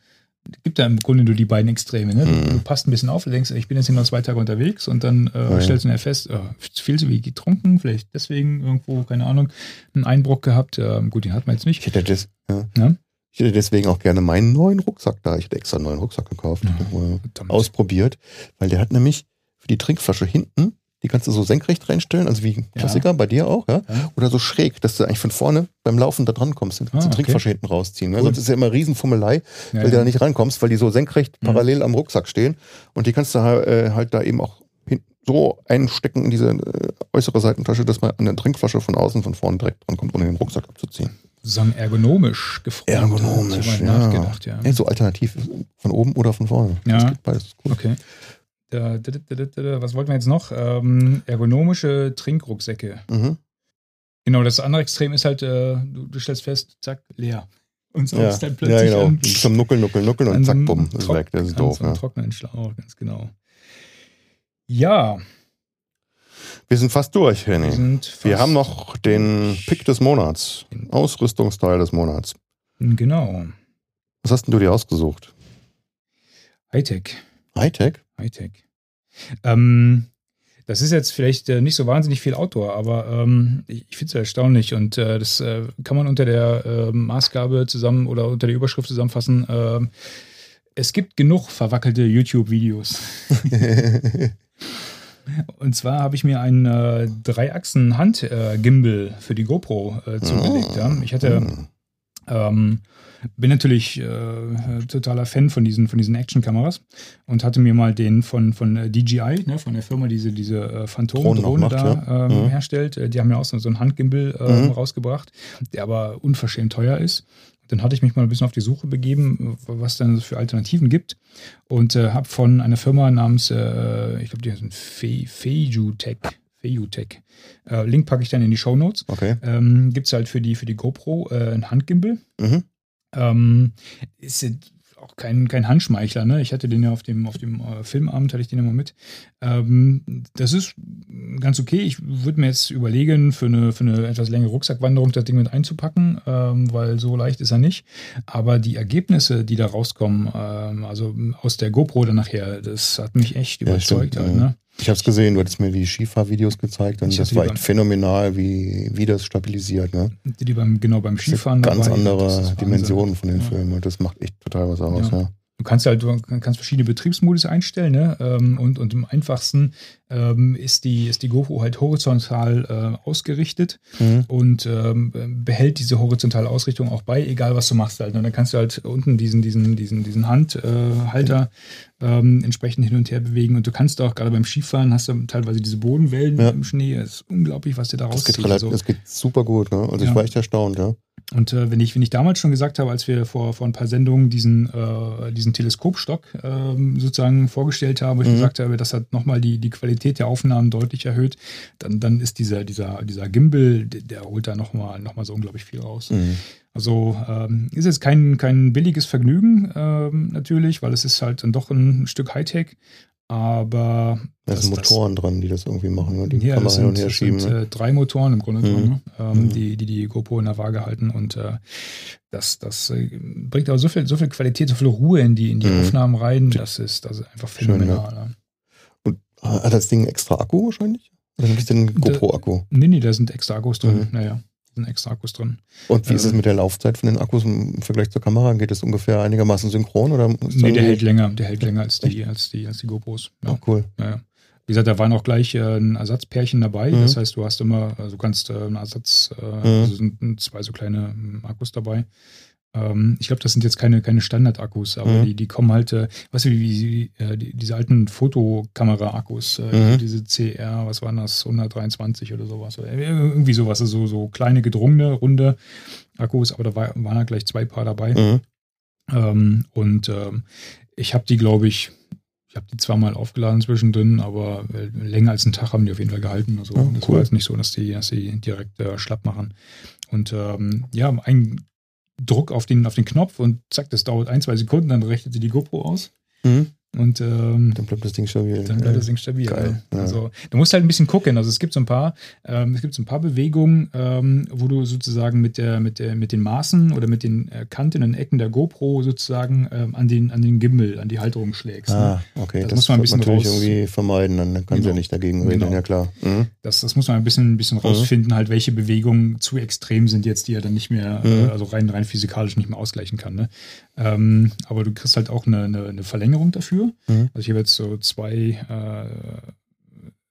gibt ja im Grunde nur die beiden Extreme, ne? Du, Mhm. du passt ein bisschen auf, du denkst, ich bin jetzt hier noch zwei Tage unterwegs und dann äh, ja. stellst du dann fest, äh, viel zu wenig getrunken, vielleicht deswegen irgendwo, keine Ahnung, einen Einbruch gehabt. Ähm, gut, den hat man jetzt nicht. Ich hätte, des, ja. Ja? ich hätte deswegen auch gerne meinen neuen Rucksack da. Ich hätte extra einen neuen Rucksack gekauft. Ja, Äh, ausprobiert, weil der hat nämlich für die Trinkflasche hinten, die kannst du so senkrecht reinstellen, also wie ein Klassiker, bei dir auch, ja? Ja. Oder so schräg, dass du eigentlich von vorne beim Laufen da dran kommst. Dann kannst Ah, du die okay. Trinkflasche hinten rausziehen. Ne? Cool. Sonst ist ja immer Riesenfummelei, Ja, weil du ja. da nicht rankommst, weil die so senkrecht Mhm. parallel am Rucksack stehen. Und die kannst du halt, äh, halt da eben auch so einstecken in diese äh, äußere Seitentasche, dass man an der Trinkflasche von außen, von vorne direkt dran kommt, ohne den Rucksack abzuziehen. Sozusagen ergonomisch gefroren. Ergonomisch, ja. nachgedacht, ja. Ja, so alternativ, von oben oder von vorne. Ja. Das geht beides. Cool. Okay. Was wollten wir jetzt noch? Ähm, ergonomische Trinkrucksäcke. Mhm. Genau, das andere Extrem ist halt, äh, du, du stellst fest, zack, leer. Und so Ja, ist dann ja, plötzlich genau. an, Zum Nuckeln, Nuckeln, Nuckeln und zack, bumm, ist weg. Das ist doof. Ja. trockenen Schlauch, ganz genau. Ja, Wir sind fast durch, wir sind fast, Wir haben noch den Pick des Monats. Ausrüstungsteil des Monats. Genau. Was hast denn du dir ausgesucht? Hightech. Hightech? Hightech. Ähm, das ist jetzt vielleicht äh, nicht so wahnsinnig viel Outdoor, aber ähm, ich, ich finde es erstaunlich und äh, das äh, kann man unter der äh, Maßgabe zusammen oder unter der Überschrift zusammenfassen. ähm, Es gibt genug verwackelte YouTube-Videos. Und zwar habe ich mir einen äh, Dreiachsen-Hand-Gimbal äh, für die GoPro äh, zugelegt. Oh. Ja. Ich hatte, ähm, bin natürlich äh, totaler Fan von diesen, von diesen Action-Kameras und hatte mir mal den von, von äh, DJI, ne, von der Firma, die diese, diese äh, Phantom-Drohne da ja. ähm, Mhm. herstellt. Äh, Die haben ja auch so, so einen Handgimbal äh, Mhm. rausgebracht, der aber unverschämt teuer ist. Dann hatte ich mich mal ein bisschen auf die Suche begeben, was denn für Alternativen gibt und äh, habe von einer Firma namens, äh, ich glaube, die heißen Fe Feijutech, Feijutech. Äh, Link packe ich dann in die Show Notes. Okay. Ähm, Gibt es halt für die, für die GoPro äh, ein Handgimbal. Mhm. Ähm, ist auch kein, kein Handschmeichler, ne? Ich hatte den ja auf dem, auf dem äh, Filmabend, hatte ich den immer mit. Ähm, das ist ganz okay. Ich würde mir jetzt überlegen, für eine, für eine etwas längere Rucksackwanderung das Ding mit einzupacken, ähm, weil so leicht ist er nicht. Aber die Ergebnisse, die da rauskommen, ähm, also aus der GoPro dann nachher, das hat mich echt Ja, überzeugt stimmt, halt, ja. ne? Ich habe es gesehen, du hattest mir die Skifahrvideos gezeigt und Ich das war echt phänomenal, wie, wie das stabilisiert. Ne? Die, die beim, genau beim Skifahren. ganz dabei, andere. Dimensionen von den Ja. Filmen und das macht echt total was aus. Ja. Ja. Du kannst halt, du kannst verschiedene Betriebsmodus einstellen, ne? Ähm, Und, und im einfachsten ähm, ist, die, ist die GoPro halt horizontal äh, ausgerichtet Mhm. und ähm, behält diese horizontale Ausrichtung auch bei, egal was du machst halt. Und dann kannst du halt unten diesen, diesen, diesen, diesen Handhalter äh, ähm, entsprechend hin und her bewegen. Und du kannst auch gerade beim Skifahren hast du teilweise diese Bodenwellen Ja. im Schnee. Es ist unglaublich, was dir da Das, geht rauszieht. relativ, Also- das geht super gut. Ne? Also Ja. ich war echt erstaunt. Ja. Und äh, wenn, ich, wenn ich damals schon gesagt habe, als wir vor, vor ein paar Sendungen diesen, äh, diesen Teleskopstock ähm, sozusagen vorgestellt haben, wo ich Mhm. gesagt habe, das hat nochmal die, die Qualität der Aufnahmen deutlich erhöht, dann, dann ist dieser, dieser, dieser Gimbal, der, der holt da nochmal noch mal so unglaublich viel raus. Mhm. Also ähm, ist jetzt kein, kein billiges Vergnügen ähm, natürlich, weil es ist halt dann doch ein Stück Hightech, aber Da das- sind das- Motoren dran, die das irgendwie machen. Ne? Die ja, kann man das hin und her das schieben. sind ne? äh, drei Motoren im Grunde Mhm. genommen, ne? ähm, Mhm. die, die die GoPro in der Waage halten und äh, das, das äh, bringt aber so viel, so viel Qualität, so viel Ruhe in die, in die Mhm. Aufnahmen rein, das ist, das ist einfach Schön, phänomenal. ne? Und hat das Ding extra Akku wahrscheinlich? Oder ein bisschen GoPro-Akku? Nee, nee, da sind extra Akkus drin. Mhm. Naja, sind extra Akkus drin. Und wie ist es Ähm, mit der Laufzeit von den Akkus im Vergleich zur Kamera? Geht das ungefähr einigermaßen synchron? Oder Nee, der hält länger, der hält länger als die, als die, als die GoPros. Ja. Oh, cool. Ja, ja. Wie gesagt, da waren auch gleich äh, ein Ersatzpärchen dabei. Mhm. Das heißt, du hast immer, also du kannst äh, einen Ersatz, äh, Mhm. also sind zwei so kleine ähm, Akkus dabei. Ähm, ich glaube, das sind jetzt keine, keine Standard-Akkus, aber Mhm. die, die kommen halt, äh, weißt du, wie, wie äh, die, diese alten Fotokamera-Akkus, äh, Mhm. diese CR, was waren das, 123 oder sowas, oder irgendwie sowas, also so kleine gedrungene, runde Akkus, aber da war, waren halt gleich zwei Paar dabei. Mhm. Ähm, und ähm, ich habe die, glaube ich, ich habe die zweimal aufgeladen zwischendrin, aber äh, länger als einen Tag haben die auf jeden Fall gehalten. Also Oh, das cool. war jetzt nicht so, dass die, dass die direkt äh, schlapp machen. Und ähm, ja, ein Druck auf den, auf den Knopf und zack, das dauert ein, zwei Sekunden, dann rechnet sie die GoPro aus. Mhm. Und ähm, Dann bleibt das Ding stabil. dann bleibt das Ding stabil. Geil, ne? ja. Also du musst halt ein bisschen gucken. Also es gibt so ein paar, ähm, es gibt so ein paar Bewegungen, ähm, wo du sozusagen mit der, mit der, mit den Maßen oder mit den äh, Kanten und Ecken der GoPro sozusagen ähm, an den, an den Gimbal, an die Halterung schlägst. Ne? Ah, okay. Das Das, muss man ein muss man bisschen natürlich raus- irgendwie vermeiden, dann kann sie Genau. ja nicht dagegen reden, Genau. ja klar. Mhm. Das, das muss man ein bisschen, ein bisschen rausfinden, halt, welche Bewegungen zu extrem sind jetzt, die er dann nicht mehr, Mhm. äh, also rein, rein physikalisch nicht mehr ausgleichen kann. Ne? Ähm, aber du kriegst halt auch eine, eine, eine Verlängerung dafür. Mhm. Also ich habe jetzt so zwei, äh,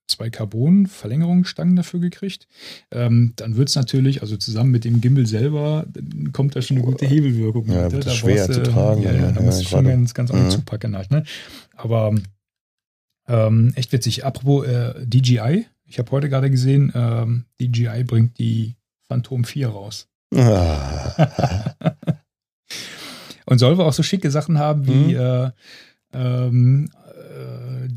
zwei Carbon-Verlängerungsstangen dafür gekriegt. Ähm, dann wird es natürlich, also zusammen mit dem Gimbal selber, dann kommt da schon eine gute Hebelwirkung. Ja, mit, ne? das schwer brauchst zu tragen Ja, ja, ja, da musst du schon ganz, ganz Mhm. zupacken halt. Ne? Aber ähm, echt witzig. Apropos äh, DJI, ich habe heute gerade gesehen, ähm, DJI bringt die Phantom 4 raus. Ah. Und soll wohl auch so schicke Sachen haben wie Mhm. äh, ähm, äh,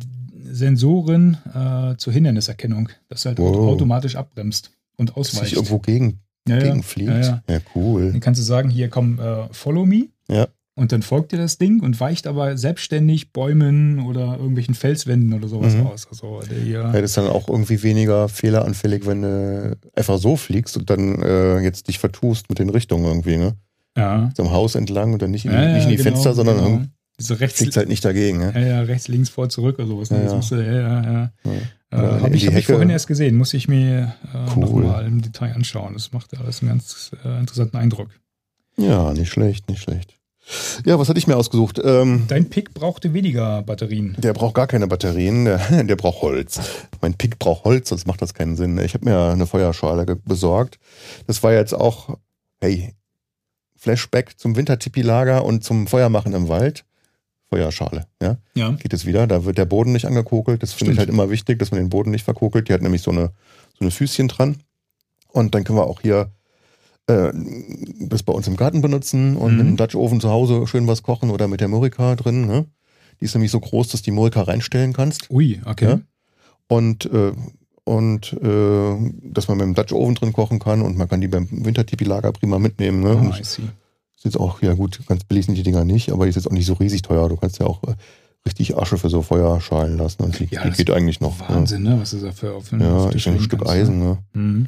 Sensoren äh, zur Hinderniserkennung, dass halt Wow. automatisch abbremst und Dass ausweicht. sich irgendwo gegen, ja, ja. gegenfliegt. Ja, Ja, ja. cool. Dann kannst du sagen, hier komm, äh, follow me. Ja. Und dann folgt dir das Ding und weicht aber selbstständig Bäumen oder irgendwelchen Felswänden oder sowas Mhm. aus. Also der hier, Ja, das ist dann auch irgendwie weniger fehleranfällig, wenn du einfach so fliegst und dann äh, jetzt dich vertust mit den Richtungen irgendwie, ne? Ja. So am Haus entlang und dann nicht in, die- Ja, nicht in die genau, Fenster, sondern genau. Diese rechts, fliegt halt nicht dagegen, ne? ja, ja, rechts, links, vor, zurück oder sowas. Ne? Ja, Das ja. ja, ja, ja. Ja. Äh, Habe ich, hab ich vorhin erst gesehen, muss ich mir äh, Cool. nochmal im Detail anschauen. Das macht alles einen ganz äh, interessanten Eindruck. Ja, nicht schlecht, nicht schlecht. Ja, was hatte ich mir ausgesucht? Ähm, Dein Pick brauchte weniger Batterien. der braucht gar keine Batterien, der, der braucht Holz. Mein Pick braucht Holz, sonst macht das keinen Sinn. Ich habe mir eine Feuerschale besorgt. Das war jetzt auch, hey, Flashback zum Wintertipi-Lager und zum Feuermachen im Wald. Feuerschale, ja. Ja. Geht es wieder, da wird der Boden nicht angekokelt. Das finde ich halt immer wichtig, dass man den Boden nicht verkokelt. Die hat nämlich so eine, so eine Füßchen dran. Und dann können wir auch hier äh, das bei uns im Garten benutzen und Mhm. im Dutch Oven zu Hause schön was kochen oder mit der Murika drin. Ne? Die ist nämlich so groß, dass du die Murika reinstellen kannst. Ui, okay. Ja. Und, äh, und äh, dass man mit dem Dutch Oven drin kochen kann und man kann die beim Wintertipi-Lager prima mitnehmen. Ne? Oh, ist jetzt auch, ja gut, ganz billig sind die Dinger nicht, aber die ist jetzt auch nicht so riesig teuer. Du kannst ja auch äh, richtig Asche für so Feuerschalen lassen. Also die, Ja, die das geht eigentlich noch. Wahnsinn, ne? Was ist da für auf, Ja, ist ein Stück Eisen. Ne? Ne? Mhm.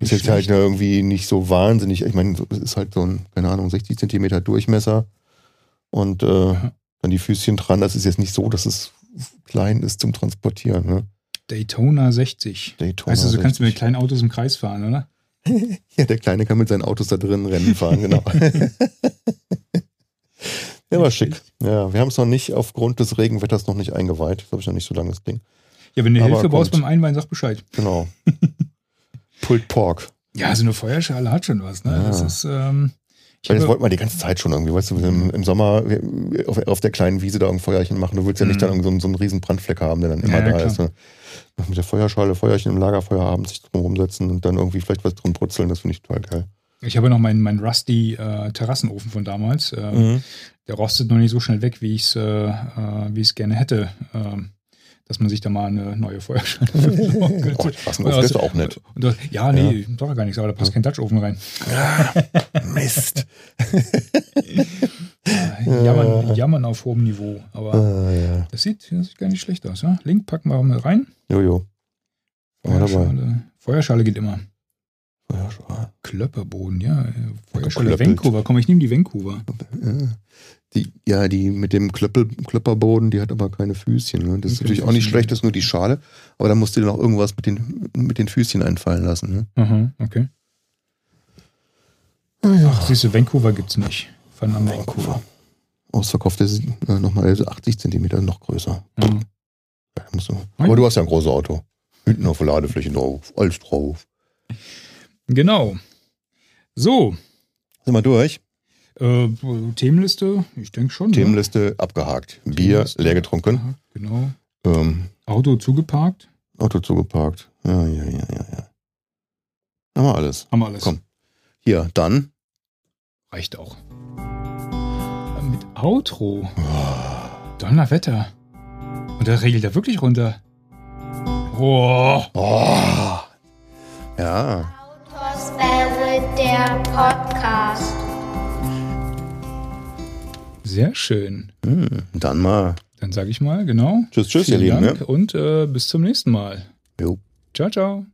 Ist jetzt halt schlecht. irgendwie nicht so wahnsinnig. Ich meine, es ist halt so ein, keine Ahnung, 60 Zentimeter Durchmesser und äh, Ja. dann die Füßchen dran. Das ist jetzt nicht so, dass es klein ist zum Transportieren. Ne? Daytona 60. Daytona Weißt du, so kannst du mit 60. kleinen Autos im Kreis fahren, oder? Ja, der Kleine kann mit seinen Autos da drin Rennen fahren, genau. ja, war schick. Ja, wir haben es noch nicht aufgrund des Regenwetters noch nicht eingeweiht. Das habe ich noch nicht so lange das Ding. Ja, wenn du Aber Hilfe brauchst kommt. beim Einweihen, sag Bescheid. Genau. Pulled Pork. Ja, so eine Feuerschale hat schon was, ne? Ja. Das ist, ähm, ich das wollten wir die ganze Zeit schon irgendwie, weißt du, im, im Sommer auf, auf der kleinen Wiese da ein Feuerchen machen. Du willst ja nicht Mhm. dann so, einen- so einen riesen Brandfleck haben, der dann immer ja, da klar. ist. Ne? Mit der Feuerschale, Feuerchen im Lagerfeuer abends sich drum rumsetzen und dann irgendwie vielleicht was drin brutzeln, das finde ich total geil. ich habe noch meinen mein Rusty äh, Terrassenofen von damals. Äh, Mhm. Der rostet noch nicht so schnell weg, wie ich es äh, äh, wie ich's gerne hätte. Ähm, dass man sich da mal eine neue Feuerschale könnte. Oh, was ein Ofen, das ist auch nett. Das, ja, nee, doch gar nichts, aber da passt kein Dutch Ofen rein. Mist. Äh, jammern, jammern auf hohem Niveau. Aber Ah, ja. das sieht, das sieht gar nicht schlecht aus. Ja? Link packen wir mal rein. Jojo. Feuerschale, Feuerschale geht immer. Feuerschale. Klöpperboden, ja. äh, Feuerschale Geklöppelt. Vancouver. Komm, ich nehme die Vancouver. Ja. Die, ja, die mit dem Klöppel, Klöpperboden, die hat aber keine Füßchen. Ne? Das ist natürlich auch nicht schlecht, das ist nur die Schale. Aber da musst du dir noch irgendwas mit den, mit den Füßchen einfallen lassen. Ne? Aha, okay. Ach, siehst du, Vancouver gibt's nicht. Von Vancouver. Ausverkauft ist äh, nochmal 80 Zentimeter noch größer. Ja. Ja, du, aber du hast ja ein großes Auto. Hinten auf der Ladefläche drauf, alles drauf. Genau. So, Sind wir durch? äh, Themenliste, ich denke schon. Themenliste abgehakt. Bier Themenliste. leer getrunken. Ne? Genau. Ähm, Auto zugeparkt. Auto zugeparkt. Ja, ja, ja, ja, ja. Haben wir alles. Haben wir alles. Komm. Hier, dann. Reicht auch. Outro. Donnerwetter. Und da regelt er wirklich runter. Oh. Oh. Ja. Der Podcast. Sehr schön. Hm, dann mal. Dann sage ich mal, genau. Tschüss, tschüss, ihr Vielen Lieben. Dank Ne? und äh, bis zum nächsten Mal. Jo. Ciao, ciao.